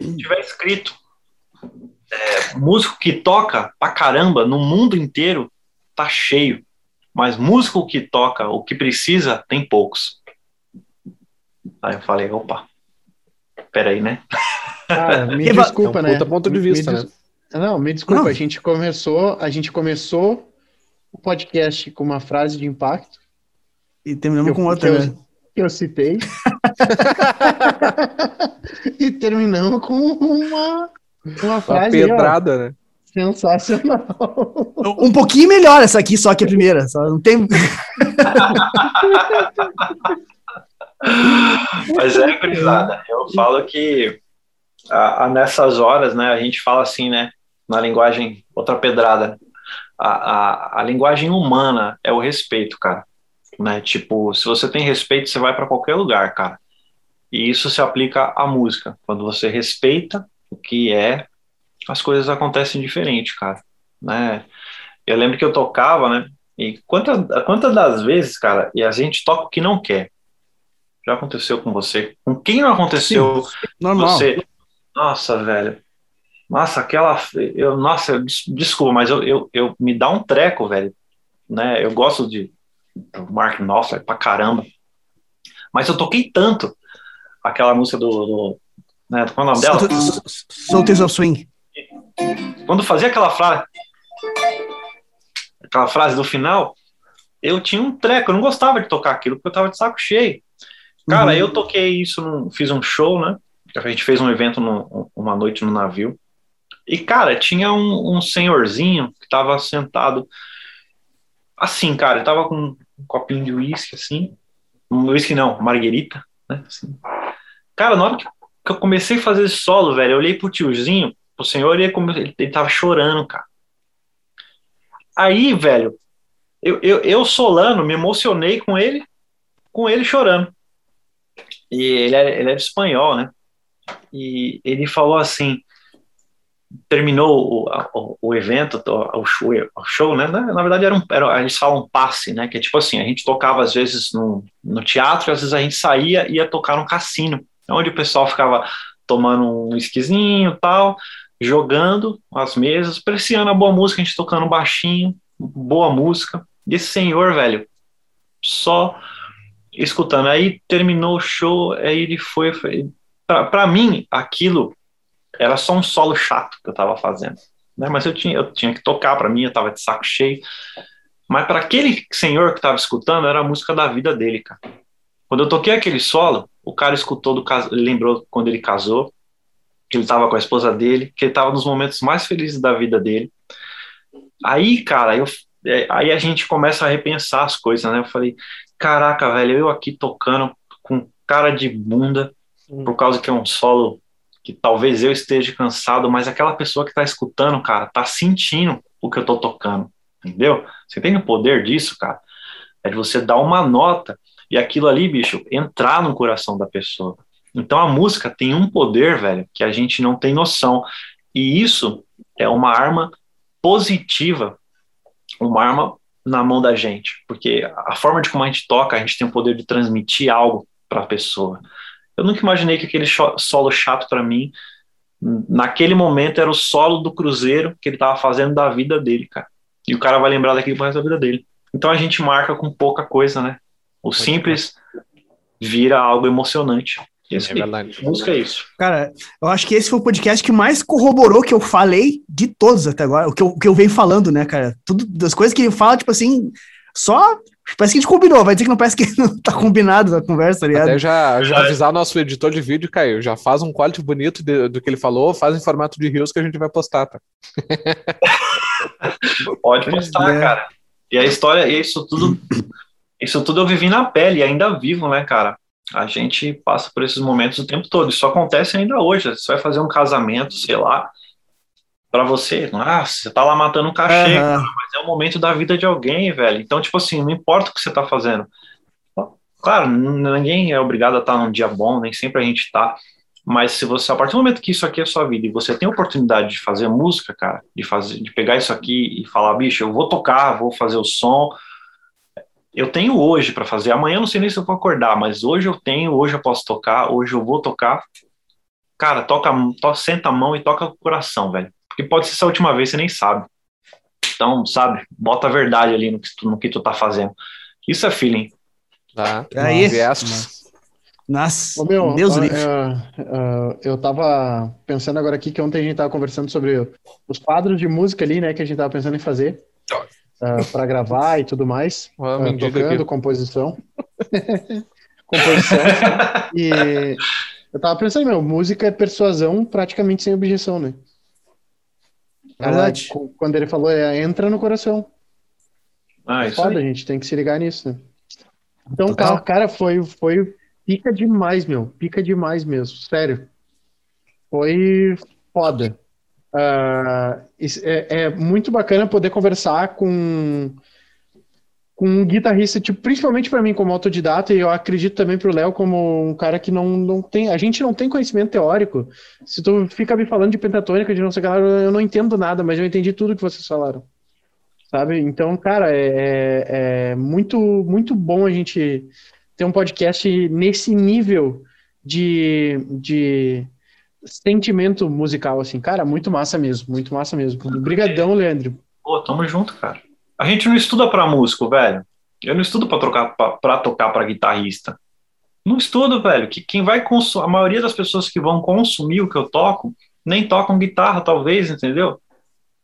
Se tiver escrito. É, músico que toca pra caramba no mundo inteiro tá cheio. Mas músico que toca o que precisa, tem poucos. Aí eu falei, opa, peraí, né? Cara, <laughs> me desculpa, é um né? ponto de vista, me, né? Não, me desculpa, não. a gente começou, a gente começou o podcast com uma frase de impacto. E terminamos com outra, né? que eu citei. <laughs> <laughs> e terminamos com uma, uma frase. Uma pedrada, ó, né? Sensacional. Um pouquinho melhor essa aqui, só que a primeira. Só não tem. <laughs> Mas é, gurizada, eu falo que a, a, nessas horas, né, a gente fala assim, né, na linguagem, outra pedrada, a, a, a linguagem humana é o respeito, cara né? Tipo, se você tem respeito, você vai para qualquer lugar, cara. E isso se aplica à música. Quando você respeita o que é, as coisas acontecem diferente, cara, né? Eu lembro que eu tocava, né? E quantas quantas das vezes, cara, e a gente toca o que não quer. Já aconteceu com você? Com quem não aconteceu? Sim, normal. Você? Nossa, velho. Nossa, aquela. Eu, nossa, desculpa, mas eu, eu, eu me dá um treco, velho. Né? Eu gosto de Mark Knopfler pra caramba. Mas eu toquei tanto aquela música do. do né, qual é o nome dela? Of Swing. Quando fazia aquela frase, aquela frase do final, eu tinha um treco, eu não gostava de tocar aquilo, porque eu tava de saco cheio. Cara, uhum. eu toquei isso, no, fiz um show, né? A gente fez um evento no, uma noite no navio. E, cara, tinha um, um senhorzinho que tava sentado assim, cara, ele tava com um copinho de uísque, assim. Um uísque não, marguerita, né? Assim. Cara, na hora que, eu comecei a fazer esse solo, velho, eu olhei pro tiozinho, pro senhor, e ele, ele, tava chorando, cara. Aí, velho, eu, eu, eu solano, me emocionei com ele, com ele chorando. E ele era, ele era espanhol, né? E ele falou assim, terminou o, o, o evento, o show, o show, né? Na, verdade, era um, era, eles falam passe, né? Que é tipo assim, a gente tocava às vezes no, no teatro, às vezes a gente saía e ia tocar no cassino, onde o pessoal ficava tomando um esquisinho tal, jogando as mesas, apreciando a boa música, a gente tocando baixinho, boa música. E esse senhor, velho, só escutando. Aí terminou o show, aí ele foi. foi para mim, aquilo era só um solo chato que eu tava fazendo. Né? Mas eu tinha, eu tinha que tocar, para mim, eu tava de saco cheio. Mas para aquele senhor que tava escutando, era a música da vida dele, cara. Quando eu toquei aquele solo, o cara escutou do lembrou quando ele casou, que ele tava com a esposa dele, que ele tava nos momentos mais felizes da vida dele. Aí, cara, eu, é, aí a gente começa a repensar as coisas, né? Eu falei, caraca, velho, eu aqui tocando com cara de bunda, hum. por causa que é um solo que talvez eu esteja cansado, mas aquela pessoa que tá escutando, cara, tá sentindo o que eu tô tocando, entendeu? Você tem o poder disso, cara? É de você dar uma nota e aquilo ali, bicho, entrar no coração da pessoa. Então a música tem um poder, velho, que a gente não tem noção. E isso é uma arma positiva, uma arma na mão da gente, porque a forma de como a gente toca, a gente tem o poder de transmitir algo para a pessoa. Eu nunca imaginei que aquele solo chato para mim, naquele momento, era o solo do Cruzeiro que ele estava fazendo da vida dele, cara. E o cara vai lembrar daquilo pro resto da vida dele. Então a gente marca com pouca coisa, né? O simples vira algo emocionante. Isso é verdade. Música é isso. Cara, eu acho que esse foi o podcast que mais corroborou que eu falei de todos até agora, o que eu, o que eu venho falando, né, cara? Tudo das coisas que ele fala, tipo assim, só Parece que a gente combinou, vai dizer que não parece que <laughs> não tá combinado a conversa, tá ligado? Até já, já avisar nosso editor de vídeo, Caio, já faz um quality bonito de, do que ele falou, faz em formato de rios que a gente vai postar, tá? <laughs> Pode postar, é. cara. E a história, isso tudo, isso tudo eu vivi na pele, ainda vivo, né, cara? A gente passa por esses momentos o tempo todo. Isso acontece ainda hoje. Você vai fazer um casamento, sei lá, para você. Ah, você tá lá matando um cachê, uhum. mas é o momento da vida de alguém, velho. Então, tipo assim, não importa o que você tá fazendo. Claro, ninguém é obrigado a estar num dia bom, nem sempre a gente tá. Mas se você, a partir do momento que isso aqui é sua vida e você tem a oportunidade de fazer música, cara, de fazer, de pegar isso aqui e falar, bicho, eu vou tocar, vou fazer o som, eu tenho hoje para fazer. Amanhã eu não sei nem se eu vou acordar, mas hoje eu tenho, hoje eu posso tocar, hoje eu vou tocar. Cara, toca, to, senta a mão e toca o coração, velho. Porque pode ser essa última vez, você nem sabe. Então, sabe, bota a verdade ali no que tu, no que tu tá fazendo. Isso é feeling. Tá. É isso. Nossa, Ô, meu, Deus uh, uh, eu tava pensando agora aqui que ontem a gente tava conversando sobre os quadros de música ali, né, que a gente tava pensando em fazer uh, para gravar e tudo mais, uh, tocando, composição. <laughs> composição. e eu tava pensando, meu, música é persuasão praticamente sem objeção, né? Verdade. Ela, quando ele falou, é, entra no coração. Ah, isso Foda, aí. a gente tem que se ligar nisso, né? Então, cara, cara, foi, foi pica demais, meu. Pica demais mesmo, sério. Foi foda. Uh, é, é, muito bacana poder conversar com, com um guitarrista, tipo, principalmente para mim como autodidata, e eu acredito também pro Léo como um cara que não, não tem. A gente não tem conhecimento teórico. Se tu fica me falando de pentatônica, de não sei o eu não entendo nada, mas eu entendi tudo que vocês falaram. Sabe? Então, cara, é, é, é muito, muito bom a gente ter um podcast nesse nível de, de sentimento musical, assim. Cara, muito massa mesmo, muito massa mesmo. Obrigadão, Leandro. Pô, tamo junto, cara. A gente não estuda para músico, velho. Eu não estudo para tocar para tocar para guitarrista. Não estudo, velho. Que quem vai consumir, a maioria das pessoas que vão consumir o que eu toco nem tocam guitarra, talvez, entendeu?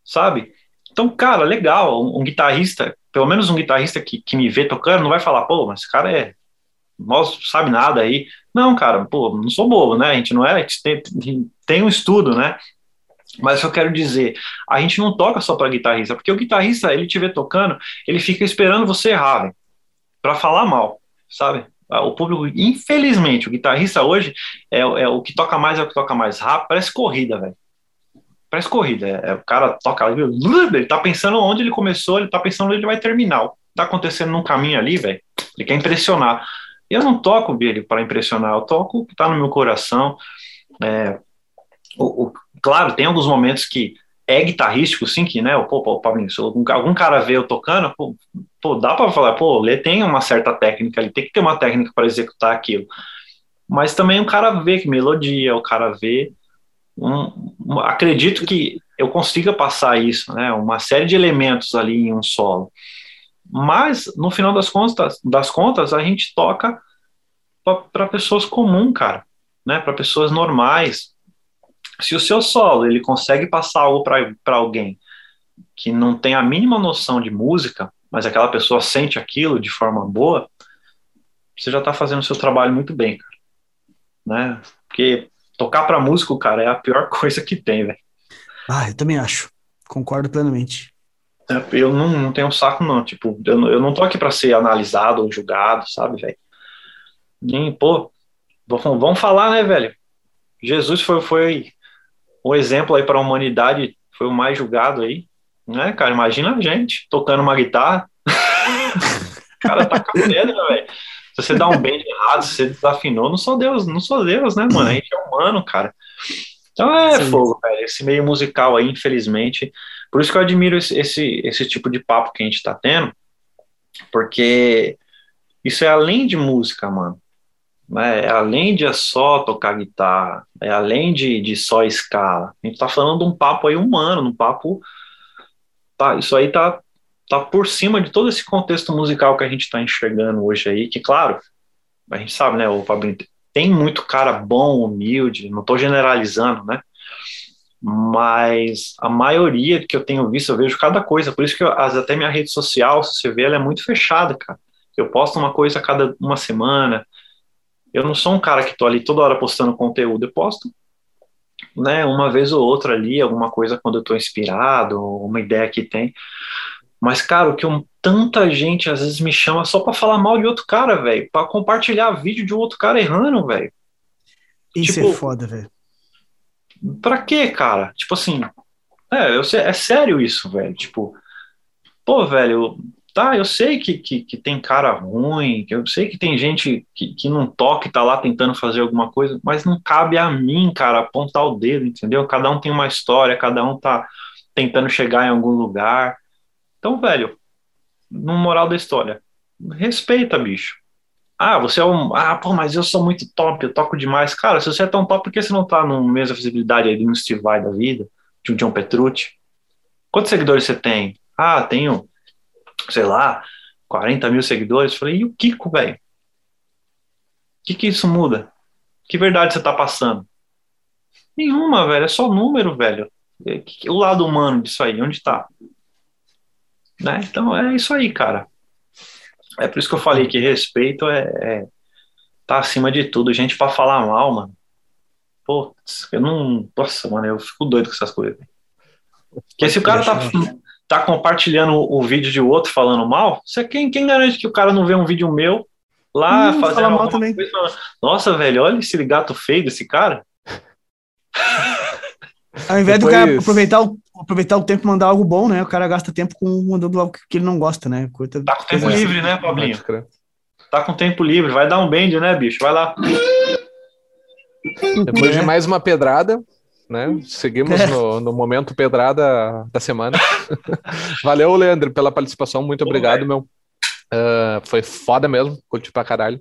Sabe? Então, cara, legal, um, um guitarrista, pelo menos um guitarrista que, que me vê tocando, não vai falar, pô, mas esse cara é. Nossa, sabe nada aí. Não, cara, pô, não sou bobo, né? A gente não é. A gente tem, tem um estudo, né? Mas eu quero dizer, a gente não toca só para guitarrista, porque o guitarrista, ele te vê tocando, ele fica esperando você errar, para falar mal, sabe? Ah, o público, infelizmente, o guitarrista hoje é, é, o que toca mais, é o que toca mais rápido, parece corrida, velho. Parece corrida. É, é, o cara toca ele tá pensando onde ele começou, ele tá pensando onde ele vai terminar. Tá acontecendo num caminho ali, velho. Ele quer impressionar. Eu não toco dele para impressionar, eu toco o que tá no meu coração. É, o, o, claro, tem alguns momentos que é guitarrístico, sim, que, né, pô, pô Paulinho, algum cara vê eu tocando, pô, pô dá para falar, pô, ele tem uma certa técnica, ele tem que ter uma técnica para executar aquilo. Mas também o cara vê que melodia, o cara vê um, um, acredito que eu consiga passar isso, né, uma série de elementos ali em um solo. Mas, no final das contas, das contas a gente toca para pessoas comuns, cara, né, para pessoas normais, se o seu solo ele consegue passar algo para alguém que não tem a mínima noção de música, mas aquela pessoa sente aquilo de forma boa, você já está fazendo o seu trabalho muito bem, cara. Né? Porque tocar para músico, cara, é a pior <laughs> coisa que tem, velho. Ah, eu também acho. Concordo plenamente. Eu não, não tenho saco, não. Tipo, eu, eu não tô aqui para ser analisado ou julgado, sabe, velho? Nem, pô, vamos falar, né, velho? Jesus foi, foi um exemplo aí para a humanidade, foi o mais julgado aí, né, cara? Imagina a gente tocando uma guitarra. o <laughs> cara tá com pedra, velho. Se você dá um bem errado, se você desafinou, não sou Deus, não sou Deus, né, mano? A gente é humano, cara. Então é Sim. fogo, velho. Esse meio musical aí, infelizmente. Por isso que eu admiro esse, esse, esse tipo de papo que a gente tá tendo, porque isso é além de música, mano né, é além de só tocar guitarra, é além de, de só escala. A gente está falando de um papo aí humano, um papo. Tá, isso aí tá, tá por cima de todo esse contexto musical que a gente está enxergando hoje aí, que, claro, a gente sabe, né, o Fabinho, tem muito cara bom, humilde, não estou generalizando, né? Mas a maioria que eu tenho visto, eu vejo cada coisa, por isso que eu, até minha rede social, se você vê, ela é muito fechada, cara. Eu posto uma coisa a cada uma semana, eu não sou um cara que estou ali toda hora postando conteúdo, eu posto né, uma vez ou outra ali, alguma coisa quando eu estou inspirado, uma ideia que tem. Mas, cara, o que um, tanta gente às vezes me chama só para falar mal de outro cara, velho, para compartilhar vídeo de um outro cara errando, velho. Isso tipo, é foda, velho. Pra quê, cara? Tipo assim, é, eu, é sério isso, velho. Tipo, pô, velho, Tá, eu sei que, que, que, tem cara ruim, eu sei que tem gente que, que não toca e tá lá tentando fazer alguma coisa, mas não cabe a mim, cara, apontar o dedo, entendeu? Cada um tem uma história, cada um tá tentando chegar em algum lugar. Então, velho, no moral da história, respeita, bicho. Ah, você é um. Ah, pô, mas eu sou muito top, eu toco demais. Cara, se você é tão top, por que você não tá no mesma visibilidade aí de Steve Vai da vida, de um John Petrucci? Quantos seguidores você tem? Ah, tenho sei lá, 40 mil seguidores. Falei, e o Kiko, velho? O que, que isso muda? Que verdade você tá passando? Nenhuma, velho. É só número, velho. É, o lado humano disso aí, onde tá? Né? Então é isso aí, cara. É por isso que eu falei que respeito é, é tá acima de tudo. Gente para falar mal, mano. Pô, eu não. Nossa, mano, eu fico doido com essas coisas. Porque se o cara tá, tá compartilhando o, vídeo de outro falando mal, você quem, quem garante que o cara não vê um vídeo meu lá hum, fazendo mal também. Coisa, Nossa, velho, olha esse gato feio desse cara. <laughs> Ao invés Depois... do cara aproveitar o, aproveitar o tempo e mandar algo bom, né? O cara gasta tempo com mandando algo que ele não gosta, né? Coisa, tá com tempo assim. livre, né, Pablinho? Tá com tempo livre, vai dar um bend, né, bicho? Vai lá. Depois de mais uma pedrada, né? Seguimos é. no, no, momento pedrada da semana. <laughs> Valeu, Leandro, pela participação. Muito Pô, obrigado, velho. meu. Uh, foi foda mesmo, curti pra caralho.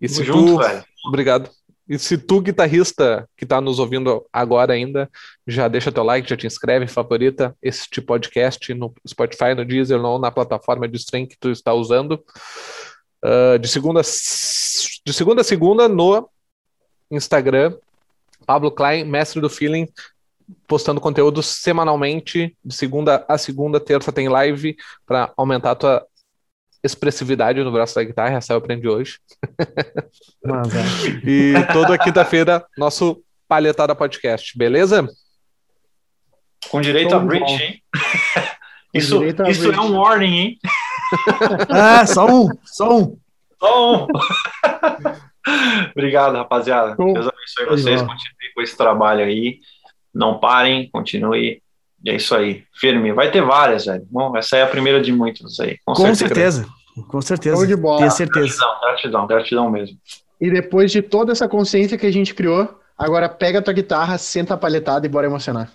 E se junto, tu... velho. Obrigado. E se tu, guitarrista que tá nos ouvindo agora ainda, já deixa teu like, já te inscreve, favorita este podcast no Spotify, no Deezer, ou na plataforma de stream que tu está usando. Uh, de segunda de segunda a segunda no Instagram Pablo Klein, mestre do feeling, postando conteúdo semanalmente, de segunda a segunda, terça tem live para aumentar a tua expressividade no braço da guitarra, essa eu aprendi hoje. Mas, é. <laughs> e toda quinta-feira, nosso Palhetada Podcast, beleza? Com direito a bridge, hein? isso isso é um warning, hein? ah, <laughs> só um, só um. Só um. <laughs> Obrigado, rapaziada. Deus abençoe vocês. Continue com esse trabalho aí. Não parem, continue. E é isso aí. Firme. Vai ter várias, velho. Bom, essa é a primeira de muitos aí. Com, com certeza. certeza. Com certeza. Show de bola. Tenho certeza. Gratidão, gratidão, gratidão mesmo. E depois de toda essa consciência que a gente criou, agora pega a tua guitarra, senta a palhetada e bora emocionar.